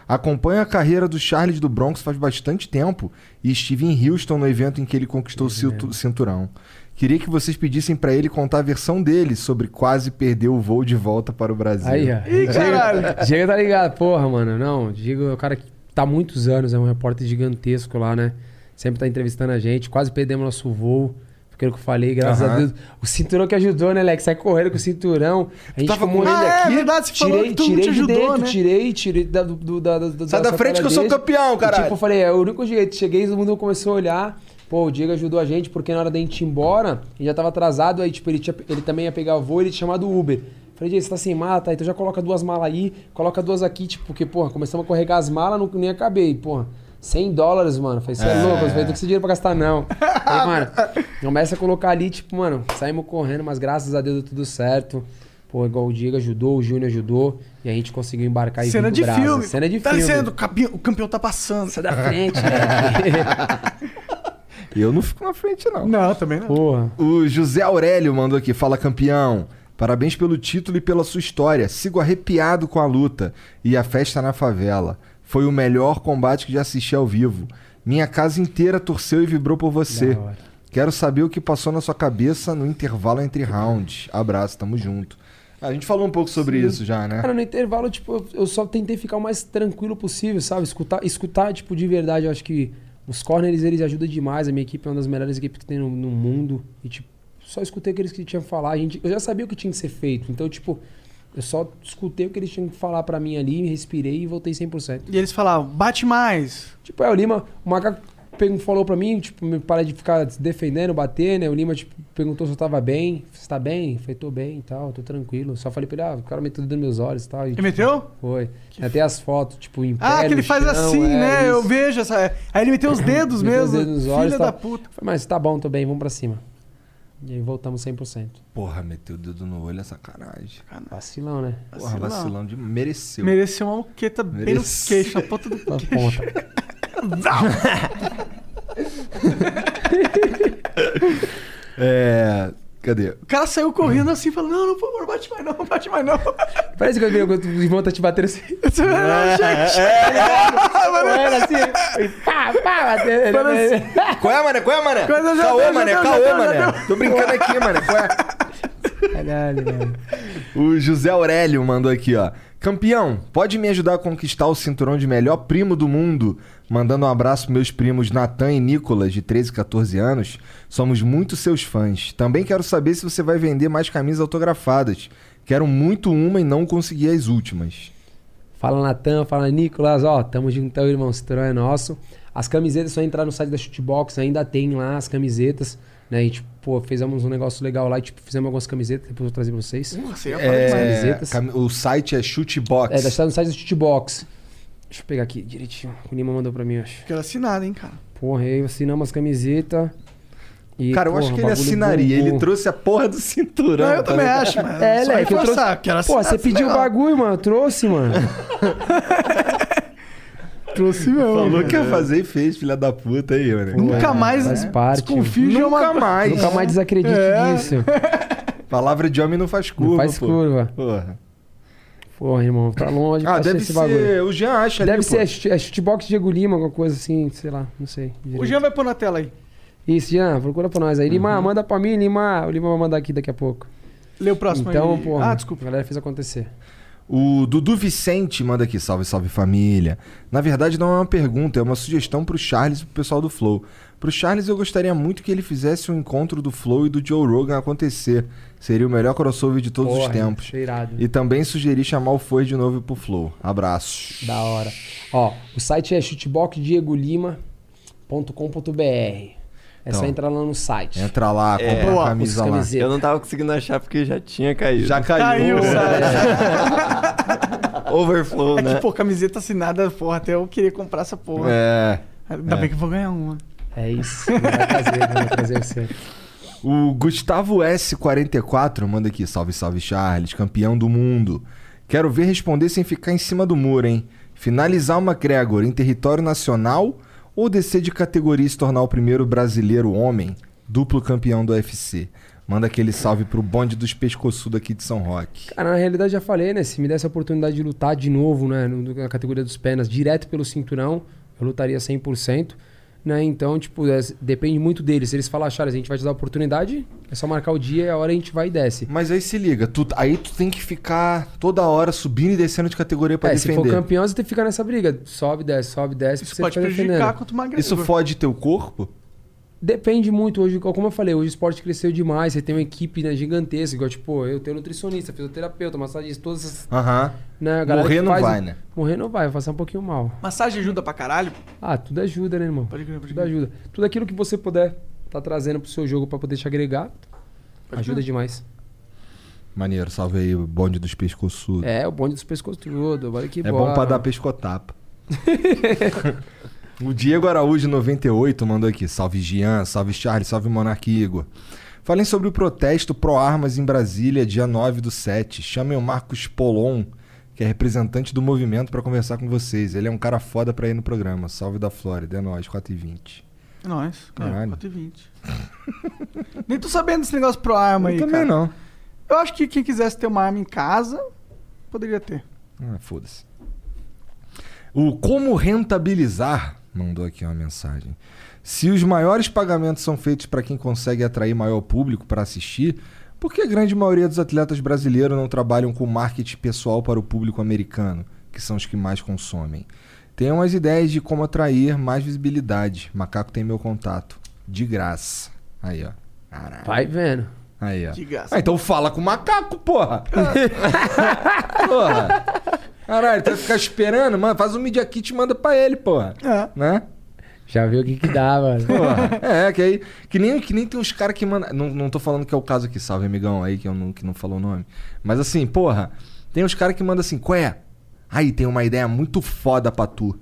Acompanho a carreira do Charles do Bronx faz bastante tempo e estive em Houston no evento em que ele conquistou o cintu- cinturão. Queria que vocês pedissem pra ele contar a versão dele sobre quase perder o voo de volta para o Brasil. Aí, ó. Ih, caralho. Diego, Diego tá ligado. Porra, mano. Não, Diego é o cara que tá há muitos anos, é um repórter gigantesco lá, né? Sempre tá entrevistando a gente. Quase perdemos nosso voo. Aquilo que eu falei, graças Aham. a Deus. O cinturão que ajudou, né, Lex? Sai correndo com o cinturão. A gente tava com ele Ah, é aqui? verdade, você falou Tirei, que todo tirei te de ajudou, dentro, né? tirei, tirei da, do, da, do, Sai da frente que eu sou campeão, caralho. E, tipo, eu falei, é o único jeito. Cheguei, todo mundo começou a olhar. Pô, o Diego ajudou a gente, porque na hora da gente ir embora, ele já tava atrasado, aí, tipo, ele, tinha, ele também ia pegar o voo, ele tinha chamado o Uber. Falei, Diego, você tá sem mala, tá? Então já coloca duas malas aí, coloca duas aqui, tipo, porque, porra, começamos a carregar as malas, não, nem acabei, porra. 100 dólares, mano. Falei, você é. louco, eu falei, tô com esse dinheiro pra gastar, não. Falei, mano, começa a colocar ali, tipo, mano, saímos correndo, mas graças a Deus deu tudo certo. Pô, igual o Diego ajudou, o Júnior ajudou, e a gente conseguiu embarcar e Cena de Brasa. filme. Cena de tá filme. dizendo, o campeão, o campeão tá passando. Sai da frente, né? Eu não fico na frente, não. Não, também não. Porra. O José Aurélio mandou aqui, fala campeão. Parabéns pelo título e pela sua história. Sigo arrepiado com a luta e a festa na favela. Foi o melhor combate que já assisti ao vivo. Minha casa inteira torceu e vibrou por você. Quero saber o que passou na sua cabeça no intervalo entre rounds. Abraço, tamo junto. A gente falou um pouco sobre isso já, né? Cara, no intervalo, tipo, eu- só tentei ficar o mais tranquilo possível, sabe? Escutar, escutar tipo, de verdade, eu acho que os corners, eles ajudam demais. A minha equipe é uma das melhores equipes que tem no, no mundo. E, tipo, só escutei o que tinham que falar. A gente, eu já sabia o que tinha que ser feito. Então, tipo, eu só escutei o que eles tinham que falar pra mim ali, respirei e voltei 100%. E eles falavam, bate mais. Tipo, é, o Lima, o Macaco falou pra mim, tipo, me para de ficar se defendendo, bater, né? O Lima, tipo, perguntou se eu tava bem. Você tá bem? Eu falei, tô bem e tal, tô tranquilo. Só falei pra ele, ah, o cara meteu o dedo nos meus olhos e tal. E, Ele tipo, meteu? Foi. Até as fotos, tipo, em pé, Ah, que ele faz chão, assim, é, né? Eu vejo essa. Aí ele meteu os dedos Meteu mesmo. os dedos nos olhos Filha da tal. puta. Falei, mas tá bom, tô bem, vamos pra cima. E aí voltamos 100%. Porra, meteu o dedo no olho é sacanagem. Vacilão, né? Porra, vacilão de mereceu. Mereceu uma moqueta bem no queixo, na ponta do Na queixo. ponta. É. Cadê? O cara saiu correndo assim, falando: Não, não, por favor, bate mais não, bate mais não. Parece que eu vi quando o irmão tá te batendo assim. Não, gente. Correndo assim. e Pá, pá, batendo. Qual é, mané? Qual é, mané? É, Caô, mané? Caô, mané? Tô brincando aqui, mané. Qual é? Caralho, velho. O José Aurélio mandou aqui, ó. Campeão, pode me ajudar a conquistar o cinturão de melhor primo do mundo? Mandando um abraço pros meus primos Natan e Nicolas, de 13 e 14 anos. Somos muito seus fãs. Também quero saber se você vai vender mais camisas autografadas. Quero muito uma e não consegui as últimas. Fala Natan, fala Nicolas, ó, tamo juntão, irmão, o cinturão é nosso. As camisetas, só entrar no site da Shootbox, ainda tem lá as camisetas, né? A gente, pô, fizemos um negócio legal lá, e, tipo, fizemos algumas camisetas, depois eu vou trazer pra vocês. Você ia falar. É, camisetas. cami- o site é Shootbox. É, tá no site da Shootbox. Deixa eu pegar aqui direitinho. O Lima mandou pra mim, eu acho. Quero assinar, hein, cara. Porra, aí assinamos as camisetas. E, Cara, eu porra, acho que ele assinaria. bombou. Ele trouxe a porra do cinturão. Não, eu tá também acho, mas. É, só Leque, eu reforçar, trouxe. quero Pô, assinar. você pediu o bagulho, mano. Eu trouxe, mano. Trouxe mesmo. Falou que ia fazer e fez, filha da puta aí, mano. Nunca mais Faz parte. desconfio de Nunca uma... mais. Nunca mais desacredite É. nisso. Palavra de homem não faz curva, Não faz pô. curva. Porra. Porra, irmão, tá longe. Ah, deve esse ser. bagulho. O Jean acha ali, Deve pô. ser a chutebox Diego Lima, alguma coisa assim, sei lá, não sei. O direito. Jean vai pôr na tela aí. Isso, Jean, procura pra nós aí. Lima, Uhum. manda pra mim, Lima. O Lima vai mandar aqui daqui a pouco. Lê o próximo então, aí. porra, Ah, desculpa. a galera fez acontecer. O Dudu Vicente manda aqui, salve, salve família. Na verdade, não é uma pergunta, é uma sugestão pro Charles e pro pessoal do Flow. Pro Charles, eu gostaria muito que ele fizesse um encontro do Flow e do Joe Rogan acontecer. Seria o melhor crossover de todos os Porra, tempos. cheirado. E também sugeri chamar o Foi de novo pro Flow. Abraços. Da hora. Ó, o site é chuteboxdiegolima.com.br. É só Então, entrar lá no site. Entra lá, compra É, uma os camisa lá. Eu não tava conseguindo achar porque já tinha caído. Já caiu. Caiu, é. sabe? Overflow, É né? que, pô, camiseta assinada, porra, até eu queria comprar essa porra. É. Ainda é. bem que eu vou ganhar uma. É isso. Vai trazer, vai trazer você. O Gustavo S44 manda aqui, salve, salve Charles, campeão do mundo. Quero ver responder sem ficar em cima do muro, hein? Finalizar uma Gregor em território nacional ou descer de categoria e se tornar o primeiro brasileiro homem, duplo campeão do UFC? Manda aquele salve pro bonde dos pescoçudos aqui de São Roque. Cara, na realidade já falei, né? Se me desse a oportunidade de lutar de novo, né? Na categoria dos penas, direto pelo cinturão, eu lutaria 100%. Né? Então, tipo, é, depende muito deles. Se eles falarem, Charles, a gente vai te dar a oportunidade, é só marcar o dia e a hora a gente vai e desce. Mas aí se liga, tu, aí tu tem que ficar toda hora subindo e descendo de categoria pra É, se for defender. campeão, você tem que ficar nessa briga. Sobe, desce, sobe, desce. Isso pode ficar prejudicar defendendo. uma Gregor. Isso fode teu corpo? Depende muito hoje, como eu falei, hoje o esporte cresceu demais, você tem uma equipe né, gigantesca, igual tipo, eu tenho nutricionista, fisioterapeuta, massagista, todas essas. Aham. Né, Morrer não faz- vai, né? Morrer não vai, vai passar um pouquinho mal. Massagem ajuda pra caralho? Ah, tudo ajuda, né, irmão? Pode crer, pode Tudo ajuda. Tudo aquilo que você puder tá trazendo pro seu jogo pra poder te agregar, ajuda crer. demais. Maneiro, salve aí o bonde dos pescoçudos. É, o bonde dos pescoçudos, olha que É bom pra dar pescotapa. o Diego Araújo, 98, mandou aqui. Salve Gian, salve Charles, salve Monarque Igor. Falem sobre o protesto pró-armas em Brasília, dia 9 do 7. Chamem o Marcos Polon, que é representante do movimento, pra conversar com vocês. Ele é um cara foda pra ir no programa. Salve da Flórida, é nóis, 4h20. Nós, cara. Caralho. 4,20. Nem tô sabendo desse negócio pro arma Eu aí, também cara. não. Eu acho que quem quisesse ter uma arma em casa, poderia ter. Ah, foda-se. O Como Rentabilizar mandou aqui uma mensagem. Se os maiores pagamentos são feitos para quem consegue atrair maior público para assistir, por que a grande maioria dos atletas brasileiros não trabalham com marketing pessoal para o público americano, que são os que mais consomem? Tenham umas ideias de como atrair mais visibilidade. Macaco tem meu contato. De graça. Aí, ó. Caralho. Vai vendo. Aí, ó. De graça. Ah, então fala com o macaco, porra. porra. Caralho, tu vai ficar esperando? Mano, faz um Media Kit e manda pra ele, porra. É. Né? Já viu o que que dá, mano. Porra. É, que aí. Que nem, que nem tem uns caras que mandam. Não, não tô falando que é o caso aqui, salve, amigão aí, que, eu não, que não falou o nome. Mas assim, porra, tem uns caras que mandam assim, qué? Aí tem uma ideia muito foda pra tu.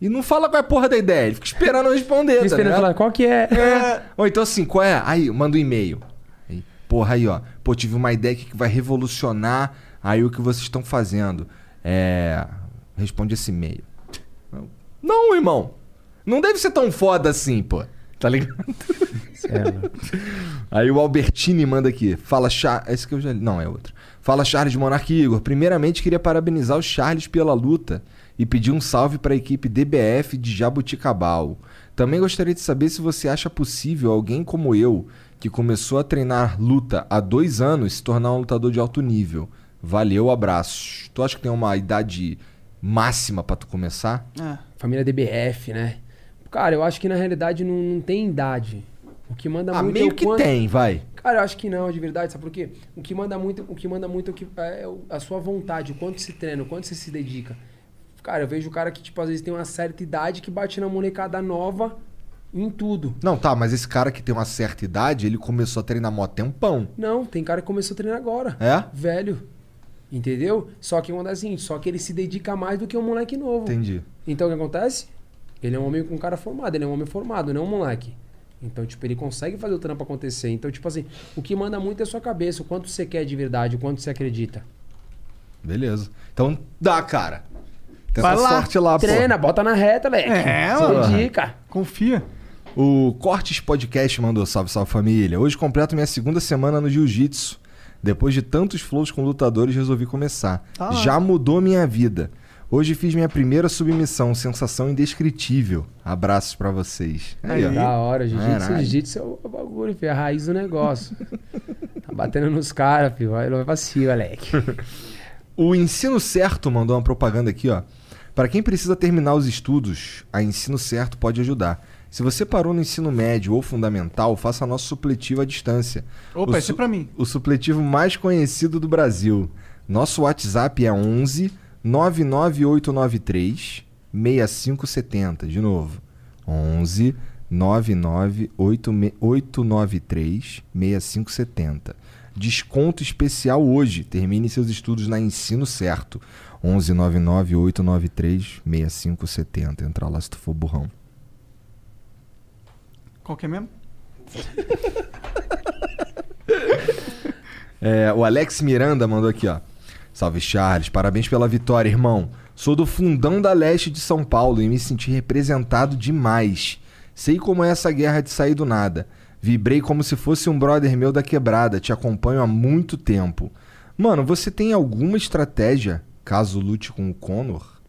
E não fala qual é a porra da ideia, ele fica esperando eu responder, Fica tá esperando ligado? falar, qual que é? É. Ou então assim, qual é? Aí, manda um e-mail. Aí, porra, aí, ó. Pô, tive uma ideia que vai revolucionar aí o que vocês estão fazendo. É. Responde esse e-mail. Não, irmão. Não deve ser tão foda assim, pô. Tá ligado? Sério. Aí o Albertini manda aqui. Fala, Charles. Esse que eu já li. Não, é outro. Fala, Charles Monarque Igor. Primeiramente, queria parabenizar o Charles pela luta e pedir um salve para a equipe DBF de Jabuticabal. Também gostaria de saber se você acha possível alguém como eu, que começou a treinar luta há dois anos, se tornar um lutador de alto nível. Valeu, abraços. Tu acha que tem uma idade máxima para tu começar? É. Família DBF, né? Cara, eu acho que na realidade não, não tem idade. O que manda Ah, muito meio é o que quanto- tem, vai. Cara, eu acho que não, de verdade, sabe por quê? O que manda muito, o que manda muito é, o que- é o- a sua vontade, o quanto se treina, o quanto você se dedica. Cara, eu vejo o cara que, tipo, às vezes tem uma certa idade que bate na molecada nova em tudo. Não, tá, mas esse cara que tem uma certa idade, ele começou a treinar mó tempão. Não, tem cara que começou a treinar agora. É? Velho. Entendeu? Só que uma das assim, só que ele se dedica mais do que um moleque novo. Entendi. Então o que acontece? Ele é um homem com um cara formado, ele é um homem formado, não é um moleque. Então, tipo, ele consegue fazer o trampo acontecer. Então, tipo assim, o que manda muito é a sua cabeça, o quanto você quer de verdade, o quanto você acredita. Beleza. Então dá, cara. Tenta Vai lá, sorte lá, pô. Treina, bota na reta, leque. É, se dedica. Confia. O Cortes Podcast mandou salve, salve família. Hoje completo minha segunda semana no Jiu-Jitsu. Depois de tantos flows com lutadores, resolvi começar. Lá. Já mudou minha vida. Hoje fiz minha primeira submissão, sensação indescritível. Abraços pra vocês. Aí. ó. Da hora, jiu-jitsu, jiu-jitsu é o bagulho, filho, é a raiz do negócio. tá batendo nos caras, filho. Vai, vai pra cima, leque. O Ensino Certo mandou uma propaganda aqui, ó. Para quem precisa terminar os estudos, a Ensino Certo pode ajudar. Se você parou no ensino médio ou fundamental, faça nosso supletivo à distância. Opa, o esse é pra mim. O supletivo mais conhecido do Brasil. Nosso WhatsApp é 11 99893 6570. De novo. 11 99893 6570. Desconto especial hoje. Termine seus estudos na Ensino Certo. 11 99 893 6570. Entra lá se tu for burrão. Qual que é mesmo? É, o Alex Miranda mandou aqui, ó. Salve Charles, parabéns pela vitória, irmão. Sou do fundão da leste de São Paulo e me senti representado demais. Sei como é essa guerra de sair do nada. Vibrei como se fosse um brother meu da quebrada. Te acompanho há muito tempo. Mano, você tem alguma estratégia caso lute com o Conor?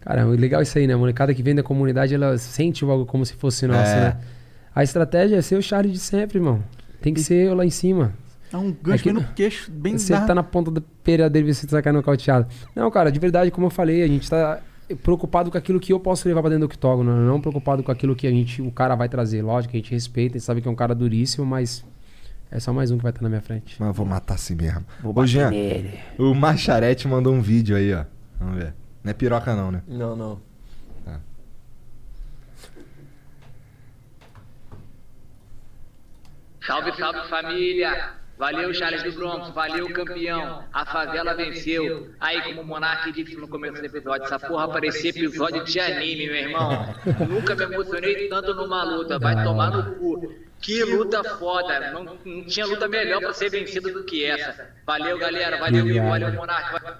Cara, o legal é isso aí, né? A molecada que vem da comunidade, ela sente o algo como se fosse nossa, É. né? A estratégia é ser o Charlie de sempre, irmão. Tem que ser eu lá em cima. É um gancho que- bem no queixo, bem Você na- tá na ponta da pera dele e você tá caindo nocauteado. Não, cara, de verdade, como eu falei, a gente tá preocupado com aquilo que eu posso levar pra dentro do octógono, né? não preocupado com aquilo que a gente, o cara vai trazer. Lógico, a gente respeita, a gente sabe que é um cara duríssimo, mas é só mais um que vai estar na minha frente. Mas eu vou matar assim mesmo. Vou Ô, bater Jean, nele. o Macharete mandou um vídeo aí, ó. Vamos ver. Não é piroca não, né? Não, não. Salve, salve família! Valeu, Charles do Bronx, valeu, campeão. A favela venceu. Aí, como o Monark disse no começo do episódio, essa porra parecia episódio de anime, meu irmão. Nunca me emocionei tanto numa luta. Vai tomar no cu. Que luta foda. Não, não tinha luta melhor pra ser vencida do que essa. Valeu, galera. Valeu, Igor. Valeu, Monark. Valeu,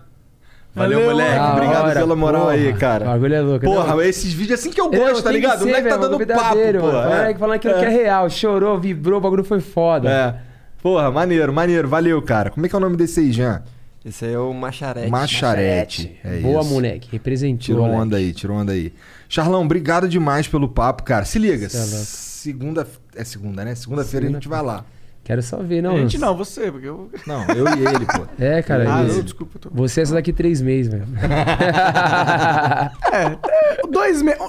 moleque. Da Obrigado hora, pela moral porra. aí, cara. O bagulho é louco. Porra, né? esses vídeos assim que eu gosto, tá tem que ligado? ser, o moleque tá dando papo, pô. O é. moleque falando aquilo que é real. Chorou, vibrou, o bagulho foi foda. É. Porra, maneiro, maneiro. Valeu, cara. Como é que é o nome desse aí, Jean? Esse aí é o Macharete. Macharete. É Boa, isso. moleque. Representou. Tirou moleque. onda aí, tirou onda aí. Charlão, obrigado demais pelo papo, cara. Se liga, é segunda... É segunda, né? Segunda-feira a gente vai lá. Quero só ver, não. A gente não, você, porque eu. Não, eu e ele, pô. É, cara. Ah, não, desculpa, tô- Você é só daqui três meses, velho. É, dois meses.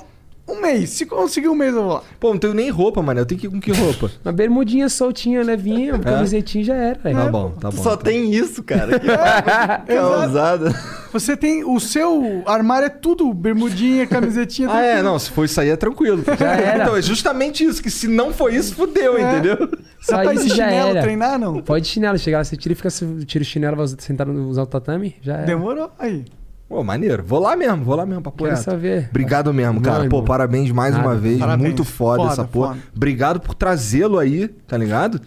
Um mês. Se conseguir um mês, eu vou lá. Pô, não tenho nem roupa, mano. Eu tenho que ir com que roupa? Uma bermudinha soltinha, levinha, camisetinha já era, velho. Tá bom, tá bom. Só tem isso, cara. Que causada. Você tem. O seu armário é tudo bermudinha, camisetinha. Ah, é, não, se for isso aí é tranquilo. Já era. Então, é justamente isso, que se não for isso, fudeu, É. entendeu? Dá Só pra ir isso de já chinelo era. treinar, não? Pode de chinelo, chegar lá, você tira e fica tira o chinelo, vai sentar no usar o tatame, já era. Demorou? Aí. Pô, maneiro. Vou lá mesmo, vou lá mesmo pra Quero apoiar. só ver. Obrigado mesmo, cara. Pô, irmão. parabéns mais Nada. uma vez. Parabéns. Muito foda, Foda, essa porra. foda. Obrigado por trazê-lo aí, tá ligado?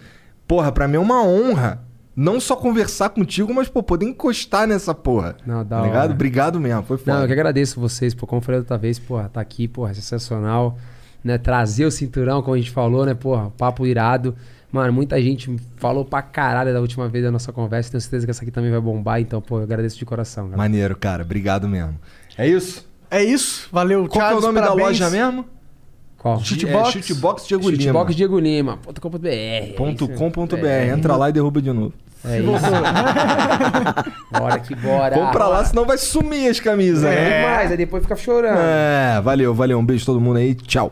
Porra, pra mim é uma honra. Não só conversar contigo, mas, pô, poder encostar nessa porra. Não, da tá ligado? hora. Obrigado mesmo, foi foda. Não, eu que agradeço vocês, pô, como eu falei outra vez, porra, tá aqui, porra, sensacional, né, trazer o cinturão, como a gente falou, né, porra, papo irado. Mano, muita gente falou pra caralho da última vez da nossa conversa, tenho certeza que essa aqui também vai bombar, então, pô, eu agradeço de coração, galera. Maneiro, cara. Obrigado mesmo. É isso? É isso. Valeu, Qual que é o Charles, nome da parabéns. loja mesmo? Qual? Chutebox? É, Chutebox Diego Lima. Chutebox Diego Lima, ponto .com.br. é BR. Entra lá e derruba de novo. É isso. bora que bora. Compra lá, senão vai sumir as camisas, É né? demais, aí depois fica chorando. É, valeu, valeu. Um beijo a todo mundo aí. Tchau.